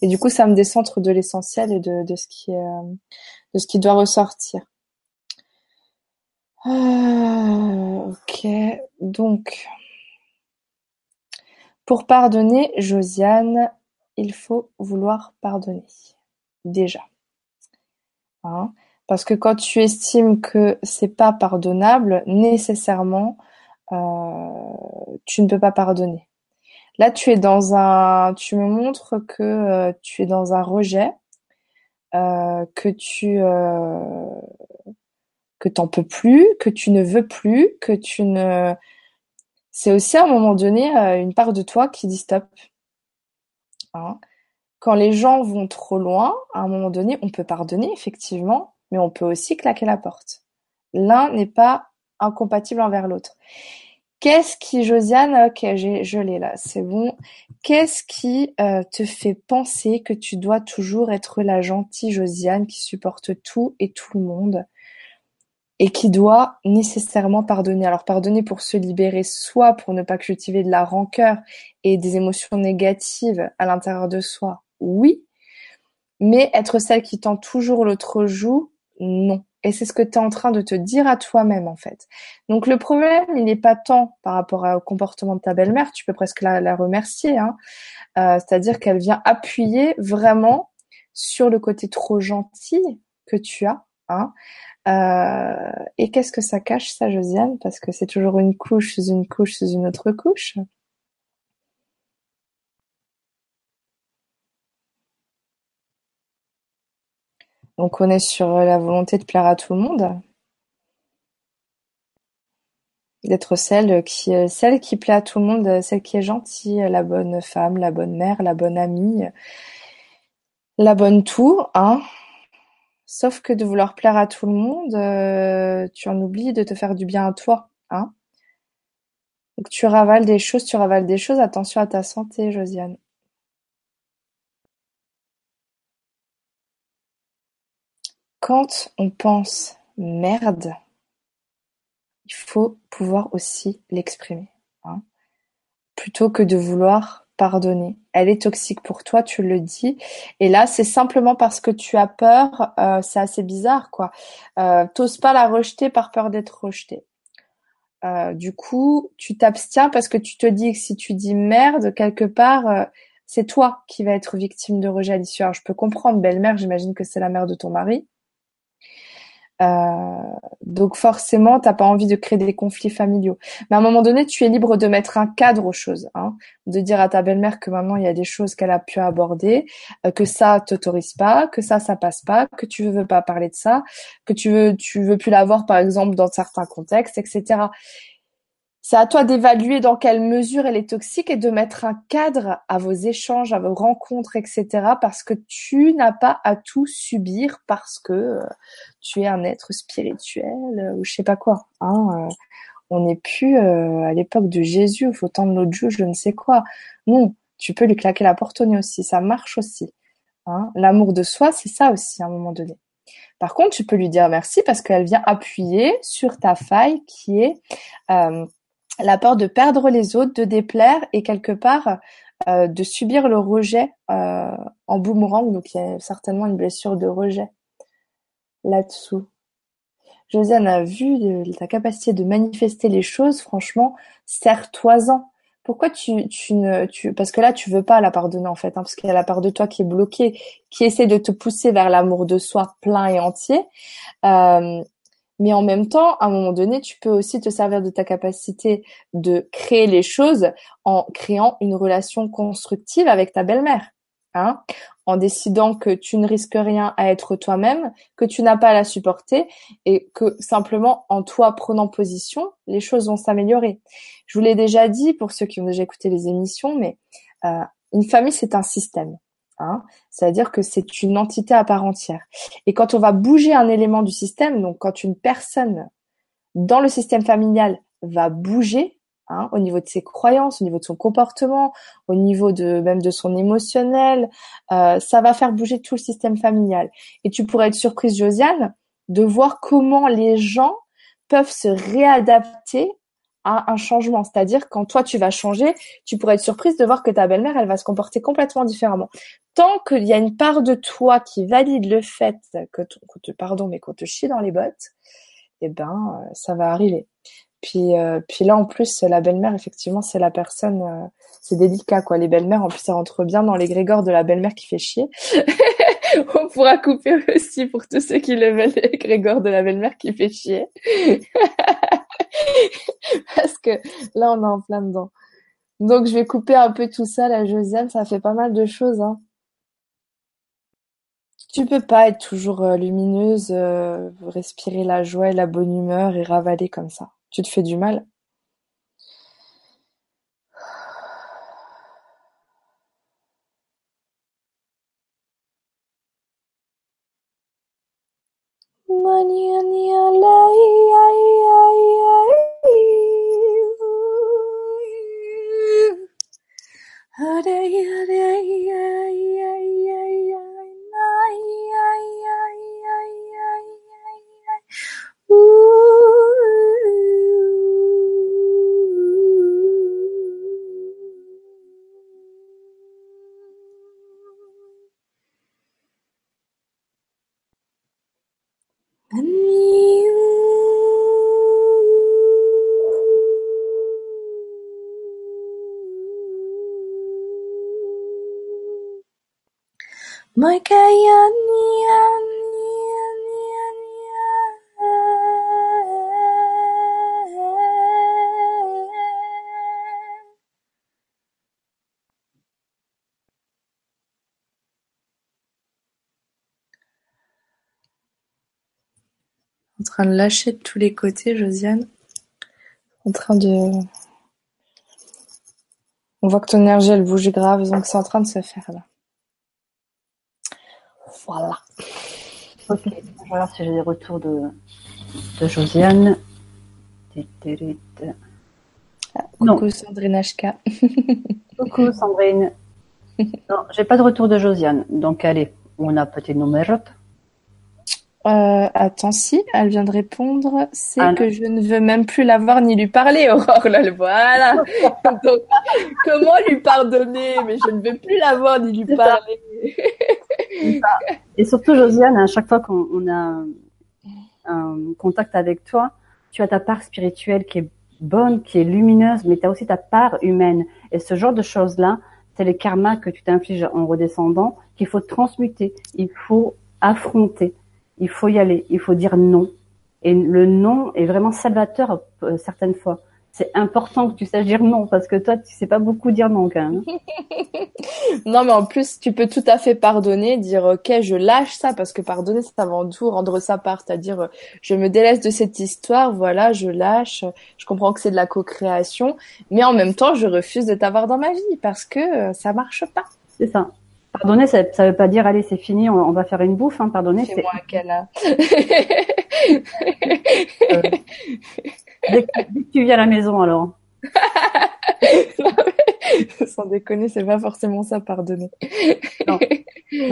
et du coup, ça me décentre de l'essentiel et de de ce qui euh, de ce qui doit ressortir. Euh, ok, donc pour pardonner, Josiane, il faut vouloir pardonner déjà. Hein? Parce que quand tu estimes que c'est pas pardonnable, nécessairement, euh, tu ne peux pas pardonner. Là, tu es dans un, tu me montres que euh, tu es dans un rejet, euh, que tu, que t'en peux plus, que tu ne veux plus, que tu ne, c'est aussi à un moment donné euh, une part de toi qui dit stop. Hein Quand les gens vont trop loin, à un moment donné, on peut pardonner effectivement, mais on peut aussi claquer la porte. L'un n'est pas incompatible envers l'autre. Qu'est-ce qui, Josiane, ok, je l'ai là, c'est bon. Qu'est-ce qui euh, te fait penser que tu dois toujours être la gentille Josiane qui supporte tout et tout le monde? Et qui doit nécessairement pardonner. Alors pardonner pour se libérer, soit pour ne pas cultiver de la rancœur et des émotions négatives à l'intérieur de soi, oui, mais être celle qui tend toujours l'autre joue, non. Et c'est ce que tu en train de te dire à toi-même en fait. Donc le problème, il n'est pas tant par rapport au comportement de ta belle-mère, tu peux presque la, la remercier, hein. Euh, c'est-à-dire qu'elle vient appuyer vraiment sur le côté trop gentil que tu as, hein. Euh, et qu'est-ce que ça cache, ça, Josiane? Parce que c'est toujours une couche sous une couche sous une autre couche. Donc on est sur la volonté de plaire à tout le monde, d'être celle qui, celle qui plaît à tout le monde, celle qui est gentille, la bonne femme, la bonne mère, la bonne amie, la bonne tout, hein. Sauf que de vouloir plaire à tout le monde, euh, tu en oublies de te faire du bien à toi, hein. Donc tu ravales des choses, tu ravales des choses, attention à ta santé, Josiane. Quand on pense merde, il faut pouvoir aussi l'exprimer, hein. Plutôt que de vouloir pardonner. Elle est toxique pour toi, tu le dis. Et là, c'est simplement parce que tu as peur. Euh, c'est assez bizarre, quoi. Euh, T'oses pas la rejeter par peur d'être rejeté. Euh, du coup, tu t'abstiens parce que tu te dis que si tu dis merde quelque part, euh, c'est toi qui vas être victime de rejet à. Alors, je peux comprendre, belle-mère, j'imagine que c'est la mère de ton mari. Euh, donc forcément, t'as pas envie de créer des conflits familiaux. Mais à un moment donné, tu es libre de mettre un cadre aux choses, hein, de dire à ta belle-mère que maintenant il y a des choses qu'elle a pu aborder, euh, que ça t'autorise pas, que ça ça passe pas, que tu veux pas parler de ça, que tu veux tu veux plus la voir par exemple dans certains contextes, etc. C'est à toi d'évaluer dans quelle mesure elle est toxique et de mettre un cadre à vos échanges, à vos rencontres, etc. Parce que tu n'as pas à tout subir parce que euh, tu es un être spirituel euh, ou je sais pas quoi. Hein, euh. on n'est plus à l'époque de Jésus, il faut tendre notre joue, je ne sais quoi. Non, tu peux lui claquer la porte au nez aussi, ça marche aussi. Hein. L'amour de soi, c'est ça aussi à un moment donné. Par contre, tu peux lui dire merci parce qu'elle vient appuyer sur ta faille qui est la peur de perdre les autres, de déplaire et quelque part euh, de subir le rejet euh, en boomerang. Donc il y a certainement une blessure de rejet là-dessous. Josiane a vu ta capacité de manifester les choses, franchement, serre-toi-en. Pourquoi tu, tu ne tu parce que là tu veux pas la pardonner en fait, hein, parce qu'il y a la part de toi qui est bloquée, qui essaie de te pousser vers l'amour de soi plein et entier. Euh, mais en même temps, à un moment donné, tu peux aussi te servir de ta capacité de créer les choses en créant une relation constructive avec ta belle-mère. Hein en décidant que tu ne risques rien à être toi-même, que tu n'as pas à la supporter et que simplement en toi prenant position, les choses vont s'améliorer. Je vous l'ai déjà dit pour ceux qui ont déjà écouté les émissions, mais euh, une famille c'est un système. Hein, C'est-à-dire que c'est une entité à part entière. Et quand on va bouger un élément du système, donc quand une personne dans le système familial va bouger, hein, au niveau de ses croyances, au niveau de son comportement, au niveau de même de son émotionnel, euh, ça va faire bouger tout le système familial. Et tu pourrais être surprise, Josiane, de voir comment les gens peuvent se réadapter un changement. C'est-à-dire quand toi tu vas changer, tu pourrais être surprise de voir que ta belle-mère elle va se comporter complètement différemment. Tant qu'il y a une part de toi qui valide le fait que qu'on te pardon mais qu'on te chie dans les bottes, eh ben euh, ça va arriver. Puis euh, puis là en plus la belle-mère effectivement c'est la personne euh, c'est délicat quoi les belles-mères en plus ça rentre bien dans les grégores de la belle-mère qui fait chier. On pourra couper aussi pour tous ceux qui le veulent les grégores de la belle-mère qui fait chier. Parce que là, on est en plein dedans. Donc, je vais couper un peu tout ça, la Josiane. Ça fait pas mal de choses. Hein. Tu peux pas être toujours euh, lumineuse, euh, respirer la joie et la bonne humeur et ravaler comme ça. Tu te fais du mal. Moi Hare Hare. En train de lâcher de tous les côtés, Josiane. En train de... On voit que ton énergie, elle bouge grave, donc c'est en train de se faire, là. Voilà. Ok, je vais voir si j'ai des retours de, de Josiane. Ah, coucou Sandrine HK. coucou Sandrine. Non, j'ai pas de retour de Josiane. Donc allez, on a petit numéro. Euh, attends, si, elle vient de répondre. C'est Ah, que je ne veux même plus la voir ni lui parler, Aurore. Là, voilà. Donc, comment lui pardonner? Mais je ne veux plus la voir ni lui parler. Et surtout, Josiane, à chaque fois qu'on on a un contact avec toi, tu as ta part spirituelle qui est bonne, qui est lumineuse, mais tu as aussi ta part humaine. Et ce genre de choses-là, c'est les karmas que tu t'infliges en redescendant qu'il faut transmuter. Il faut affronter. Il faut y aller. Il faut dire non. Et le non est vraiment salvateur euh, certaines fois. C'est important que tu saches dire non parce que toi, tu sais pas beaucoup dire non quand même. Non, mais en plus, tu peux tout à fait pardonner, dire ok, je lâche ça, parce que pardonner, c'est avant tout rendre sa part, c'est-à-dire euh, je me délaisse de cette histoire, voilà, je lâche, je comprends que c'est de la co-création, mais en même temps, je refuse de t'avoir dans ma vie parce que euh, ça marche pas. C'est ça. Pardonner, ça, ça veut pas dire allez, c'est fini, on, on va faire une bouffe. Hein. Pardonner, c'est Fais-moi qu'elle a. dès que, dès que tu viens à la maison alors. Sans déconner, c'est pas forcément ça, pardonner. Non,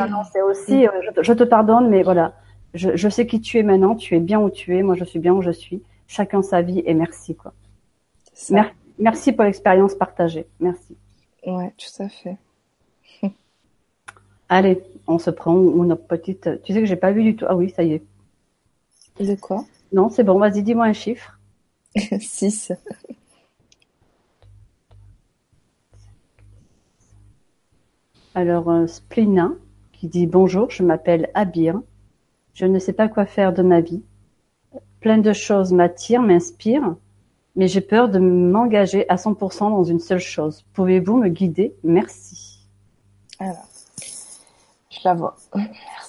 non, c'est aussi, euh, je, te- je te pardonne, mais voilà, je, je sais qui tu es maintenant, tu es bien où tu es, moi je suis bien où je suis, chacun sa vie et merci quoi. Mer- merci pour l'expérience partagée, merci. Ouais, tout à fait. Allez, on se prend notre petite. Tu sais que j'ai pas vu du tout. Ah oui, ça y est. De quoi? Non, c'est bon. Vas-y, dis-moi un chiffre. 6. Alors, euh, Splina qui dit bonjour, je m'appelle Abir. Je ne sais pas quoi faire de ma vie. Plein de choses m'attirent, m'inspirent, mais j'ai peur de m'engager à 100% dans une seule chose. Pouvez-vous me guider? Merci. Alors, je la vois. Merci.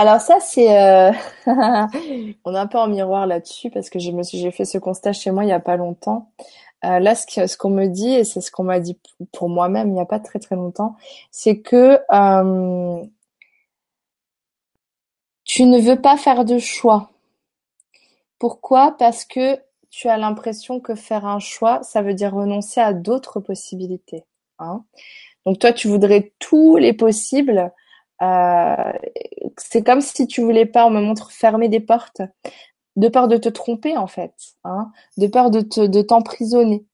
Alors ça, c'est... euh, On est un peu en miroir là-dessus parce que j'ai fait ce constat chez moi il y a pas longtemps. Euh, là, ce qu'on me dit, et c'est ce qu'on m'a dit pour moi-même il n'y a pas très très longtemps, c'est que euh, tu ne veux pas faire de choix. Pourquoi? Parce que tu as l'impression que faire un choix, ça veut dire renoncer à d'autres possibilités. Hein? Donc toi, tu voudrais tous les possibles. Euh, c'est comme si tu voulais pas, on me montre, fermer des portes, de peur de te tromper en fait, hein, de peur de te, de t'emprisonner.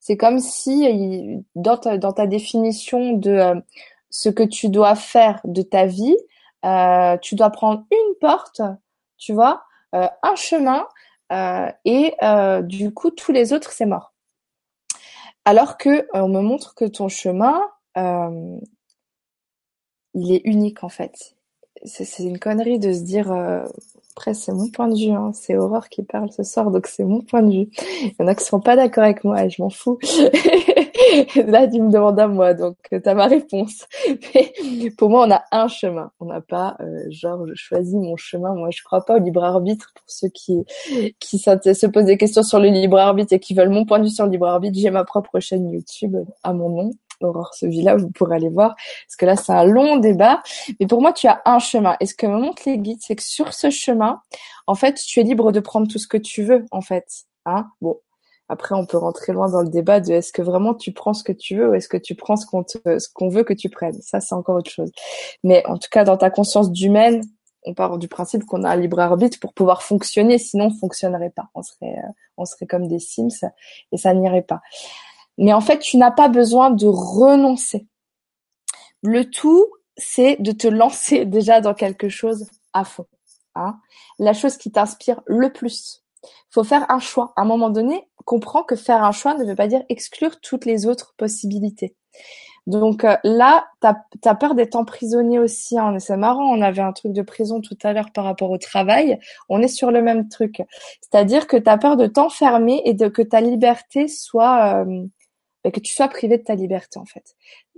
C'est comme si dans ta, dans ta définition de euh, ce que tu dois faire de ta vie, euh, tu dois prendre une porte, tu vois, euh, un chemin, euh, et du coup tous les autres c'est mort. Alors que on me montre que ton chemin, il est unique en fait. C'est une connerie de se dire. euh, après, c'est mon point de vue. Hein. C'est Aurore qui parle ce soir, donc c'est mon point de vue. Il y en a qui sont pas d'accord avec moi et je m'en fous. Là, tu me demandes à moi, donc euh, t'as ma réponse. Mais pour moi, on a un chemin. On n'a pas euh, genre je choisis mon chemin. Moi, je crois pas au libre arbitre. Pour ceux qui qui se posent des questions sur le libre arbitre et qui veulent mon point de vue sur le libre arbitre, j'ai ma propre chaîne YouTube à mon nom. Aurore Sevilla, vous pourrez aller voir, parce que là c'est un long débat. Mais pour moi, tu as un chemin. Et ce que me montrent les guides, c'est que sur ce chemin, en fait, tu es libre de prendre tout ce que tu veux, en fait. Hein bon, après, on peut rentrer loin dans le débat de est-ce que vraiment tu prends ce que tu veux ou est-ce que tu prends ce qu'on ce qu'on veut que tu prennes. Ça, c'est encore autre chose. Mais en tout cas, dans ta conscience d'humaine, on part du principe qu'on a un libre arbitre pour pouvoir fonctionner, sinon on fonctionnerait pas. On serait, euh, on serait comme des Sims et ça n'irait pas. Mais en fait, tu n'as pas besoin de renoncer. Le tout, c'est de te lancer déjà dans quelque chose à fond. Hein. La chose qui t'inspire le plus. faut faire un choix. À un moment donné, comprends que faire un choix ne veut pas dire exclure toutes les autres possibilités. Donc euh, là, t'as as peur d'être emprisonné aussi. Hein. C'est marrant, on avait un truc de prison tout à l'heure par rapport au travail. On est sur le même truc. C'est-à-dire que t'as peur de t'enfermer et de que ta liberté soit... euh, que tu sois privé de ta liberté en fait.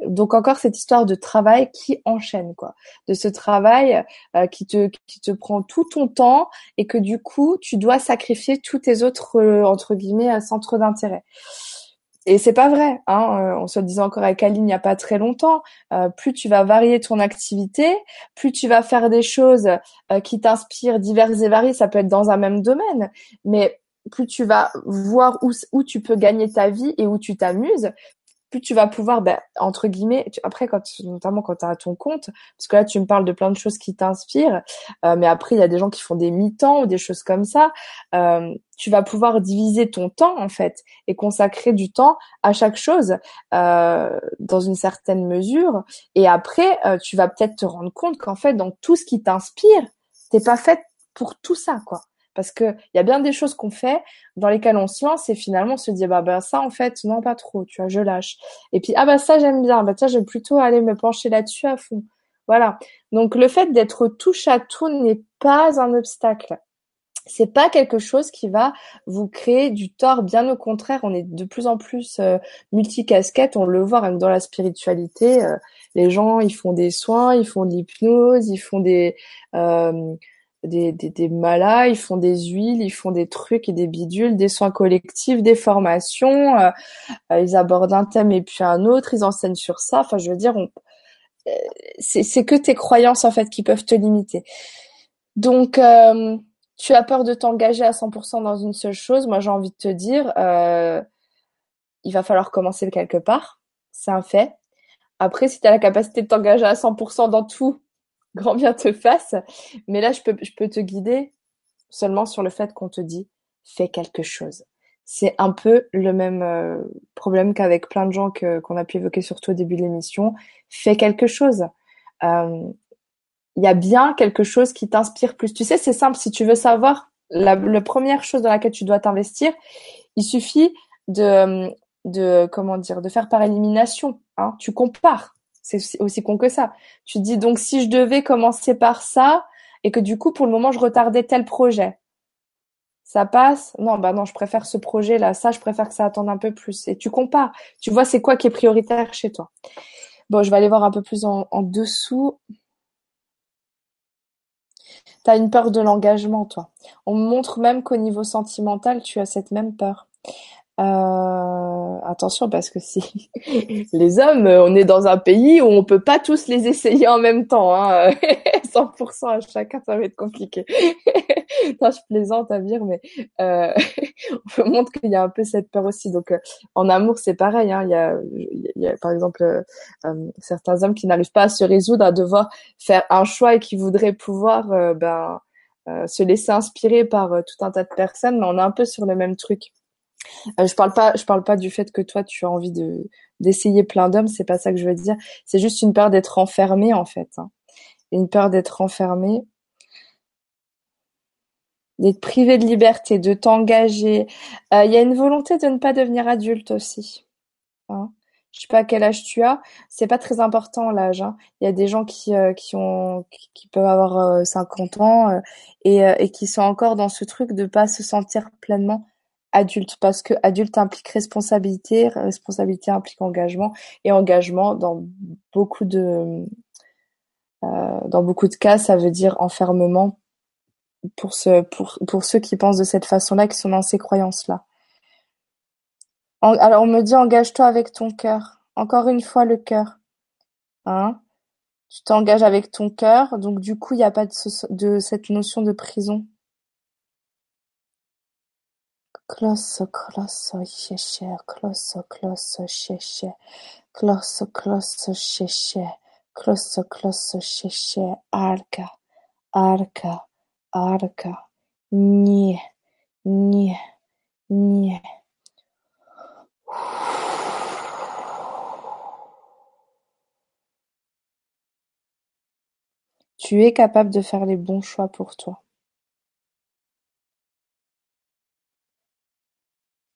Donc encore cette histoire de travail qui enchaîne quoi, de ce travail euh, qui te qui te prend tout ton temps et que du coup tu dois sacrifier tous tes autres euh, entre guillemets euh, centres d'intérêt. Et c'est pas vrai, hein. on se le disait encore avec Aline il n'y a pas très longtemps. plus tu vas varier ton activité, plus tu vas faire des choses qui t'inspirent diverses et variées. Ça peut être dans un même domaine, mais plus tu vas voir où, où tu peux gagner ta vie et où tu t'amuses, plus tu vas pouvoir, ben, entre guillemets, après, quand, notamment quand tu as ton compte, parce que là, tu me parles de plein de choses qui t'inspirent, euh, mais après, il y a des gens qui font des mi-temps ou des choses comme ça. Euh, tu vas pouvoir diviser ton temps, en fait, et consacrer du temps à chaque chose euh, dans une certaine mesure. Et après, euh, tu vas peut-être te rendre compte qu'en fait, dans tout ce qui t'inspire, t'es pas faite pour tout ça, quoi. Parce que il y a bien des choses qu'on fait dans lesquelles on se lance et finalement on se dit bah bah ça en fait non pas trop, tu vois, je lâche. Et puis ah bah ça j'aime bien, bah tiens je vais plutôt aller me pencher là-dessus à fond. Voilà. Donc le fait d'être touche à tout n'est pas un obstacle. C'est pas quelque chose qui va vous créer du tort. Bien au contraire, on est de plus en plus euh, multicasquette. On le voit même dans la spiritualité. Euh, les gens, ils font des soins, ils font de l'hypnose, ils font des euh, des, des, des malas, ils font des huiles, ils font des trucs et des bidules, des soins collectifs, des formations, euh, euh, ils abordent un thème et puis un autre, ils enseignent sur ça. Enfin, je veux dire, on... Euh, c'est que tes croyances en fait qui peuvent te limiter. Donc, euh, tu as peur de t'engager à 100% dans une seule chose. Moi, j'ai envie de te dire, euh, il va falloir commencer quelque part. C'est un fait. Après, si tu as la capacité de t'engager à 100% dans tout, grand bien te fasse. Mais là, je peux, je peux te guider seulement sur le fait qu'on te dit fais quelque chose. C'est un peu le même euh, problème qu'avec plein de gens que qu'on a pu évoquer surtout au début de l'émission. Fais quelque chose. Euh, il y a bien quelque chose qui t'inspire plus. Tu sais, c'est simple. Si tu veux savoir la, première chose dans laquelle tu dois t'investir, il suffit de, de comment dire, de faire par élimination. Hein. Tu compares. C'est aussi con que ça. Tu te dis donc si je devais commencer par ça et que du coup pour le moment je retardais tel projet, ça passe? Non, bah non, je préfère ce projet là. Ça, je préfère que ça attende un peu plus. Et tu compares. Tu vois c'est quoi qui est prioritaire chez toi? Bon, je vais aller voir un peu plus en, dessous. T'as une peur de l'engagement, toi. On montre même qu'au niveau sentimental, tu as cette même peur. Euh, attention parce que si les hommes, on est dans un pays où on peut pas tous les essayer en même temps, hein. 100% à chacun, ça va être compliqué. non, je plaisante à dire, mais euh, on montre qu'il y a un peu cette peur aussi. Donc, euh, en amour, c'est pareil. Hein. Il, y a, par exemple, euh, euh, certains hommes qui n'arrivent pas à se résoudre à devoir faire un choix et qui voudraient pouvoir, euh, ben, se laisser inspirer par tout un tas de personnes, mais on est un peu sur le même truc. Euh, je parle pas, je parle pas du fait que toi tu as envie de d'essayer plein d'hommes, c'est pas ça que je veux dire. C'est juste une peur d'être enfermé en fait, hein. une peur d'être enfermé, d'être privé de liberté, de t'engager. Euh, il y a une volonté de ne pas devenir adulte aussi. Hein. Je sais pas quel âge tu as, c'est pas très important l'âge. Hein. Il y a des gens qui euh, qui ont qui peuvent avoir 50 ans et, et qui sont encore dans ce truc de pas se sentir pleinement adulte parce que adulte implique responsabilité, responsabilité implique engagement et engagement dans beaucoup de euh, cas ça veut dire enfermement pour ce pour ceux qui pensent de cette façon-là qui sont dans ces croyances-là. alors on me dit engage-toi avec ton cœur. Encore une fois le cœur. Hein tu t'engages avec ton cœur, donc du coup il n'y a pas de cette notion de prison. Closso, closso, xexé, closso, closso, xexé, closso, closso, xexé, closso, closso, xexé, arca, arca, arca, nhé, nhé, nhé. Tu es capable de faire les bons choix pour toi.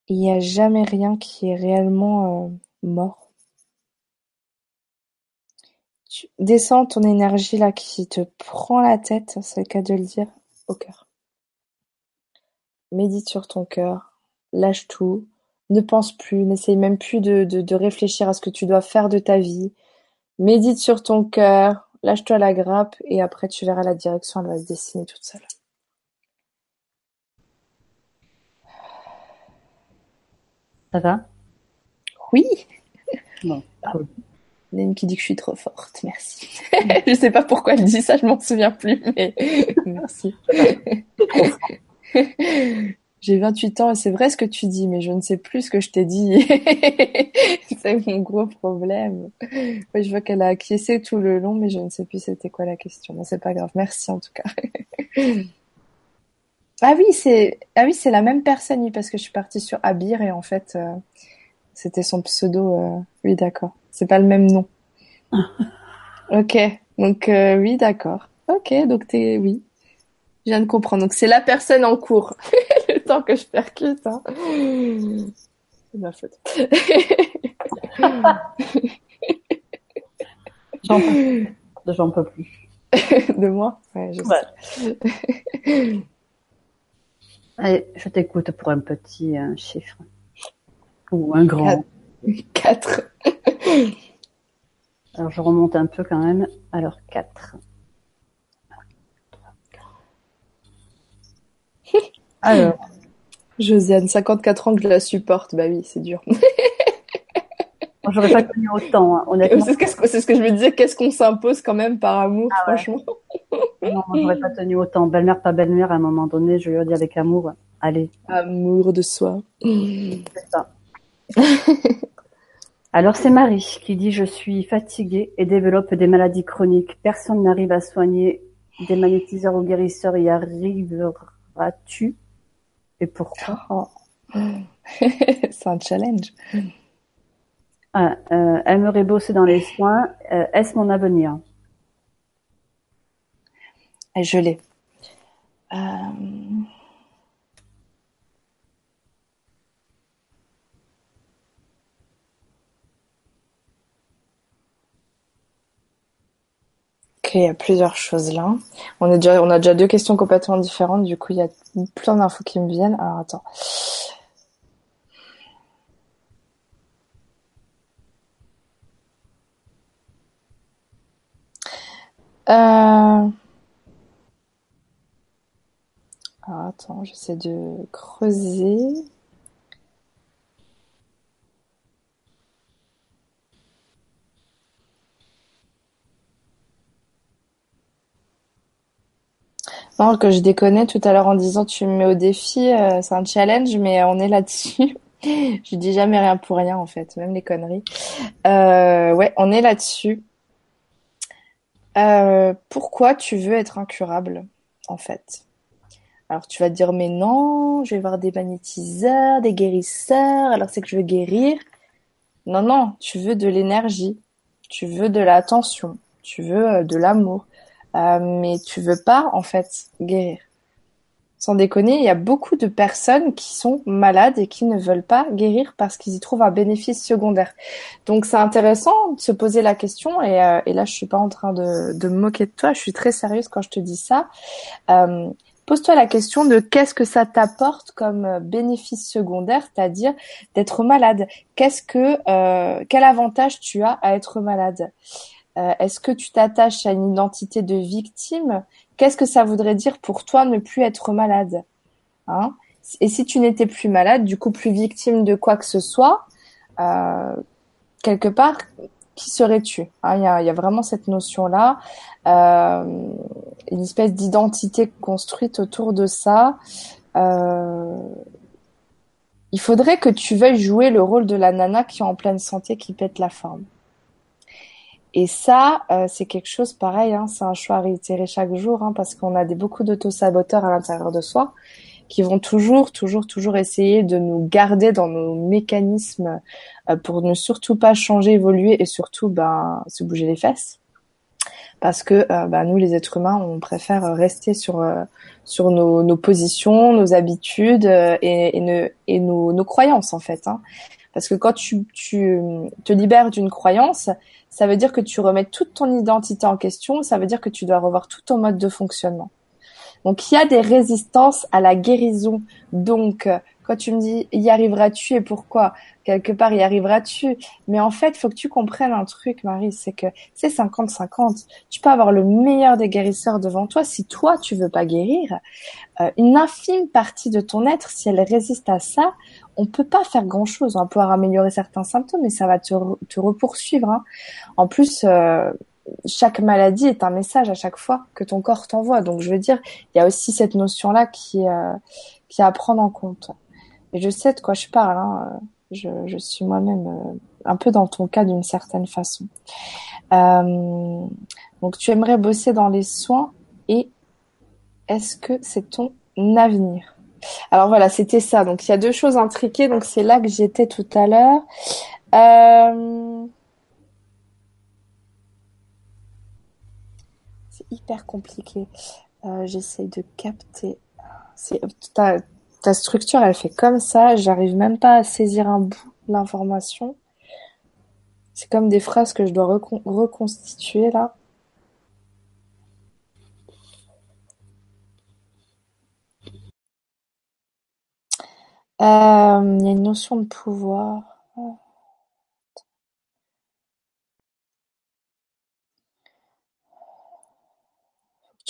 Il n'y a jamais rien qui est réellement euh, mort. Descends ton énergie là qui te prend la tête, c'est le cas de le dire, au cœur. Médite sur ton cœur, lâche tout, ne pense plus, n'essaye même plus de, de, de réfléchir à ce que tu dois faire de ta vie. Médite sur ton cœur, lâche-toi la grappe et après tu verras la direction, elle va se dessiner toute seule. Ça va? Oui. Bon, cool. Il y a une qui dit que je suis trop forte, merci. je sais pas pourquoi elle dit ça, je m'en souviens plus, mais merci. J'ai 28 ans et c'est vrai ce que tu dis, mais je ne sais plus ce que je t'ai dit. c'est mon gros problème. je vois qu'elle a acquiescé tout le long, mais je ne sais plus c'était quoi la question. Mais c'est pas grave. Merci en tout cas. Ah oui, c'est ah oui, c'est la même personne parce que je suis partie sur Abir et en fait euh, c'était son pseudo. Euh, oui, d'accord. C'est pas le même nom. ok. Donc euh, oui, d'accord. Ok, donc t'es oui. Je viens de comprendre. Donc c'est la personne en cours. le temps que je percute. Hein. C'est ma faute. J'en peux plus. J'en peux plus. de moi? Ouais, je sais. Allez, je t'écoute pour un petit euh, chiffre. Ou un grand. 4. Alors je remonte un peu quand même. Alors 4. Alors. Josiane, 54 ans que je la supporte. Bah oui, c'est dur. J'aurais pas tenu autant, hein, honnêtement. C'est ce, que je me disais, qu'est-ce qu'on s'impose quand même par amour, ah franchement. non, j'aurais pas tenu autant. Belle-mère, pas belle-mère, à un moment donné, je lui ai dit avec amour, allez. Amour de soi. C'est ça. Alors c'est Marie qui dit je suis fatiguée et développe des maladies chroniques. Personne n'arrive à soigner des magnétiseurs ou guérisseurs. Y arriveras-tu Et pourquoi? Oh. C'est un challenge. Ah, euh, aimerait bosser dans les soins. Euh, est-ce mon avenir? Je l'ai. Euh... il y a plusieurs choses là. On, on a déjà deux questions complètement différentes, du coup il y a plein d'infos qui me viennent. Alors attends. Euh... Alors attends, j'essaie de creuser. Non, que je déconnais tout à l'heure en disant tu me mets au défi, euh, c'est un challenge, mais on est là-dessus. je dis jamais rien pour rien en fait, même les conneries. Euh, ouais, on est là-dessus. Euh, pourquoi tu veux être incurable en fait? Alors tu vas te dire mais non, je vais voir des magnétiseurs, des guérisseurs, alors c'est que je veux guérir. Non, non, tu veux de l'énergie, tu veux de l'attention, tu veux de l'amour, euh, mais tu veux pas en fait guérir. Sans déconner, il y a beaucoup de personnes qui sont malades et qui ne veulent pas guérir parce qu'ils y trouvent un bénéfice secondaire. Donc c'est intéressant de se poser la question et, euh, là je suis pas en train de, me moquer de toi, je suis très sérieuse quand je te dis ça. Euh, Pose-toi la question de qu'est-ce que ça t'apporte comme bénéfice secondaire, c'est-à-dire d'être malade. Qu'est-ce que, euh, quel avantage tu as à être malade? Euh, est-ce que tu t'attaches à une identité de victime? Qu'est-ce que ça voudrait dire pour toi ne plus être malade hein? Et si tu n'étais plus malade, du coup plus victime de quoi que ce soit, euh, quelque part, qui serais-tu? Hein, Il y, a, y, a, vraiment cette notion-là, euh, une espèce d'identité construite autour de ça. Euh, il faudrait que tu veuilles jouer le rôle de la nana qui est en pleine santé, qui pète la forme. Et ça, euh, c'est quelque chose pareil, hein, c'est un choix à réitérer chaque jour, hein, parce qu'on a des, beaucoup d'auto-saboteurs à l'intérieur de soi qui vont toujours, toujours, toujours essayer de nous garder dans nos mécanismes euh, pour ne surtout pas changer, évoluer et surtout ben, se bouger les fesses. Parce que euh, ben, nous, les êtres humains, on préfère rester sur sur nos, nos, positions, nos habitudes et, et, ne, et nos, nos, croyances en fait. Hein. Parce que quand tu, te libères d'une croyance, ça veut dire que tu remets toute ton identité en question, ça veut dire que tu dois revoir tout ton mode de fonctionnement. Donc il y a des résistances à la guérison. Donc tu me dis y arriveras-tu et pourquoi? Quelque part y arriveras-tu? Mais en fait faut que tu comprennes un truc Marie c'est que c'est 50-50 tu peux avoir le meilleur des guérisseurs devant toi si toi tu veux pas guérir euh, une infime partie de ton être si elle résiste à ça on peut pas faire grand chose on va pouvoir améliorer certains symptômes mais ça va te, te repoursuivre hein. en plus euh, chaque maladie est un message à chaque fois que ton corps t'envoie. Donc je veux dire, il y a aussi cette notion-là qui, euh, qui est à prendre en compte. Et je sais de quoi je parle. Hein. Je, je, suis moi-même euh, un peu dans ton cas d'une certaine façon. Euh, donc tu aimerais bosser dans les soins et est-ce que c'est ton avenir? Alors voilà, c'était ça. Donc il y a deux choses intriquées. Donc c'est là que j'étais tout à l'heure. Euh... C'est hyper compliqué. Euh, J'essaye de capter. Ta, ta structure, elle fait comme ça. J'arrive même pas à saisir un bout de l'information. C'est comme des phrases que je dois reconstituer là. Euh, il y a une notion de pouvoir.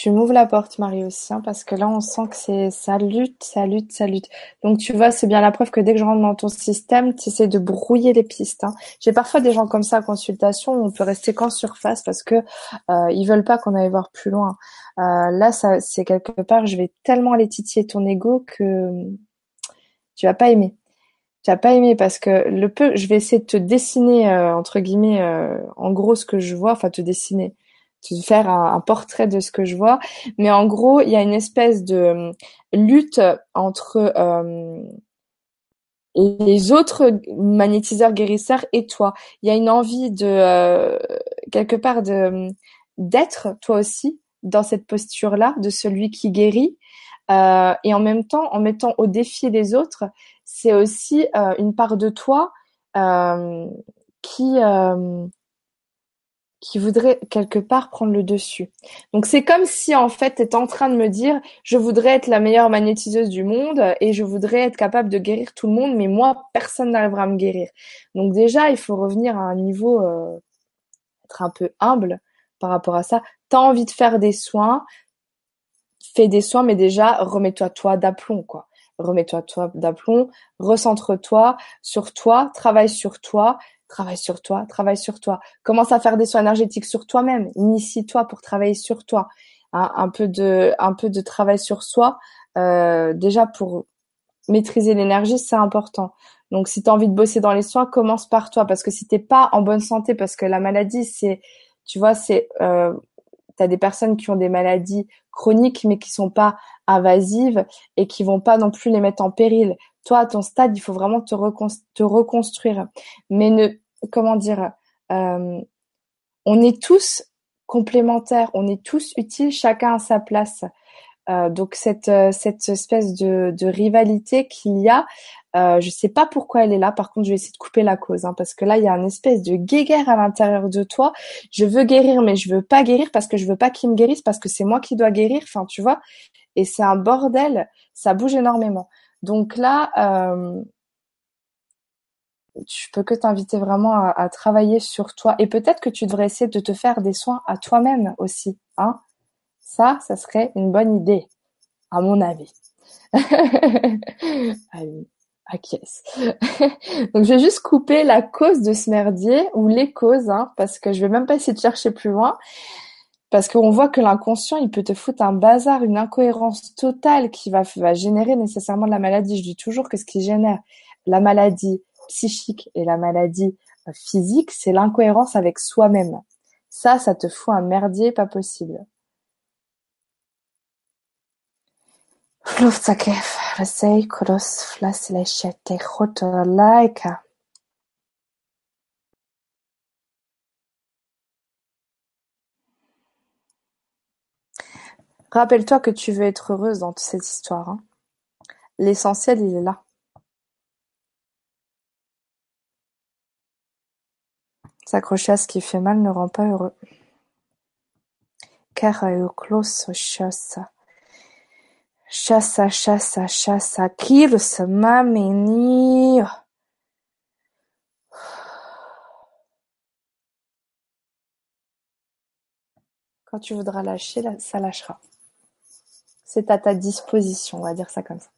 Tu m'ouvres la porte, Marie aussi, hein, parce que là, on sent que c'est ça lutte, ça lutte, ça lutte. Donc, tu vois, c'est bien la preuve que dès que je rentre dans ton système, tu essaies de brouiller les pistes. Hein. J'ai parfois des gens comme ça en consultation où on peut rester qu'en surface parce que euh, ils veulent pas qu'on aille voir plus loin. Euh, là, ça, c'est quelque part, je vais tellement aller titiller ton ego que tu vas pas aimer. Tu vas pas aimer parce que le peu, je vais essayer de te dessiner euh, entre guillemets, euh, en gros ce que je vois, enfin te dessiner, te faire un, portrait de ce que je vois. Mais en gros, il y a une espèce de euh, lutte entre les autres magnétiseurs guérisseurs et toi. Il y a une envie de quelque part de d'être toi aussi dans cette posture-là de celui qui guérit euh, et en même temps, en mettant au défi les autres, c'est aussi euh, une part de toi euh, qui qui voudrait quelque part prendre le dessus. Donc c'est comme si en fait tu es en train de me dire je voudrais être la meilleure magnétiseuse du monde et je voudrais être capable de guérir tout le monde mais moi personne n'arrivera à me guérir. Donc déjà il faut revenir à un niveau être un peu humble par rapport à ça. Tu as envie de faire des soins, fais des soins, mais déjà, remets-toi toi d'aplomb, quoi. Remets-toi toi d'aplomb, recentre-toi sur toi, travaille sur toi, travaille sur toi, travaille sur toi. Commence à faire des soins énergétiques sur toi-même. Initie-toi pour travailler sur toi. Hein, un peu de, un peu de travail sur soi. Euh, déjà pour maîtriser l'énergie, c'est important. Donc, si tu as envie de bosser dans les soins, commence par toi, parce que si t'es pas en bonne santé, parce que la maladie, c'est, tu vois, c'est euh, tu as des personnes qui ont des maladies chroniques mais qui sont pas invasives et qui vont pas non plus les mettre en péril. Toi, à ton stade, il faut vraiment te, te reconstruire. Mais ne, comment dire, euh, on est tous complémentaires, on est tous utiles, chacun à sa place. Euh, donc cette euh, cette espèce de, rivalité qu'il y a, euh, je sais pas pourquoi elle est là. Par contre, je vais essayer de couper la cause, hein, parce que là, il y a une espèce de guéguerre à l'intérieur de toi. Je veux guérir, mais je veux pas guérir parce que je veux pas qu'il me guérisse, parce que c'est moi qui dois guérir. Enfin, tu vois. Et c'est un bordel. Ça bouge énormément. Donc là, je peux que t'inviter vraiment à, à, travailler sur toi. Et peut-être que tu devrais essayer de te faire des soins à toi-même aussi, hein. Ça, ça serait une bonne idée, à mon avis. Allez, acquiesce. Donc, je vais juste couper la cause de ce merdier, ou les causes, hein, parce que je vais même pas essayer de chercher plus loin. Parce qu'on voit que l'inconscient, il peut te foutre un bazar, une incohérence totale qui va, va générer nécessairement de la maladie. Je dis toujours que ce qui génère la maladie psychique et la maladie euh, physique, c'est l'incohérence avec soi-même. Ça, ça te fout un merdier pas possible. Rappelle-toi que tu veux être heureuse dans cette histoire. Hein. L'essentiel, il est là. S'accrocher à ce qui fait mal ne rend pas heureux. Car Chassa, chassa, chassa, se mameni. Quand tu voudras lâcher, ça lâchera. C'est à ta disposition, on va dire ça comme ça.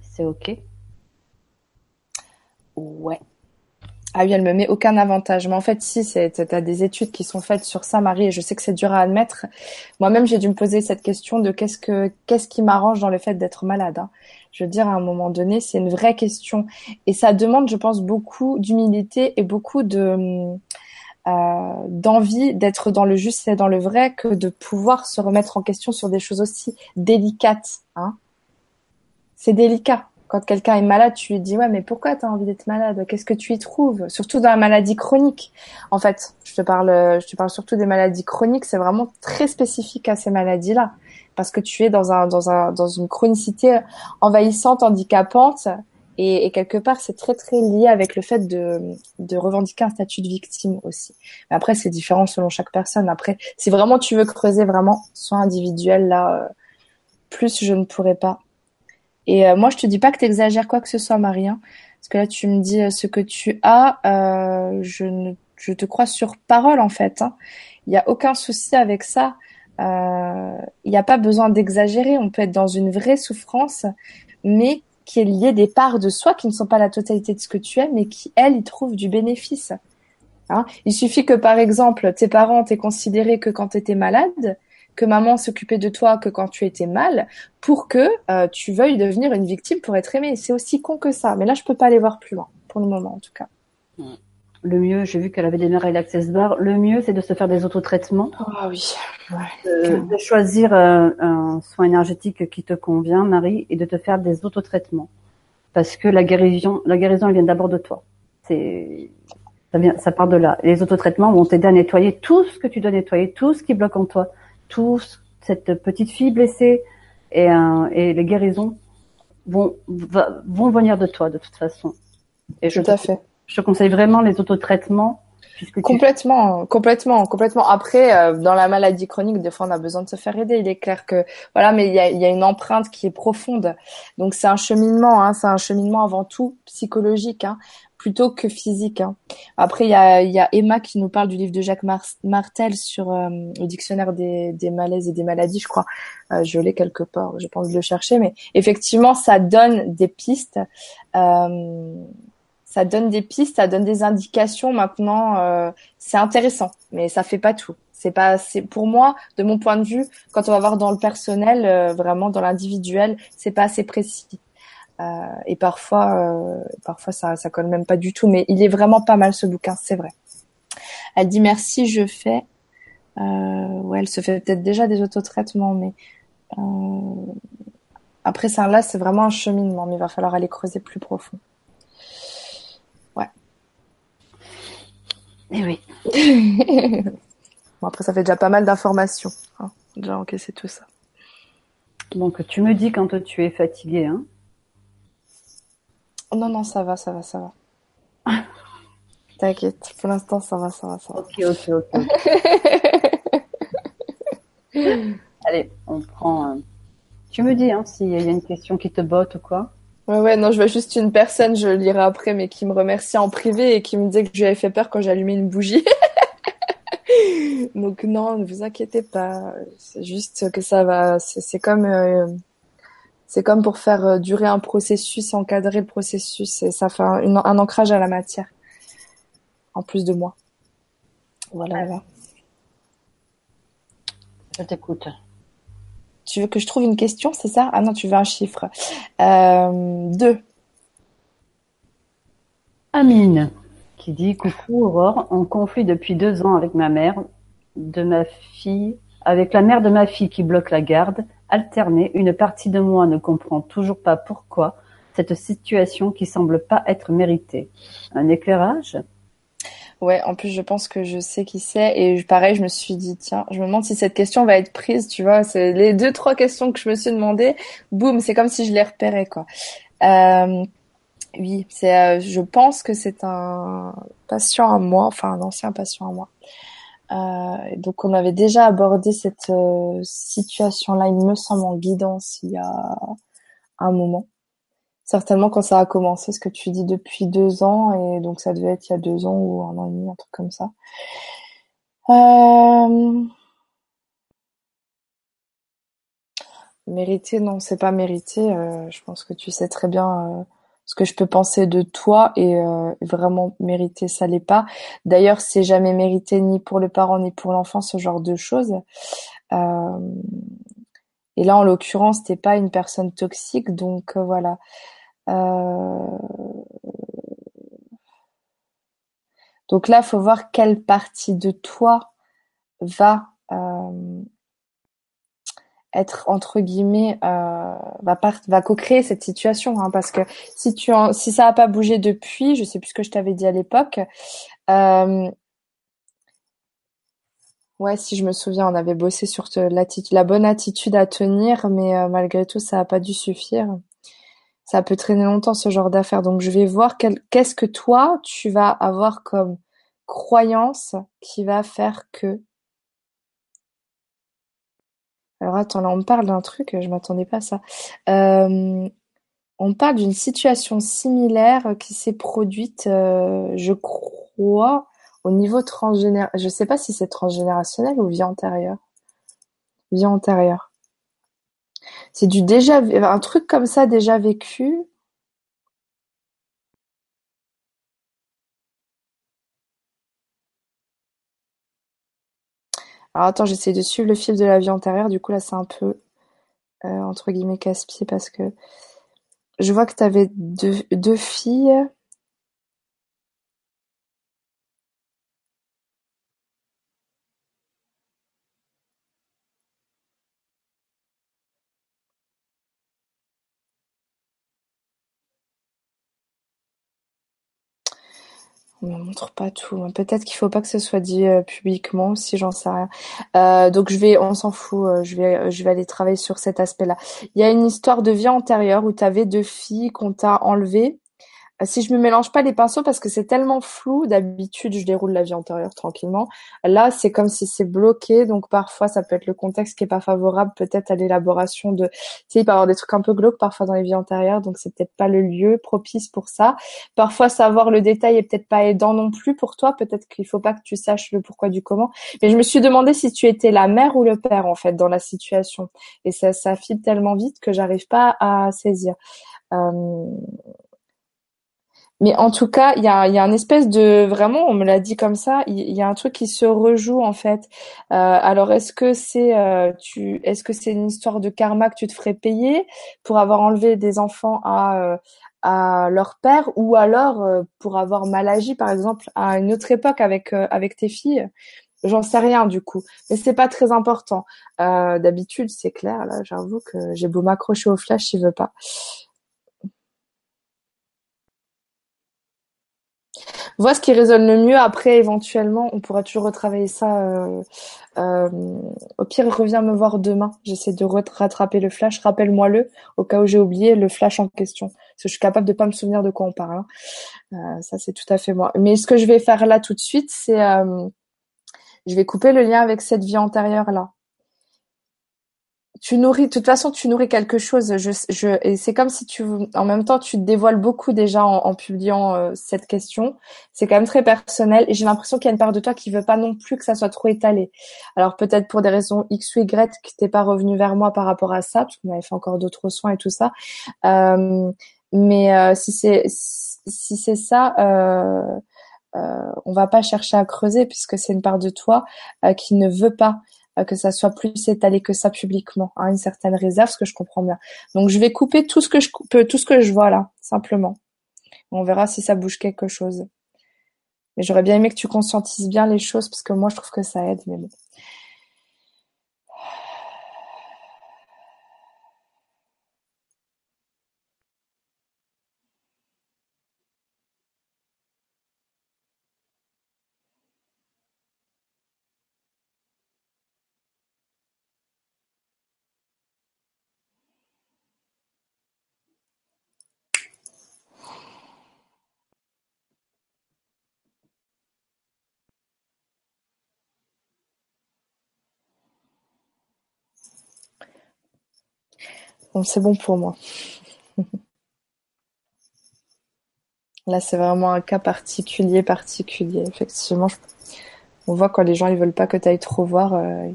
C'est ok Ouais. Ah oui, elle me met aucun avantage. Mais en fait, si, t'as des études qui sont faites sur ça, Marie, et je sais que c'est dur à admettre. Moi-même, j'ai dû me poser cette question de qu'est-ce que, qu'est-ce qui m'arrange dans le fait d'être malade. Hein. Je veux dire, à un moment donné, c'est une vraie question. Et ça demande, je pense, beaucoup d'humilité et beaucoup euh, d'envie d'être dans le juste et dans le vrai que de pouvoir se remettre en question sur des choses aussi délicates. Hein. C'est délicat quand quelqu'un est malade, tu lui dis ouais, mais pourquoi tu envie d'être malade? Qu'est-ce que tu y trouves? Surtout dans la maladie chronique. En fait, je te parle, je te parle surtout des maladies chroniques. C'est vraiment très spécifique à ces maladies-là, parce que tu es dans un, dans un, dans une chronicité envahissante, handicapante, et, et quelque part, c'est très très lié avec le fait de, de revendiquer un statut de victime aussi. Mais après, c'est différent selon chaque personne. Après, si vraiment tu veux creuser vraiment soin individuel, là, euh, plus je ne pourrais pas et euh, moi, je te dis pas que tu exagères quoi que ce soit, Marie. Hein. parce que là, tu me dis euh, ce que tu as. Euh, je, ne, je te crois sur parole, en fait. Hein. Il n'y a aucun souci avec ça. Il n'y a pas besoin d'exagérer. On peut être dans une vraie souffrance, mais qui est liée des parts de soi qui ne sont pas la totalité de ce que tu es, mais qui, elles, y trouvent du bénéfice. Hein Il suffit que, par exemple, tes parents t'aient considéré que quand tu étais malade, que maman s'occupait de toi que quand tu étais mal pour que euh, tu veuilles devenir une victime pour être aimée. C'est aussi con que ça. Mais là, je peux pas aller voir plus loin, pour le moment en tout cas. Le mieux, j'ai vu qu'elle avait démarré l'Access Bar, le mieux c'est de se faire des autotraitements. Ah oui. de, choisir euh, un soin énergétique qui te convient, Marie, et de te faire des autotraitements. Parce que la guérison, la guérison, elle vient d'abord de toi. C'est, ça vient, ça part de là. les autotraitements vont t'aider à nettoyer tout ce que tu dois nettoyer, tout ce qui bloque en toi tous, cette petite fille blessée et, euh, et les guérisons vont, vont venir de toi de toute façon. Et Tout je, à fait. Je te conseille vraiment les autotraitements. Complètement, complètement, complètement. Après, euh, dans la maladie chronique, des fois, on a besoin de se faire aider. Il est clair que voilà, mais il y a, y a, une empreinte qui est profonde. Donc c'est un cheminement, hein, c'est un cheminement avant tout psychologique. Hein plutôt que physique. Hein. Après, il y a, y a, Emma qui nous parle du livre de Jacques Martel sur euh, le dictionnaire des, des, malaises et des maladies, je crois. Euh, je l'ai quelque part, je pense le chercher, mais effectivement, ça donne des pistes. Euh, ça donne des pistes, ça donne des indications. Maintenant, euh, c'est intéressant, mais ça fait pas tout. C'est pas, c'est pour moi, de mon point de vue, quand on va voir dans le personnel, vraiment dans l'individuel, c'est pas assez précis. Euh, et parfois, euh, parfois ça, ça colle même pas du tout. Mais il est vraiment pas mal ce bouquin, c'est vrai. Elle dit merci, je fais. Euh, ouais, elle se fait peut-être déjà des autotraitements, mais après ça, là, c'est vraiment un cheminement, mais il va falloir aller creuser plus profond. Ouais. Et eh oui. bon, après, ça fait déjà pas mal d'informations. Hein, déjà encaissé tout ça. Donc, tu me dis quand tu es fatigué, hein non, non, ça va, ça va, ça va. T'inquiète, pour l'instant, ça va, ça va, ça va. Ok, ok, ok. Allez, on prend. Euh, tu me dis hein, s'il y a une question qui te botte ou quoi. Ouais, ouais, non, je vois juste une personne, je le lirai après, mais qui me remercie en privé et qui me disait que je lui avais fait peur quand j'allumais une bougie. Donc non, ne vous inquiétez pas. C'est juste que ça va. C'est comme euh, c'est comme pour faire euh, durer un processus, encadrer le processus, et ça fait un, ancrage à la matière, en plus de moi. Voilà. Je t'écoute. Tu veux que je trouve une question, c'est ça? Ah non, tu veux un chiffre. Euh, deux. Amine, qui dit Coucou Aurore, en conflit depuis deux ans avec ma mère, de ma fille, avec la mère de ma fille qui bloque la garde alternée, une partie de moi ne comprend toujours pas pourquoi cette situation qui semble pas être méritée. Un éclairage? Ouais, en plus je pense que je sais qui c'est et pareil je me suis dit tiens je me demande si cette question va être prise tu vois c'est les deux trois questions que je me suis demandé boum c'est comme si je les repérais quoi. Euh, oui c'est euh, je pense que c'est un patient à moi enfin un ancien patient à moi donc on avait déjà abordé cette euh, situation-là, il me semble, en guidance il y a un moment. Certainement quand ça a commencé, ce que tu dis depuis deux ans, et donc ça devait être il y a deux ans ou un an et demi, un truc comme ça. Euh... Mérité, non, c'est pas mérité. Euh, je pense que tu sais très bien ce que je peux penser de toi et euh, vraiment mériter ça l'est pas. D'ailleurs, c'est jamais mérité ni pour le parent ni pour l'enfant ce genre de choses. Euh, et là, en l'occurrence, t'es pas une personne toxique, donc euh, voilà. Donc là, faut voir quelle partie de toi va être entre guillemets euh, va va co-créer cette situation hein, parce que si tu en, si ça a pas bougé depuis je sais plus ce que je t'avais dit à l'époque euh, ouais si je me souviens on avait bossé sur la bonne attitude à tenir mais euh, malgré tout ça a pas dû suffire. Ça peut traîner longtemps ce genre d'affaires. Donc je vais voir qu'est-ce que toi tu vas avoir comme croyance qui va faire que alors attends, là on parle d'un truc, je m'attendais pas à ça. Euh, on parle d'une situation similaire qui s'est produite, euh, je crois, au niveau transgénérationnel. Je sais pas si c'est transgénérationnel ou vie antérieure. Vie antérieure. C'est du déjà, un truc comme ça déjà vécu. Alors attends, j'essaie de suivre le fil de la vie antérieure. Du coup, là, c'est un peu, euh, entre guillemets, casse-pied parce que je vois que tu avais deux, deux filles. On ne montre pas tout. Peut-être qu'il faut pas que ce soit dit euh, publiquement, si j'en sais rien. Euh, donc je vais, on s'en fout. Euh, je vais, je vais aller travailler sur cet aspect-là. Il y a une histoire de vie antérieure où tu avais deux filles qu'on t'a enlevées si je me mélange pas les pinceaux parce que c'est tellement flou, d'habitude je déroule la vie antérieure tranquillement. Là, c'est comme si c'est bloqué, donc parfois ça peut être le contexte qui est pas favorable, peut-être à l'élaboration de. Tu sais, il peut y avoir des trucs un peu glauques parfois dans les vies antérieures, donc c'est peut-être pas le lieu propice pour ça. Parfois, savoir le détail est peut-être pas aidant non plus pour toi. Peut-être qu'il faut pas que tu saches le pourquoi du comment. Mais je me suis demandé si tu étais la mère ou le père en fait dans la situation, et ça, ça file tellement vite que j'arrive pas à saisir. Euh, mais en tout cas, il y a, y a un espèce de vraiment, on me l'a dit comme ça, il y, a un truc qui se rejoue en fait. Euh, alors est-ce que c'est euh, tu, est-ce que c'est une histoire de karma que tu te ferais payer pour avoir enlevé des enfants à euh, à leur père ou alors euh, pour avoir mal agi par exemple à une autre époque avec euh, avec tes filles? J'en sais rien du coup, mais c'est pas très important. D'habitude, c'est clair. Là, j'avoue que j'ai beau m'accrocher au flash, il veut pas. Vois ce qui résonne le mieux. Après, éventuellement, on pourra toujours retravailler ça. Euh, euh, au pire, reviens me voir demain. J'essaie de rattraper le flash. Rappelle-moi-le au cas où j'ai oublié le flash en question. Parce que je suis capable de pas me souvenir de quoi on parle. Hein. Euh, ça, c'est tout à fait moi. Mais ce que je vais faire là tout de suite, c'est je vais couper le lien avec cette vie antérieure là tu nourris, de toute façon, tu nourris quelque chose. Je, je, et c'est comme si tu, en même temps, tu te dévoiles beaucoup déjà en, publiant euh, cette question. C'est quand même très personnel et j'ai l'impression qu'il y a une part de toi qui veut pas non plus que ça soit trop étalé. Alors peut-être pour des raisons X ou Y que t'es pas revenu vers moi par rapport à ça, parce qu'on avait fait encore d'autres soins et tout ça. Euh, mais euh, si c'est si c'est ça, euh, euh, on va pas chercher à creuser puisque c'est une part de toi qui ne veut pas euh, que ça soit plus étalé que ça publiquement, une certaine réserve, ce que je comprends bien. Donc je vais couper tout ce que je peux, tout ce que je vois là, simplement. On verra si ça bouge quelque chose. Mais j'aurais bien aimé que tu conscientises bien les choses parce que moi je trouve que ça aide, mais bon. C'est bon pour moi. Là, c'est vraiment un cas particulier, particulier. Effectivement, on voit quand les gens ils veulent pas que tu ailles trop voir, euh,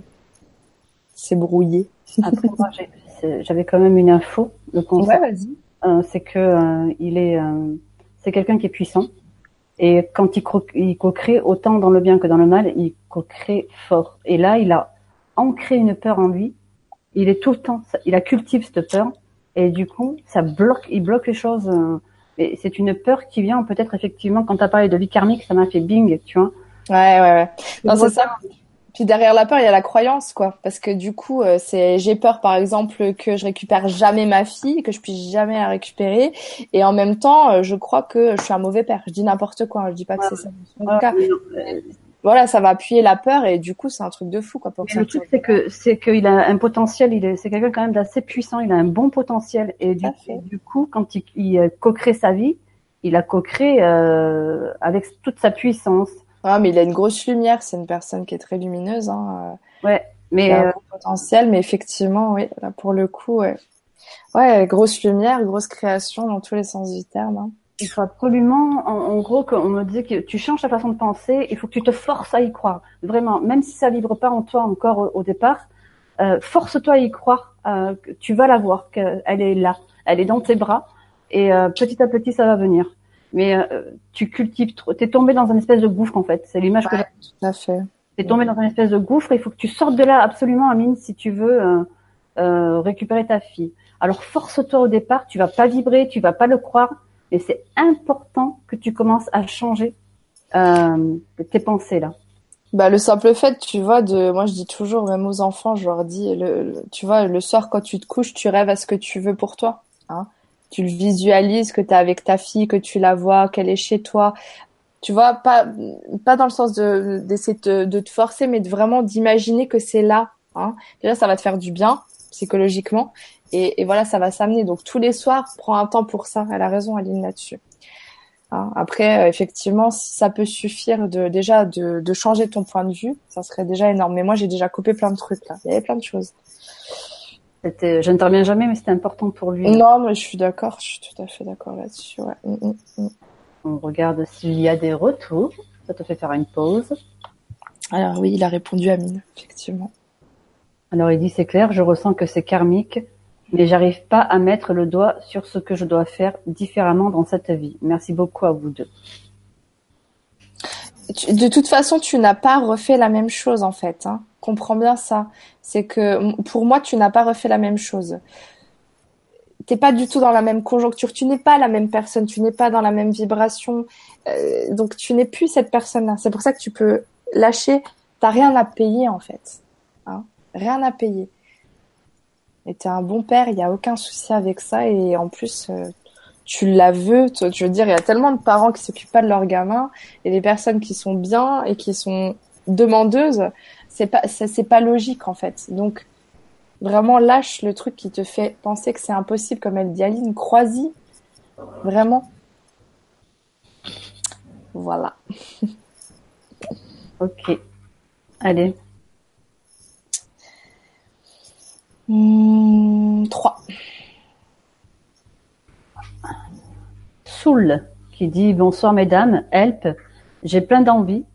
c'est brouillé. j'avais quand même une info. ouais, vas-y. euh, c'est que euh, il est, c'est quelqu'un qui est puissant. Et quand il, cro- il co-crée autant dans le bien que dans le mal, il co-crée fort. Et là, il a ancré une peur en lui. Il est tout le temps, il a cultive cette peur. Et du coup, ça bloque, il bloque les choses. euh, Et c'est une peur qui vient peut-être effectivement quand tu as parlé de vie karmique, ça m'a fait bing, tu vois. Ouais, ouais, ouais. Non, c'est ça. Puis derrière la peur, il y a la croyance, quoi. Parce que du coup, euh, c'est j'ai peur, par exemple, que je récupère jamais ma fille, que je puisse jamais la récupérer, et en même temps, euh, je crois que je suis un mauvais père. Je dis n'importe quoi. hein. Je dis pas que c'est ça. En tout cas, Ouais, voilà, ça va appuyer la peur, et du coup, c'est un truc de fou, quoi. Pour le truc, c'est que c'est qu'il a un potentiel. Il est, c'est quelqu'un quand même d'assez puissant. Il a un bon potentiel. Et du, du coup, quand il, il euh, co-crée sa vie, il a co-créé euh, avec toute sa puissance. Ah, mais il a une grosse lumière. C'est une personne qui est très lumineuse. Hein. euh, Mais il a un euh, gros potentiel, mais effectivement, oui, là pour le coup, ouais. Ouais, grosse lumière, grosse création dans tous les sens du terme. Hein. Il faut absolument, en, en gros, qu'on me disait que tu changes ta façon de penser. Il faut que tu te forces à y croire. Vraiment, même si ça vibre pas en toi encore au, au départ, euh, force-toi à y croire. euh, que tu vas la voir, qu'elle est là, elle est dans tes bras, et euh, petit à petit, ça va venir. Mais euh, tu cultives trop. T'es tombé dans une espèce de gouffre en fait. C'est l'image que Ouais. Tout à fait. T'es tombé dans une espèce de gouffre. Il faut que tu sortes de là absolument, Amine, si tu veux euh, euh, récupérer ta fille. Alors force-toi au départ. Tu vas pas vibrer, tu vas pas le croire, mais c'est important que tu commences à changer euh, tes pensées là. Bah, le simple fait, tu vois, moi, je dis toujours, même aux enfants, je leur dis, le, tu vois, le soir, quand tu te couches, tu rêves à ce que tu veux pour toi, hein. Tu le visualises, que t'es avec ta fille, que tu la vois, qu'elle est chez toi. Tu vois, pas, pas dans le sens de, d'essayer de, de te forcer, mais de vraiment d'imaginer que c'est là, hein. Déjà, ça va te faire du bien, psychologiquement. Et, et voilà, ça va s'amener. Donc, tous les soirs, prends un temps pour ça. Elle a raison, Aline, là-dessus. Hein. Après, euh, effectivement, si ça peut suffire de déjà de, de changer ton point de vue, ça serait déjà énorme. Mais moi, j'ai déjà coupé plein de trucs là. Il y avait plein de choses. Je n'interviens jamais, mais c'était important pour lui. Non, mais je suis d'accord. Je suis tout à fait d'accord là-dessus. Ouais. Mm, mm, mm. On regarde s'il y a des retours. Ça te fait faire une pause. Alors oui, il a répondu à Mine, effectivement. Alors il dit c'est clair, je ressens que c'est karmique, mais j'arrive pas à mettre le doigt sur ce que je dois faire différemment dans cette vie. Merci beaucoup à vous deux. De toute façon, tu n'as pas refait la même chose en fait. Hein. Comprends bien ça. C'est que pour moi, tu n'as pas refait la même chose. T'es pas du tout dans la même conjoncture. Tu n'es pas la même personne. Tu n'es pas dans la même vibration. Euh, donc, tu n'es plus cette personne-là. C'est pour ça que tu peux lâcher. T'as rien à payer en fait. Hein. Rien à payer. Et t'es un bon père. Il y a aucun souci avec ça. Et en plus, euh, tu la veux. Tu tu veux dire, il y a tellement de parents qui s'occupent pas de leurs gamins et des personnes qui sont bien et qui sont demandeuses, c'est pas c'est pas logique en fait. Donc vraiment lâche le truc qui te fait penser que c'est impossible comme elle dit Aline, crois-y. Vraiment. Voilà. Ok. Allez. Hmm, trois. Soul qui dit bonsoir mesdames, help, j'ai plein d'envie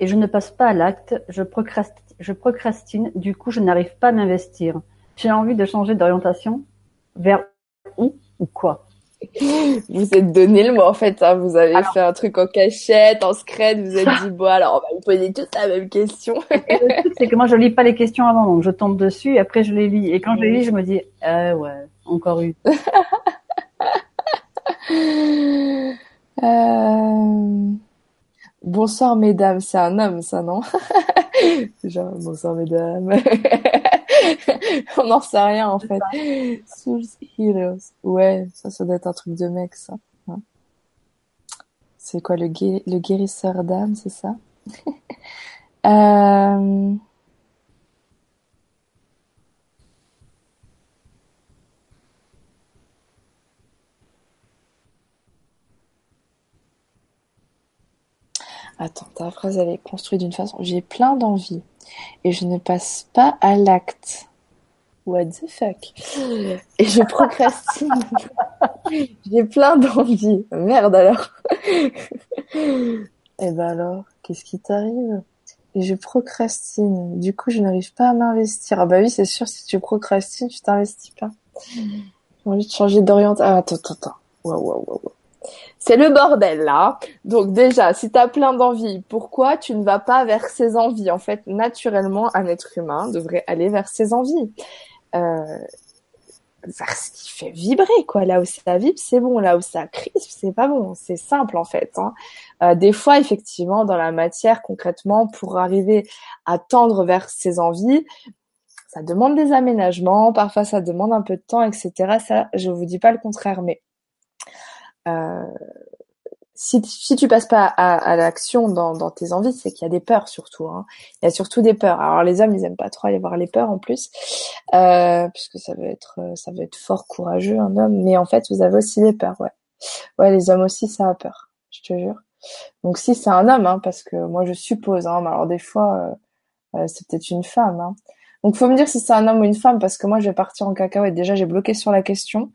et je ne passe pas à l'acte, je procrastine, du coup je n'arrive pas à m'investir. J'ai envie de changer d'orientation vers où ou quoi? Vous êtes donné le mot en fait, hein. vous avez Alors- fait un truc en cachette, en secret, vous êtes dit bon alors on va me poser toute la même question. Et le truc, c'est que moi je lis pas les questions avant, donc je tombe dessus et après je les lis. Et quand je les lis, je me dis ah ouais, encore une. Euh... Bonsoir mesdames, c'est un homme ça non? Genre bonsoir mesdames. On n'en sait rien en fait. Souls Heroes. Ouais, ça ça doit être un truc de mec ça. Ouais. C'est quoi le, gué- le guérisseur d'âme, c'est ça? Euh, Attends, ta phrase elle est construite d'une façon. J'ai plein d'envie et je ne passe pas à l'acte. What the fuck? Et je procrastine. J'ai plein d'envie. Merde alors. Eh ben alors, qu'est-ce qui t'arrive? Et je procrastine. Du coup, je n'arrive pas à m'investir. Ah bah oui, c'est sûr, si tu procrastines, tu t'investis pas. envie de changer d'orientation. Ah, attends, attends, attends. Wow, wow, wow. C'est le bordel là. Donc déjà, si tu as plein d'envies, pourquoi tu ne vas pas vers ces envies? En fait, naturellement, un être humain devrait aller vers ses envies. Euh, vers ce qui fait vibrer, quoi. Là où ça vibre, c'est bon. Là où ça crispe, c'est pas bon. C'est simple, en fait. Hein. Euh, des fois, effectivement, dans la matière, concrètement, pour arriver à tendre vers ses envies, ça demande des aménagements. Parfois, ça demande un peu de temps, etc. Ça, je vous dis pas le contraire, mais euh, si, si tu passes pas à, l'action dans, tes envies, c'est qu'il y a des peurs surtout. Hein. Il y a surtout des peurs. Alors les hommes, ils aiment pas trop aller voir les peurs en plus, euh, puisque ça veut être ça veut être fort courageux un homme. Mais en fait, vous avez aussi des peurs, ouais. Ouais, les hommes aussi, ça a peur. Je te jure. Donc si c'est un homme, hein, parce que moi je suppose. Hein, mais alors des fois, euh, c'est peut-être une femme. Hein. Donc, faut me dire si c'est un homme ou une femme, parce que moi, je vais partir en cacahuète. Déjà, j'ai bloqué sur la question.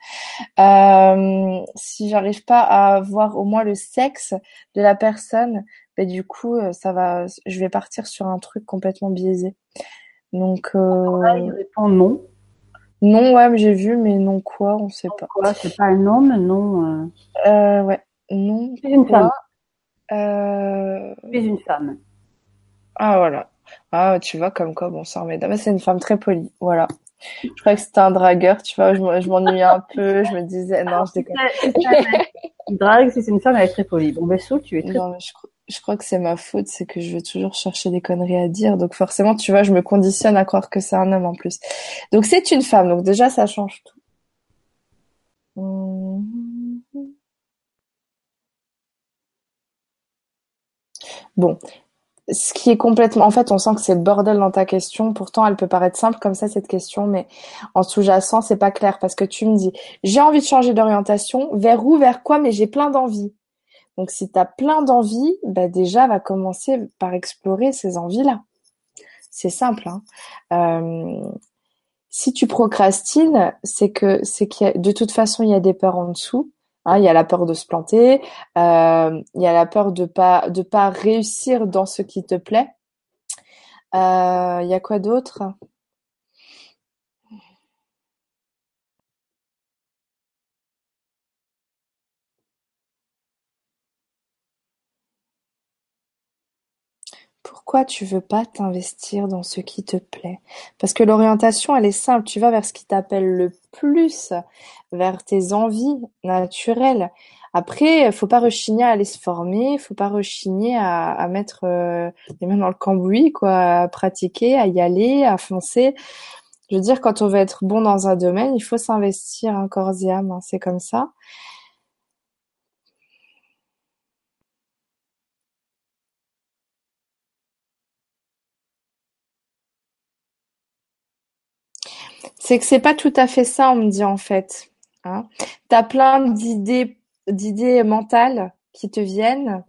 Euh, si j'arrive pas à voir au moins le sexe de la personne, ben du coup, euh, ça va. Je vais partir sur un truc complètement biaisé. Donc, euh... il répond non. Non, ouais, j'ai vu, mais non quoi, on sait pas. Quoi, c'est pas un homme, non. Euh, euh ouais, non. C'est une femme. Euh... C'est une femme. Ah voilà. Ah, tu vois, comme quoi, bon sang, mais c'est une femme très polie. Voilà. Je croyais que c'était un dragueur, tu vois, je m'ennuyais un peu, je me disais, non, je déconne. drague, si c'est une femme, elle est très polie. Bon, ben, tu es très... Non, je, je crois que c'est ma faute, c'est que je vais toujours chercher des conneries à dire. Donc forcément, tu vois, je me conditionne à croire que c'est un homme en plus. Donc c'est une femme, donc déjà, ça change tout. Bon, ce qui est complètement, en fait, on sent que c'est le bordel dans ta question. Pourtant, elle peut paraître simple comme ça cette question, mais en sous-jacent, c'est pas clair parce que tu me dis, j'ai envie de changer d'orientation. Vers où, vers quoi? Mais j'ai plein d'envies. Donc, si tu as plein d'envies, bah déjà, va commencer par explorer ces envies-là. C'est simple. Hein. Euh, si tu procrastines, c'est que c'est qu'il de toute façon, il y a des peurs en dessous. Hein, il y a la peur de se planter, euh, il y a la peur de pas de pas réussir dans ce qui te plaît. Euh, il y a quoi d'autre? Pourquoi tu veux pas t'investir dans ce qui te plaît? Parce que l'orientation, elle est simple. Tu vas vers ce qui t'appelle le plus, vers tes envies naturelles. Après, faut pas rechigner à aller se former, faut pas rechigner à, mettre euh, les mains dans le cambouis, quoi, à pratiquer, à y aller, à foncer. Je veux dire, quand on veut être bon dans un domaine, il faut s'investir un corps et âme, hein, c'est comme ça. C'est que c'est pas tout à fait ça, on me dit en fait. Hein. Tu as plein d'idées d'idées mentales qui te viennent,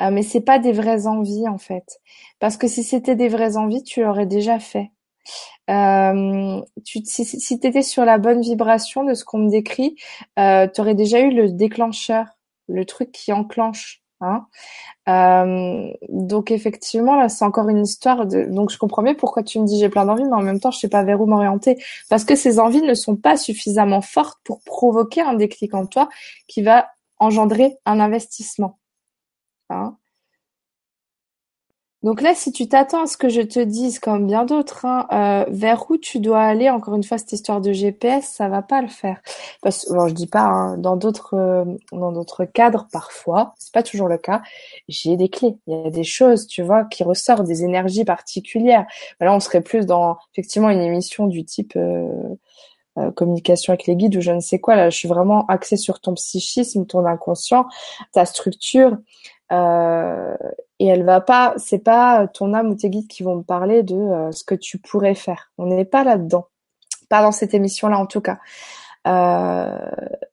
euh, mais c'est pas des vraies envies en fait. Parce que si c'était des vraies envies, tu l'aurais déjà fait. Euh, si, si tu étais sur la bonne vibration de ce qu'on me décrit, euh, tu aurais déjà eu le déclencheur, le truc qui enclenche. Hein. Euh, donc effectivement là c'est encore une histoire de donc je comprends mieux pourquoi tu me dis j'ai plein d'envies mais en même temps je sais pas vers où m'orienter parce que ces envies ne sont pas suffisamment fortes pour provoquer un déclic en toi qui va engendrer un investissement. Hein. Donc là, si tu t'attends à ce que je te dise, comme bien d'autres, hein, euh, vers où tu dois aller, encore une fois, cette histoire de GPS, ça va pas le faire. Parce que, je dis pas, hein, dans d'autres, euh, dans d'autres cadres, parfois, c'est pas toujours le cas, j'ai des clés. Il y a des choses, tu vois, qui ressortent, des énergies particulières. Là, on serait plus dans, effectivement, une émission du type euh, communication avec les guides ou je ne sais quoi. Là, je suis vraiment axée sur ton psychisme, ton inconscient, ta structure. Euh, et elle va pas, c'est pas ton âme ou tes guides qui vont me parler de euh, ce que tu pourrais faire. On n'est pas là-dedans, pas dans cette émission-là en tout cas. Euh,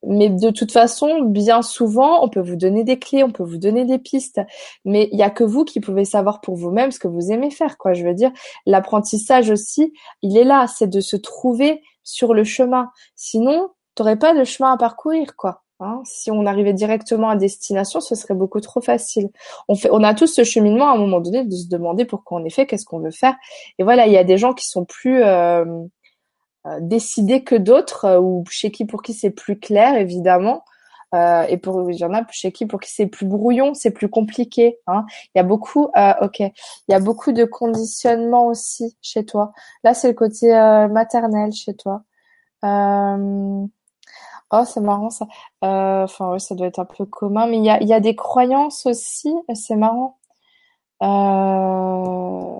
mais de toute façon, bien souvent, on peut vous donner des clés, on peut vous donner des pistes, mais il y a que vous qui pouvez savoir pour vous-même ce que vous aimez faire. Quoi, je veux dire, l'apprentissage aussi, il est là, c'est de se trouver sur le chemin. Sinon, t'aurais pas de chemin à parcourir, quoi. Hein. si on arrivait directement à destination, ce serait beaucoup trop facile. On fait, on a tous ce cheminement à un moment donné de se demander pourquoi on est fait, qu'est-ce qu'on veut faire. Et voilà, il y a des gens qui sont plus, euh, décider que d'autres, ou chez qui pour qui c'est plus clair, évidemment. et pour il y en a chez qui pour qui c'est plus brouillon, c'est plus compliqué. Hein. Il y a beaucoup, ok, il y a beaucoup de conditionnement aussi chez toi. Là, c'est le côté maternel chez toi. Euh, Oh, c'est marrant ça. Euh, enfin, ouais, ça doit être un peu commun, mais il y a, y a des croyances aussi. C'est marrant. Euh,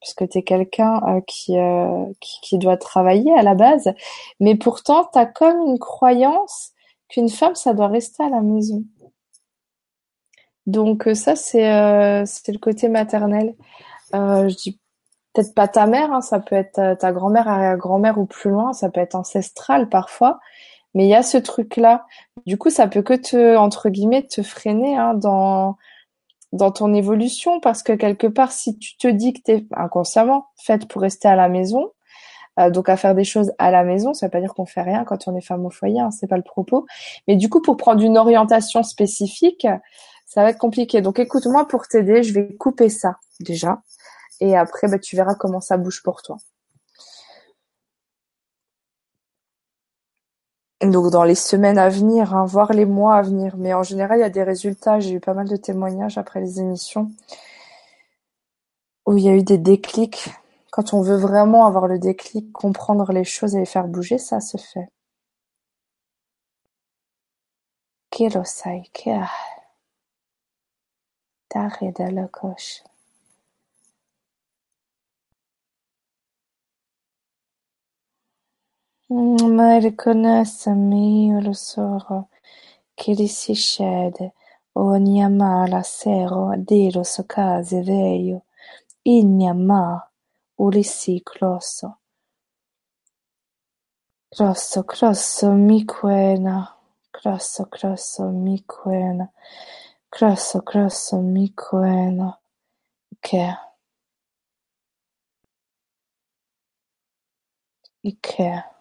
parce que tu es quelqu'un euh, qui, euh, qui, doit travailler à la base, mais pourtant tu as comme une croyance qu'une femme ça doit rester à la maison. Donc euh, ça c'est euh, le côté maternel. Euh, je dis peut-être pas ta mère, hein, ça peut être ta grand-mère, arrière-grand-mère ou plus loin, ça peut être ancestral parfois, mais il y a ce truc-là. Du coup, ça peut que te, entre guillemets, te freiner hein, dans dans ton évolution, parce que quelque part, si tu te dis que tu es inconsciemment faite pour rester à la maison, euh, donc à faire des choses à la maison, ça veut pas dire qu'on fait rien quand on est femme au foyer, hein, c'est pas le propos. Mais du coup, pour prendre une orientation spécifique, ça va être compliqué. Donc écoute-moi pour t'aider, je vais couper ça déjà, et après, bah, tu verras comment ça bouge pour toi. Donc dans les semaines à venir, hein, voire les mois à venir. Mais en général, il y a des résultats. J'ai eu pas mal de témoignages après les émissions où il y a eu des déclics. Quand on veut vraiment avoir le déclic, comprendre les choses et les faire bouger, ça se fait. Mm, ma riconoscemmi il soro che li si scede. Ogni amara sera Delos case veio. In amar Ulissi Crosso. Crosso, crosso, miquena, crosso, crosso, miquena, crosso, crosso, miquena, che... i Ikea.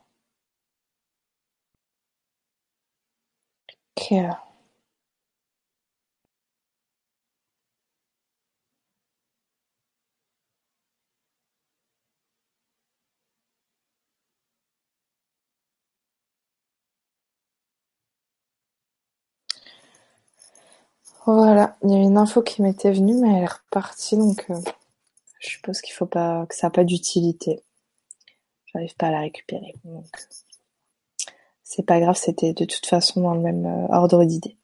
Voilà, il y a une info qui m'était venue, mais elle est repartie, donc euh, je suppose qu'il faut pas que ça n'a pas d'utilité. J'arrive pas à la récupérer, donc c'est pas grave, c'était de toute façon dans le même euh, ordre d'idée.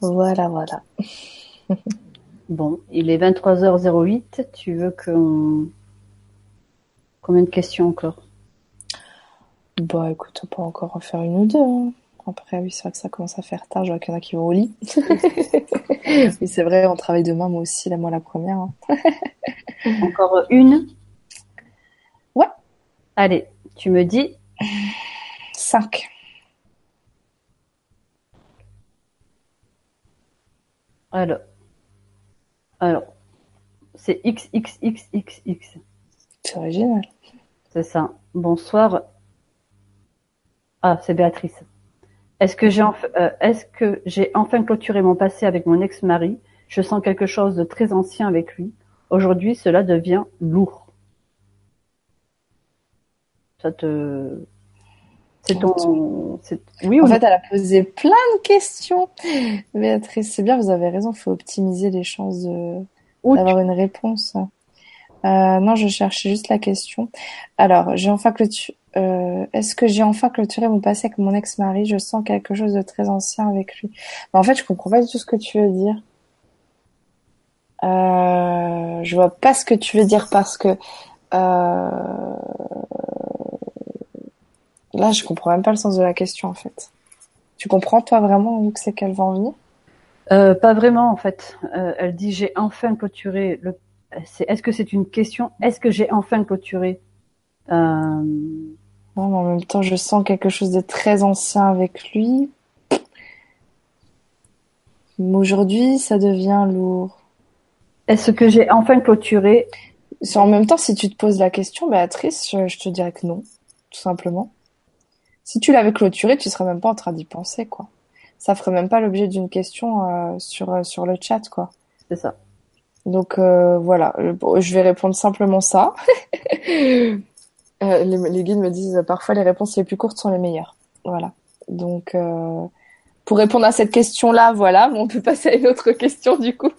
Voilà, voilà. bon, il est 23h08. Tu veux qu'on. Combien de questions encore? Bah écoute, on peut encore en faire une ou deux. Hein. Après, oui, c'est vrai que ça commence à faire tard. Je vois qu'il y en a qui vont au lit. oui, c'est vrai, on travaille demain, moi aussi, là, moi la première. Hein. encore une? Ouais. Allez, tu me dis Cinq. Alors, alors, c'est XXXXX. C'est original. C'est ça. Bonsoir. Ah, c'est Béatrice. Est-ce que j'ai enfin, euh, est-ce que j'ai enfin clôturé mon passé avec mon ex-mari? Je sens quelque chose de très ancien avec lui. Aujourd'hui, cela devient lourd. Ça te c'est ton. Oui, en fait, elle a posé plein de questions. Béatrice, c'est bien, vous avez raison, il faut optimiser les chances de... d'avoir une réponse. Euh, non, je cherchais juste la question. Alors, j'ai enfin clôturé. Euh, est-ce que j'ai enfin clôturé mon passé avec mon ex-mari? Je sens quelque chose de très ancien avec lui. Mais en fait, je comprends pas du tout ce que tu veux dire. Euh, je vois pas ce que tu veux dire parce que euh, Là, je comprends même pas le sens de la question en fait. Tu comprends toi vraiment où c'est qu'elle va en venir? Euh, Pas vraiment en fait. Euh, elle dit j'ai enfin clôturé. Le... Est-ce que c'est une question? Est-ce que j'ai enfin clôturé? Euh... Non, mais en même temps, je sens quelque chose de très ancien avec lui. Mais aujourd'hui, ça devient lourd. Est-ce que j'ai enfin clôturé? En même temps, si tu te poses la question, Béatrice, je te dirais que non, tout simplement. Si tu l'avais clôturé, tu serais même pas en train d'y penser, quoi. Ça ferait même pas l'objet d'une question euh, sur euh, sur le chat, quoi. C'est ça. Donc euh, voilà, je vais répondre simplement ça. Euh, les, les, guides me disent parfois les réponses les plus courtes sont les meilleures. Voilà. Donc, euh, pour répondre à cette question-là, voilà, on peut passer à une autre question du coup.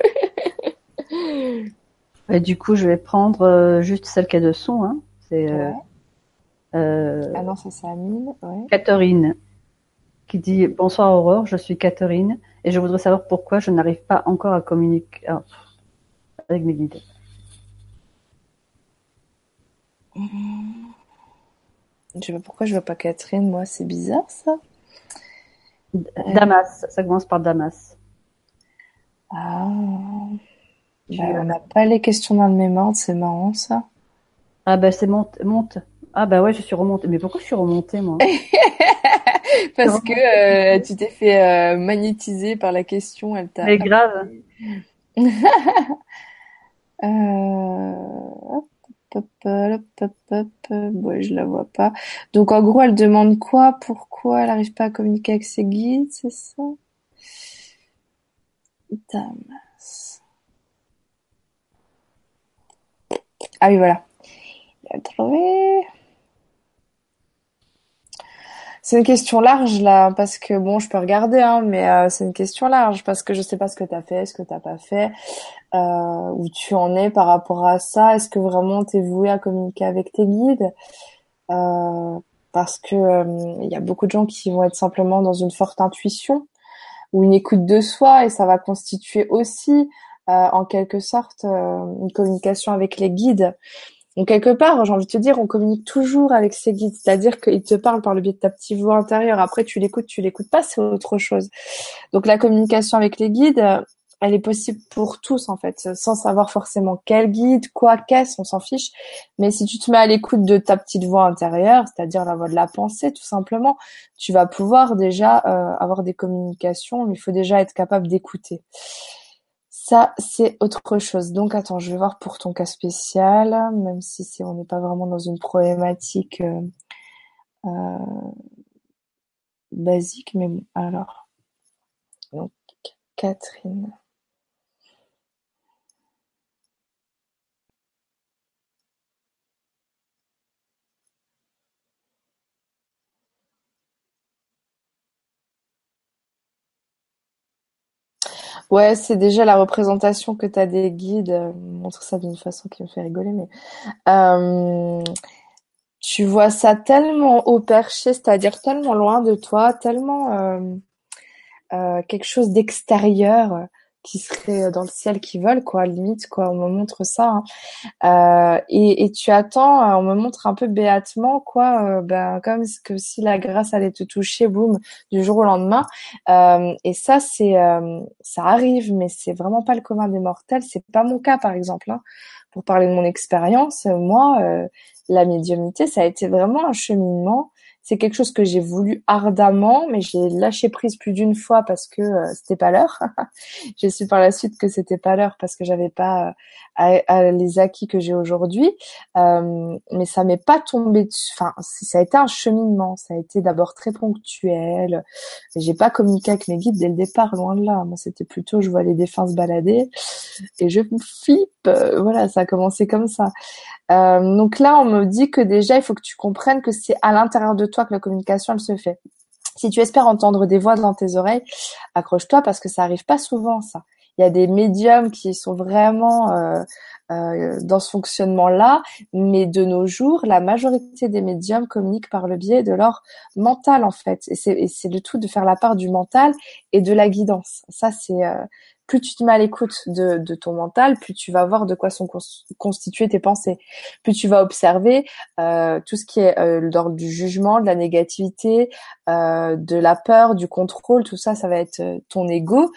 Et du coup, je vais prendre juste celle qui a de son. Hein. C'est ouais. Ah non, ça c'est Amine. Ouais. Catherine qui dit bonsoir Aurore, je suis Catherine et je voudrais savoir pourquoi je n'arrive pas encore à communiquer ah, avec mes guides. Je sais pas pourquoi je vois pas Catherine, moi, c'est bizarre ça. Damas, ça commence par Damas. Ah. Bah, on n'a pas les questions dans le mémoire, c'est marrant ça. Ah bah c'est monte, monte. Ah bah ouais, je suis remontée. Mais pourquoi je suis remontée moi? Parce que euh, tu t'es fait euh, magnétiser par la question, elle t'a. Mais grave. euh... hop, hop, hop, hop, hop. Ouais, je la vois pas. Donc en gros, elle demande quoi Pourquoi elle n'arrive pas à communiquer avec ses guides, c'est ça? Damas. Ah oui, voilà. Il a trouvé. C'est une question large là, parce que bon, je peux regarder, hein, mais euh, c'est une question large parce que je sais pas ce que tu as fait, ce que t'as pas fait, euh, où tu en es par rapport à ça. Est-ce que vraiment tu es voué à communiquer avec tes guides? Euh, Parce que il y a beaucoup de gens qui vont être simplement dans une forte intuition ou une écoute de soi, et ça va constituer aussi en quelque sorte une communication avec les guides. Donc quelque part, j'ai envie de te dire, on communique toujours avec ses guides, c'est-à-dire qu'ils te parlent par le biais de ta petite voix intérieure. Après, tu l'écoutes, tu l'écoutes pas, c'est autre chose. Donc la communication avec les guides, elle est possible pour tous en fait, sans savoir forcément quel guide, quoi, qu'est-ce, on s'en fiche. Mais si tu te mets à l'écoute de ta petite voix intérieure, c'est-à-dire la voix de la pensée, tout simplement, tu vas pouvoir déjà euh, avoir des communications, mais il faut déjà être capable d'écouter. Ça, c'est autre chose. Donc, attends, je vais voir pour ton cas spécial, même si on n'est pas vraiment dans une problématique euh, euh, basique, mais bon, alors. Donc, Catherine. Ouais, c'est déjà la représentation que tu as des guides. Euh, montre ça d'une façon qui me fait rigoler, mais euh, tu vois ça tellement au perché, c'est-à-dire tellement loin de toi, tellement euh quelque chose d'extérieur qui serait dans le ciel qui vole quoi limite quoi on me montre ça hein. euh, et, et, tu attends on me montre un peu béatement quoi euh, ben comme que si la grâce allait te toucher boum du jour au lendemain euh, et ça c'est euh, ça arrive mais c'est vraiment pas le commun des mortels c'est pas mon cas par exemple hein. pour parler de mon expérience moi euh, la médiumnité ça a été vraiment un cheminement c'est quelque chose que j'ai voulu ardemment, mais j'ai lâché prise plus d'une fois parce que euh, c'était pas l'heure. j'ai su par la suite que c'était pas l'heure parce que j'avais pas euh, les acquis que j'ai aujourd'hui. Euh, mais ça m'est pas tombé dessus. Enfin, ça a été un cheminement. Ça a été d'abord très ponctuel. J'ai pas communiqué avec mes guides dès le départ, loin de là. Moi, c'était plutôt je vois les défunts se balader et je flippe. voilà, ça a commencé comme ça. Donc là, on me dit que déjà, il faut que tu comprennes que c'est à l'intérieur de toi que la communication, elle se fait. Si tu espères entendre des voix dans tes oreilles, accroche-toi parce que ça arrive pas souvent, ça. Il y a des médiums qui sont vraiment euh, euh, dans ce fonctionnement-là, mais de nos jours, la majorité des médiums communiquent par le biais de leur mental, en fait. Et c'est le tout de faire la part du mental et de la guidance. Ça, c'est plus tu te mets à l'écoute de, ton mental, plus tu vas voir de quoi sont constituées tes pensées. Plus tu vas observer euh, tout ce qui est euh, l'ordre du jugement, de la négativité, euh, de la peur, du contrôle, tout ça, ça va être euh, ton ego.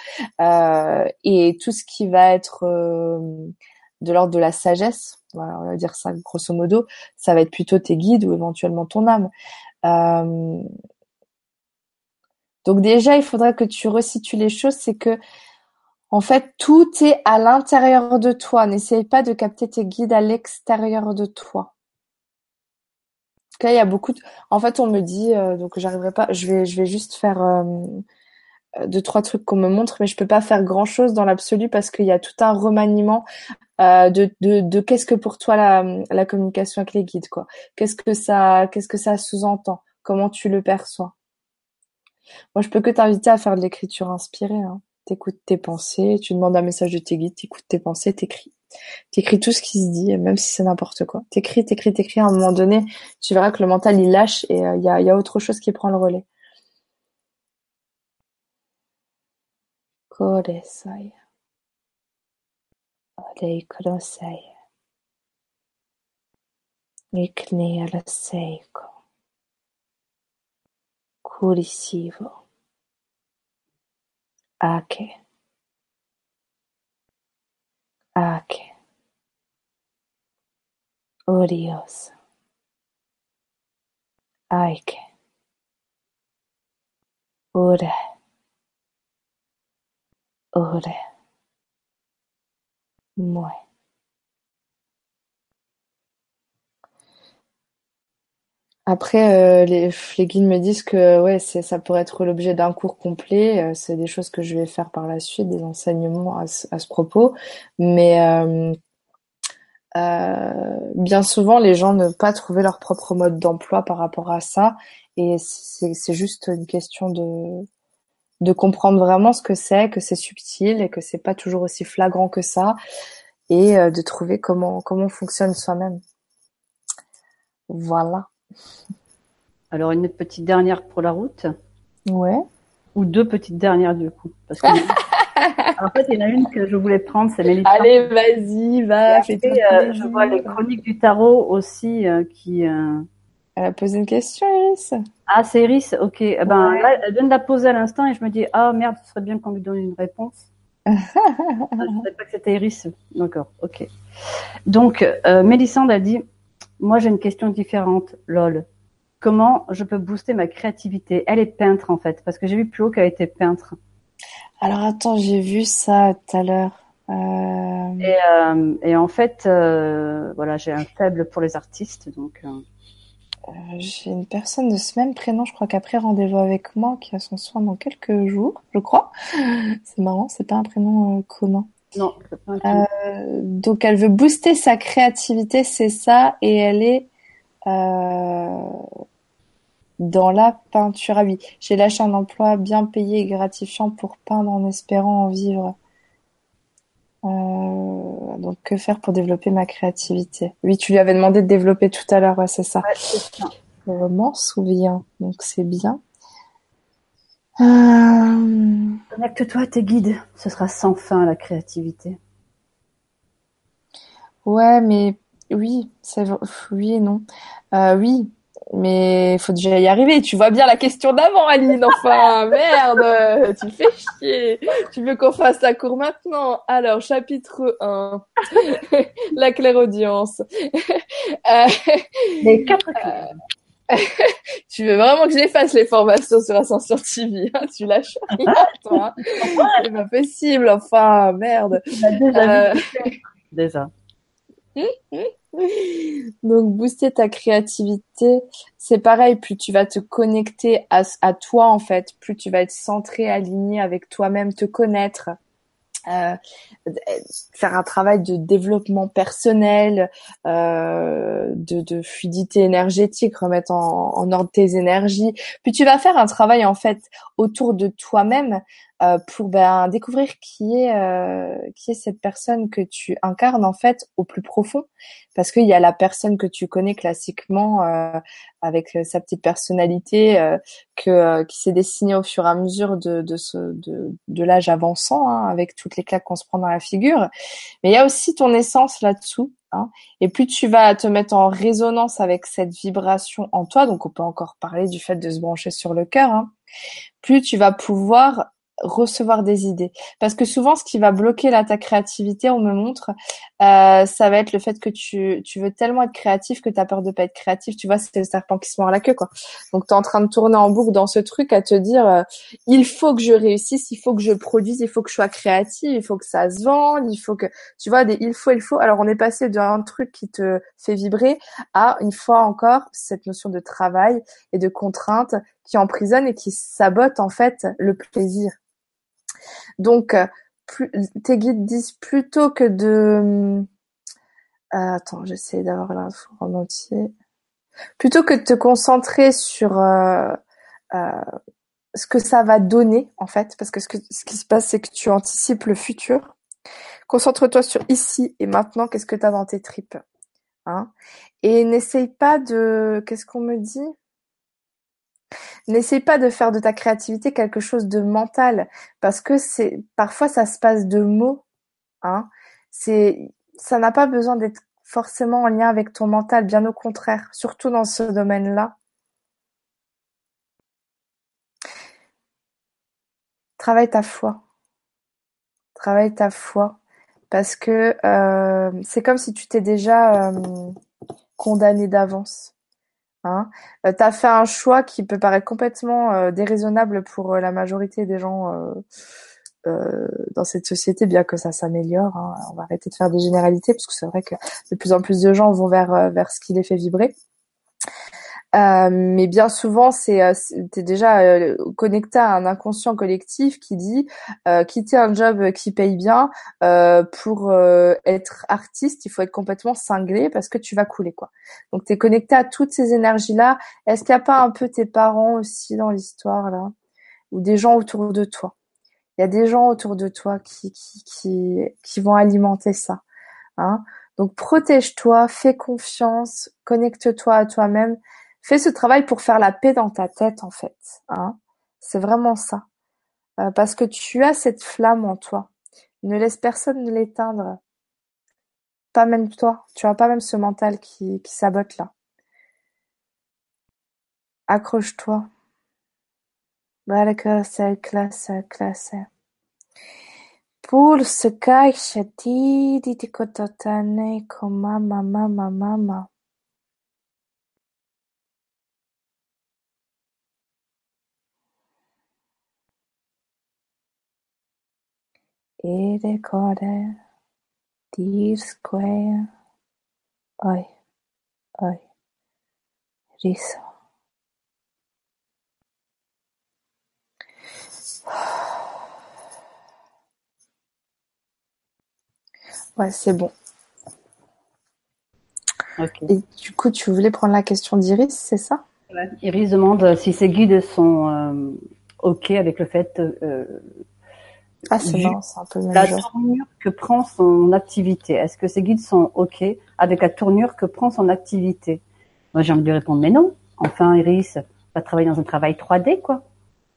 Et tout ce qui va être de l'ordre de la sagesse, voilà, on va dire ça grosso modo, ça va être plutôt tes guides ou éventuellement ton âme. donc déjà, il faudrait que tu resitues les choses, c'est que en fait, tout est à l'intérieur de toi. N'essaye pas de capter tes guides à l'extérieur de toi. il y a beaucoup. En fait, on me dit, euh, donc j'arriverai pas, je vais, juste faire euh, deux, trois trucs qu'on me montre, mais je peux pas faire grand chose dans l'absolu parce qu'il y a tout un remaniement euh, de, de, qu'est-ce que pour toi la, la communication avec les guides, quoi. Qu'est-ce que ça, qu'est-ce que ça sous-entend? Comment tu le perçois? Moi, je peux que t'inviter à faire de l'écriture inspirée. Hein. T'écoutes tes pensées, tu demandes un message de tes guides, t'écoutes tes pensées, t'écris. T'écris tout ce qui se dit, même si c'est n'importe quoi. T'écris, t'écris, t'écris. À un moment donné, tu verras que le mental il lâche et il euh, y, a, y a autre chose qui prend le relais. Curisivo. Ake. Ake. Orios. Aike. Ore. Ore. Mue. Après, euh, les, les guides me disent que ouais, c'est ça pourrait être l'objet d'un cours complet. Euh, c'est des choses que je vais faire par la suite, des enseignements à, ce, à ce propos. Mais euh, euh, bien souvent, les gens ne pas trouver leur propre mode d'emploi par rapport à ça. Et c'est juste une question de de comprendre vraiment ce que c'est, que c'est subtil et que c'est pas toujours aussi flagrant que ça, et de trouver comment comment on fonctionne soi-même. Voilà. Alors, une petite dernière pour la route. Ouais. Ou deux petites dernières, du coup. Parce que, en fait, il y en a une que je voulais prendre, c'est Mélissa. Allez, vas-y, va. Euh, je vois les chroniques du tarot aussi euh, qui. Euh... Elle a posé une question, Iris. Ah, c'est Iris, ok. Eh ben, là, elle vient de la poser à l'instant et je me dis, ah merde, ce serait bien qu'on lui donne une réponse. je ne savais pas que c'était Iris. D'accord, ok. Donc, Mélissande a dit, moi, j'ai une question différente, lol. Comment je peux booster ma créativité? Elle est peintre, en fait, parce que j'ai vu plus haut qu'elle était peintre. Alors, attends, j'ai vu ça tout à l'heure. Euh... Et, euh, et, en fait, euh, voilà, j'ai un faible pour les artistes, donc. Euh. Euh, j'ai une personne de ce même prénom, je crois qu'après rendez-vous avec moi, qui a son soin dans quelques jours, je crois. C'est marrant, c'est pas un prénom commun. Non. Euh, donc elle veut booster sa créativité, c'est ça, et elle est euh, dans la peinture. Ah oui, j'ai lâché un emploi bien payé et gratifiant pour peindre en espérant en vivre. Euh, donc que faire pour développer ma créativité? Oui, tu lui avais demandé de développer tout à l'heure, ouais, c'est ça. Ouais, ça. Je m'en souviens, donc c'est bien. Euh... Connecte-toi à tes guides, ce sera sans fin la créativité. Ouais, mais oui, c'est oui et non. Euh, oui, mais il faut déjà y arriver. Tu vois bien la question d'avant, Aline. Enfin, merde, tu fais chier. Tu veux qu'on fasse la cour maintenant? Alors, chapitre 1, la clairaudience. euh, les quatre clés. tu veux vraiment que j'efface les formations sur Ascension TV hein Tu lâches rien, toi. Hein c'est pas possible, enfin, merde. Déjà. Euh... déjà. Donc booster ta créativité, c'est pareil, plus tu vas te connecter à, à, toi en fait, plus tu vas être centré, aligné avec toi-même, te connaître, euh, faire un travail de développement personnel, euh, de, de, fluidité énergétique, remettre en, en, ordre tes énergies. Puis tu vas faire un travail en fait autour de toi-même euh, pour ben, découvrir qui est euh, qui est cette personne que tu incarnes en fait au plus profond parce qu'il y a la personne que tu connais classiquement euh, avec sa petite personnalité que qui s'est dessinée au fur et à mesure de de ce de, de l'âge avançant hein, avec toutes les claques qu'on se prend dans la figure mais il y a aussi ton essence là-dessous Hein. Et plus tu vas te mettre en résonance avec cette vibration en toi, donc on peut encore parler du fait de se brancher sur le cœur, hein, plus tu vas pouvoir recevoir des idées. Parce que souvent, ce qui va bloquer là ta créativité, on me montre, euh, ça va être le fait que tu, tu veux tellement être créatif que tu as peur de pas être créatif. Tu vois, c'est le serpent qui se mord la queue, quoi. Donc, tu es en train de tourner en boucle dans ce truc à te dire, euh, il faut que je réussisse, il faut que je produise, il faut que je sois créatif, il faut que ça se vende, il faut que, tu vois, des il faut, il faut. Alors, on est passé d'un truc qui te fait vibrer à, une fois encore, cette notion de travail et de contrainte qui emprisonne et qui sabote, en fait, le plaisir. Donc, euh, tes guides disent plutôt que de, euh, attends, j'essaie d'avoir l'info en entier. Plutôt que de te concentrer sur euh, ce que ça va donner, en fait, parce que ce, que, ce qui se passe, c'est que tu anticipes le futur. Concentre-toi sur ici et maintenant, qu'est-ce que tu as dans tes tripes. Hein et n'essaye pas de... Qu'est-ce qu'on me dit? N'essaye pas de faire de ta créativité quelque chose de mental, parce que c'est parfois ça se passe de mots. Hein ça n'a pas besoin d'être forcément en lien avec ton mental, bien au contraire, surtout dans ce domaine-là. Travaille ta foi. Travaille ta foi. Parce que euh, c'est comme si tu t'es déjà euh, condamné d'avance. Hein euh, tu fait un choix qui peut paraître complètement déraisonnable pour la majorité des gens dans cette société, bien que ça s'améliore. Hein. On va arrêter de faire des généralités, parce que c'est vrai que de plus en plus de gens vont vers, vers ce qui les fait vibrer. Euh, mais bien souvent, c'est euh, t'es déjà euh, connecté à un inconscient collectif qui dit quitter un job qui paye bien pour être artiste, il faut être complètement cinglé parce que tu vas couler quoi. Donc t'es connecté à toutes ces énergies là. Est-ce qu'il n'y a pas un peu tes parents aussi dans l'histoire là? Ou des gens autour de toi? Il y a des gens autour de toi qui qui qui, qui vont alimenter ça. Hein? Donc protège-toi, fais confiance, connecte-toi à toi-même Fais ce travail pour faire la paix dans ta tête en fait. Hein. C'est vraiment ça. Euh, parce que tu as cette flamme en toi. Ne laisse personne l'éteindre. Pas même toi. Tu as pas même ce mental qui, qui sabote là. Accroche-toi. classe, classe. Pulse caixa ti di tikototane koma mama mama mama. Ede Square, Oi, oi, riso. Ouais, c'est bon. Et du coup, tu voulais prendre la question d'Iris, c'est ça? Iris demande si ses guides sont euh, OK avec le fait euh, ah, c'est un peu La tournure que prend son activité. Est-ce que ces guides sont OK avec la tournure que prend son activité? Moi, j'ai envie de lui répondre, mais non. Enfin, Iris, va travailler dans un travail 3D, quoi.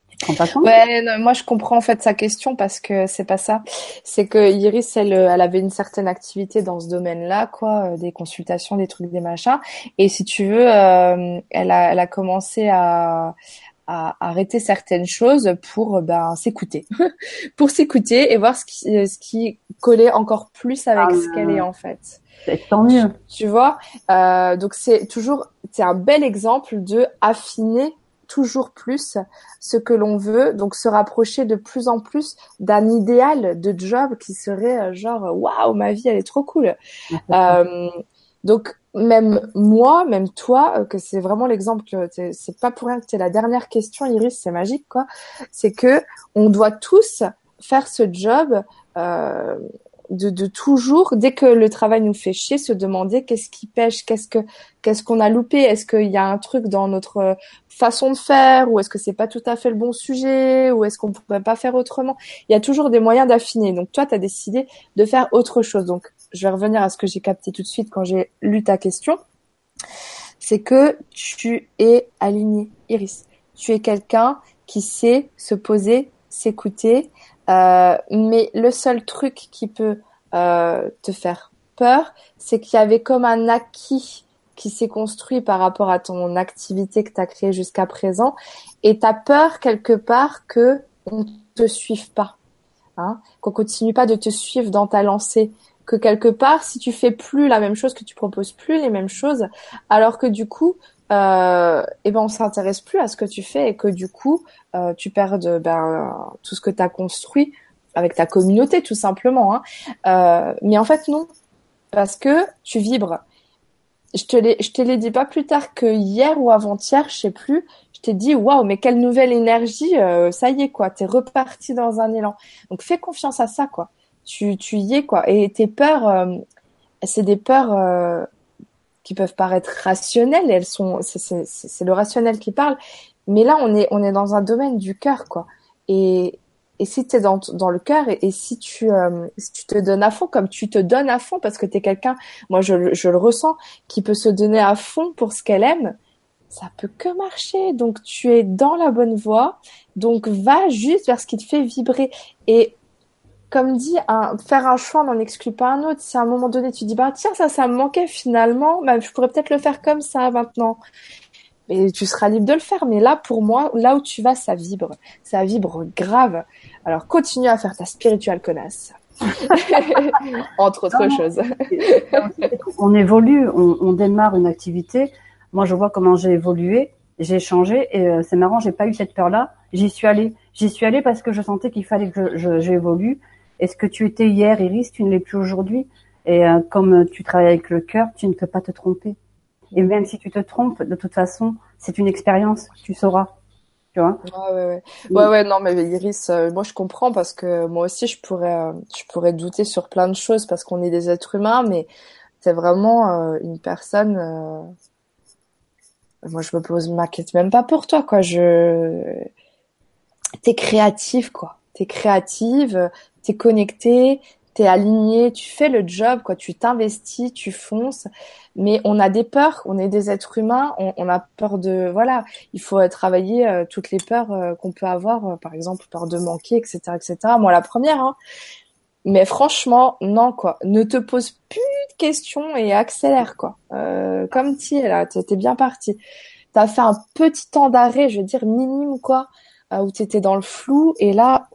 Tu te rends pas compte? Ouais, moi je comprends en fait sa question parce que c'est pas ça. C'est que Iris, elle, elle avait une certaine activité dans ce domaine-là, quoi, euh, des consultations, des trucs, des machins. Et si tu veux, euh, elle a, elle a commencé à à arrêter certaines choses pour ben s'écouter, pour s'écouter et voir ce qui ce qui collait encore plus avec ce qu'elle est en fait. Tant mieux. Tu vois, euh, donc c'est toujours c'est un bel exemple de affiner toujours plus ce que l'on veut, donc se rapprocher de plus en plus d'un idéal de job qui serait euh, genre waouh ma vie elle est trop cool. euh, donc même moi, même toi, euh, que c'est vraiment l'exemple, c'est pas pour rien que c'est la dernière question, Iris, c'est magique quoi. C'est que on doit tous faire ce job euh, de, de, toujours, dès que le travail nous fait chier, se demander qu'est-ce qui pêche, qu'est-ce que qu'est-ce qu'on a loupé, est-ce qu'il y a un truc dans notre façon de faire, ou est-ce que c'est pas tout à fait le bon sujet, ou est-ce qu'on pourrait pas faire autrement. Il y a toujours des moyens d'affiner. Donc toi, tu as décidé de faire autre chose. Donc je vais revenir à ce que j'ai capté tout de suite quand j'ai lu ta question, c'est que tu es aligné, Iris. Tu es quelqu'un qui sait se poser, s'écouter, euh, mais le seul truc qui peut euh, te faire peur, c'est qu'il y avait comme un acquis qui s'est construit par rapport à ton activité que tu as créée jusqu'à présent, et tu as peur quelque part que on te suive pas, hein, qu'on continue pas de te suivre dans ta lancée, que quelque part, si tu fais plus la même chose, que tu proposes plus les mêmes choses, alors que du coup, euh, eh ben on s'intéresse plus à ce que tu fais et que du coup, euh, tu perds ben, tout ce que tu as construit avec ta communauté, tout simplement. Hein. Euh, mais en fait, non, parce que tu vibres. Je te l'ai, je te l'ai dit pas plus tard que hier ou avant-hier, je sais plus. je t'ai dit waouh, mais quelle nouvelle énergie, euh, ça y est quoi, t'es reparti dans un élan. Donc fais confiance à ça quoi. Tu tu y es quoi. Et tes peurs, euh, c'est des peurs euh, qui peuvent paraître rationnelles. elles sont, c'est le rationnel qui parle. Mais là, on est on est dans un domaine du cœur quoi. Et et si tu es dans, dans le cœur et, si tu si tu te donnes à fond comme tu te donnes à fond parce que tu es quelqu'un moi je, je le ressens qui peut se donner à fond pour ce qu'elle aime ça peut que marcher. Donc tu es dans la bonne voie. Donc va juste vers ce qui te fait vibrer. Et comme dit, faire un choix n'en exclut pas un autre. Si à un moment donné tu dis bah tiens ça ça me manquait finalement, bah, je pourrais peut-être le faire comme ça maintenant. Et tu seras libre de le faire. Mais là pour moi, là où tu vas, ça vibre, ça vibre grave. Alors continue à faire ta spirituelle connasse. Entre autres choses. on évolue, on démarre une activité moi, je vois comment j'ai évolué, j'ai changé et euh, c'est marrant, j'ai pas eu cette peur-là. J'y suis allée. J'y suis allée parce que je sentais qu'il fallait que j'évolue. Est-ce que tu étais hier, Iris Tu ne l'es plus aujourd'hui? Et euh, comme tu travailles avec le cœur, tu ne peux pas te tromper. Et même si tu te trompes, de toute façon, c'est une expérience. Tu sauras. Tu vois? Ouais, ouais, ouais. ouais, ouais, non, mais Iris, euh, moi je comprends parce que moi aussi je pourrais, je pourrais douter sur plein de choses parce qu'on est des êtres humains, mais c'est vraiment une personne moi je me pose ma question même pas pour toi quoi je t'es créative quoi t'es créative t'es connectée t'es aligné tu fais le job quoi. Tu t'investis tu fonces. Mais on a des peurs. On est des êtres humains. On, a peur de voilà. Il faut travailler euh, toutes les peurs euh, qu'on peut avoir euh, par exemple peur de manquer etc etc moi la première hein, mais franchement, non quoi. Ne te pose plus de questions et accélère quoi. Euh, comme tu là, t'es bien parti. T'as fait un petit temps d'arrêt, je veux dire minime quoi, euh, où t'étais dans le flou. Et là,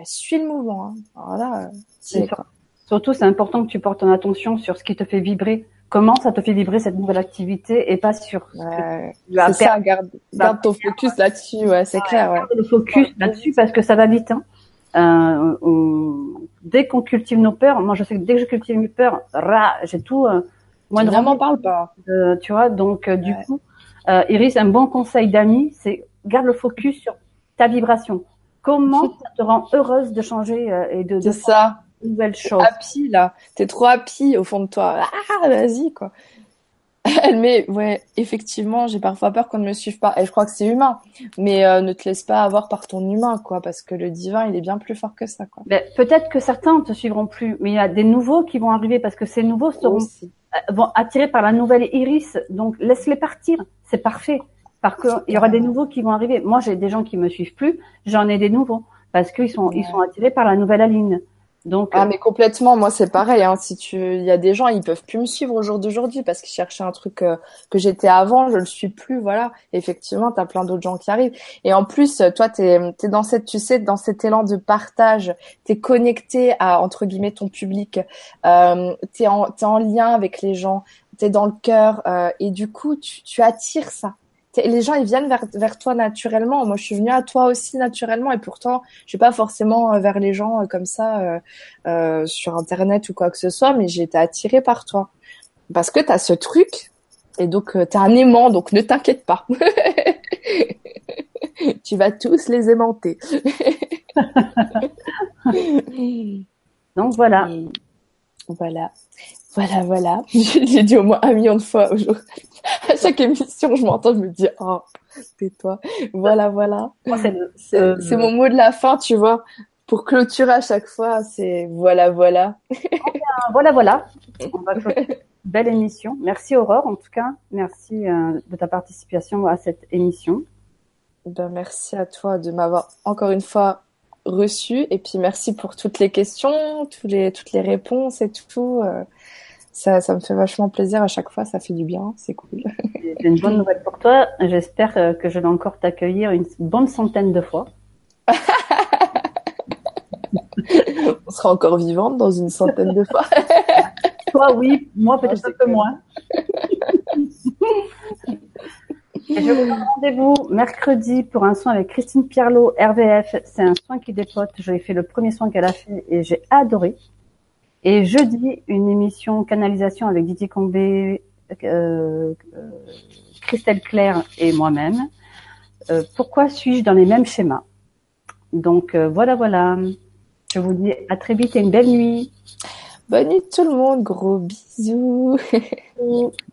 bah, suis le mouvement. Hein. Voilà. Surtout, c'est important que tu portes ton attention sur ce qui te fait vibrer. Comment ça te fait vibrer cette nouvelle activité et pas sur. Ouais, c'est ça. Garde, garde ton focus là-dessus. Ouais, c'est clair. Ouais. Garde le focus là-dessus parce que ça va vite. Hein. Euh, on, dès qu'on cultive nos peurs, moi je sais que dès que je cultive mes peurs, j'ai tout. Euh, moi, vraiment parle pas. Euh, tu vois, donc euh, du coup, euh, Iris, un bon conseil d'ami, c'est garde le focus sur ta vibration. Comment ça te rend heureuse de changer et de, de ça. Une nouvelle chose? Happy là, t'es trop happy au fond de toi. Ah, vas-y quoi. mais ouais, effectivement, j'ai parfois peur qu'on ne me suive pas. Et je crois que c'est humain. Mais euh, ne te laisse pas avoir par ton humain, quoi, parce que le divin, il est bien plus fort que ça, quoi. Ben, peut-être que certains ne te suivront plus, mais il y a des nouveaux qui vont arriver parce que ces nouveaux seront euh, vont attirés par la nouvelle iris. Donc laisse-les partir, c'est parfait. Parce qu'il y aura des nouveaux qui vont arriver. Moi, j'ai des gens qui me suivent plus, j'en ai des nouveaux parce qu'ils sont ils sont attirés par la nouvelle Aline. Donc, ah mais complètement, moi c'est pareil. Hein. Si tu, il y a des gens, ils peuvent plus me suivre au jour d'aujourd'hui parce qu'ils cherchaient un truc euh, que j'étais avant, je le suis plus. Voilà. Effectivement, t'as plein d'autres gens qui arrivent. Et en plus, toi, t'es es dans cette, tu sais, dans cet élan de partage. T'es connecté à entre guillemets ton public. Euh, t'es en, es en lien avec les gens. T'es dans le cœur euh, et du coup, tu, tu attires ça les gens ils viennent vers, vers toi naturellement. Moi, je suis venue à toi aussi naturellement et pourtant, je suis pas forcément euh, vers les gens euh, comme ça euh, euh, sur internet ou quoi que ce soit, mais j'ai été attirée par toi parce que tu as ce truc et donc tu as un aimant, donc ne t'inquiète pas. tu vas tous les aimanter. donc voilà. voilà. Voilà, voilà. J'ai dit au moins un million de fois aujourd'hui. À chaque émission, je m'entends, je me dis, oh, tais-toi. Voilà, voilà. C'est mon mot de la fin, tu vois. Pour clôturer à chaque fois, c'est voilà, voilà. voilà, voilà. Belle émission. Merci Aurore, en tout cas. Merci euh, de ta participation à cette émission. Ben, merci à toi de m'avoir encore une fois reçu. Et puis merci pour toutes les questions, tous les, toutes les réponses et tout. Euh, ça, ça me fait vachement plaisir à chaque fois, ça fait du bien, c'est cool. J'ai une bonne nouvelle pour toi. J'espère euh, que je vais encore t'accueillir une bonne centaine de fois. On sera encore vivante dans une centaine de fois. toi, oui, moi peut-être un peu moins. Je vous donne rendez-vous mercredi pour un soin avec Christine Pierlot, RVF. C'est un soin qui dépote. J'ai fait le premier soin qu'elle a fait et j'ai adoré. Et jeudi, une émission canalisation avec Didier Combé, euh, euh Christelle Claire et moi-même. Euh, pourquoi suis-je dans les mêmes schémas? Donc euh, voilà, voilà. Je vous dis à très vite et une belle nuit. Bonne nuit tout le monde, gros bisous.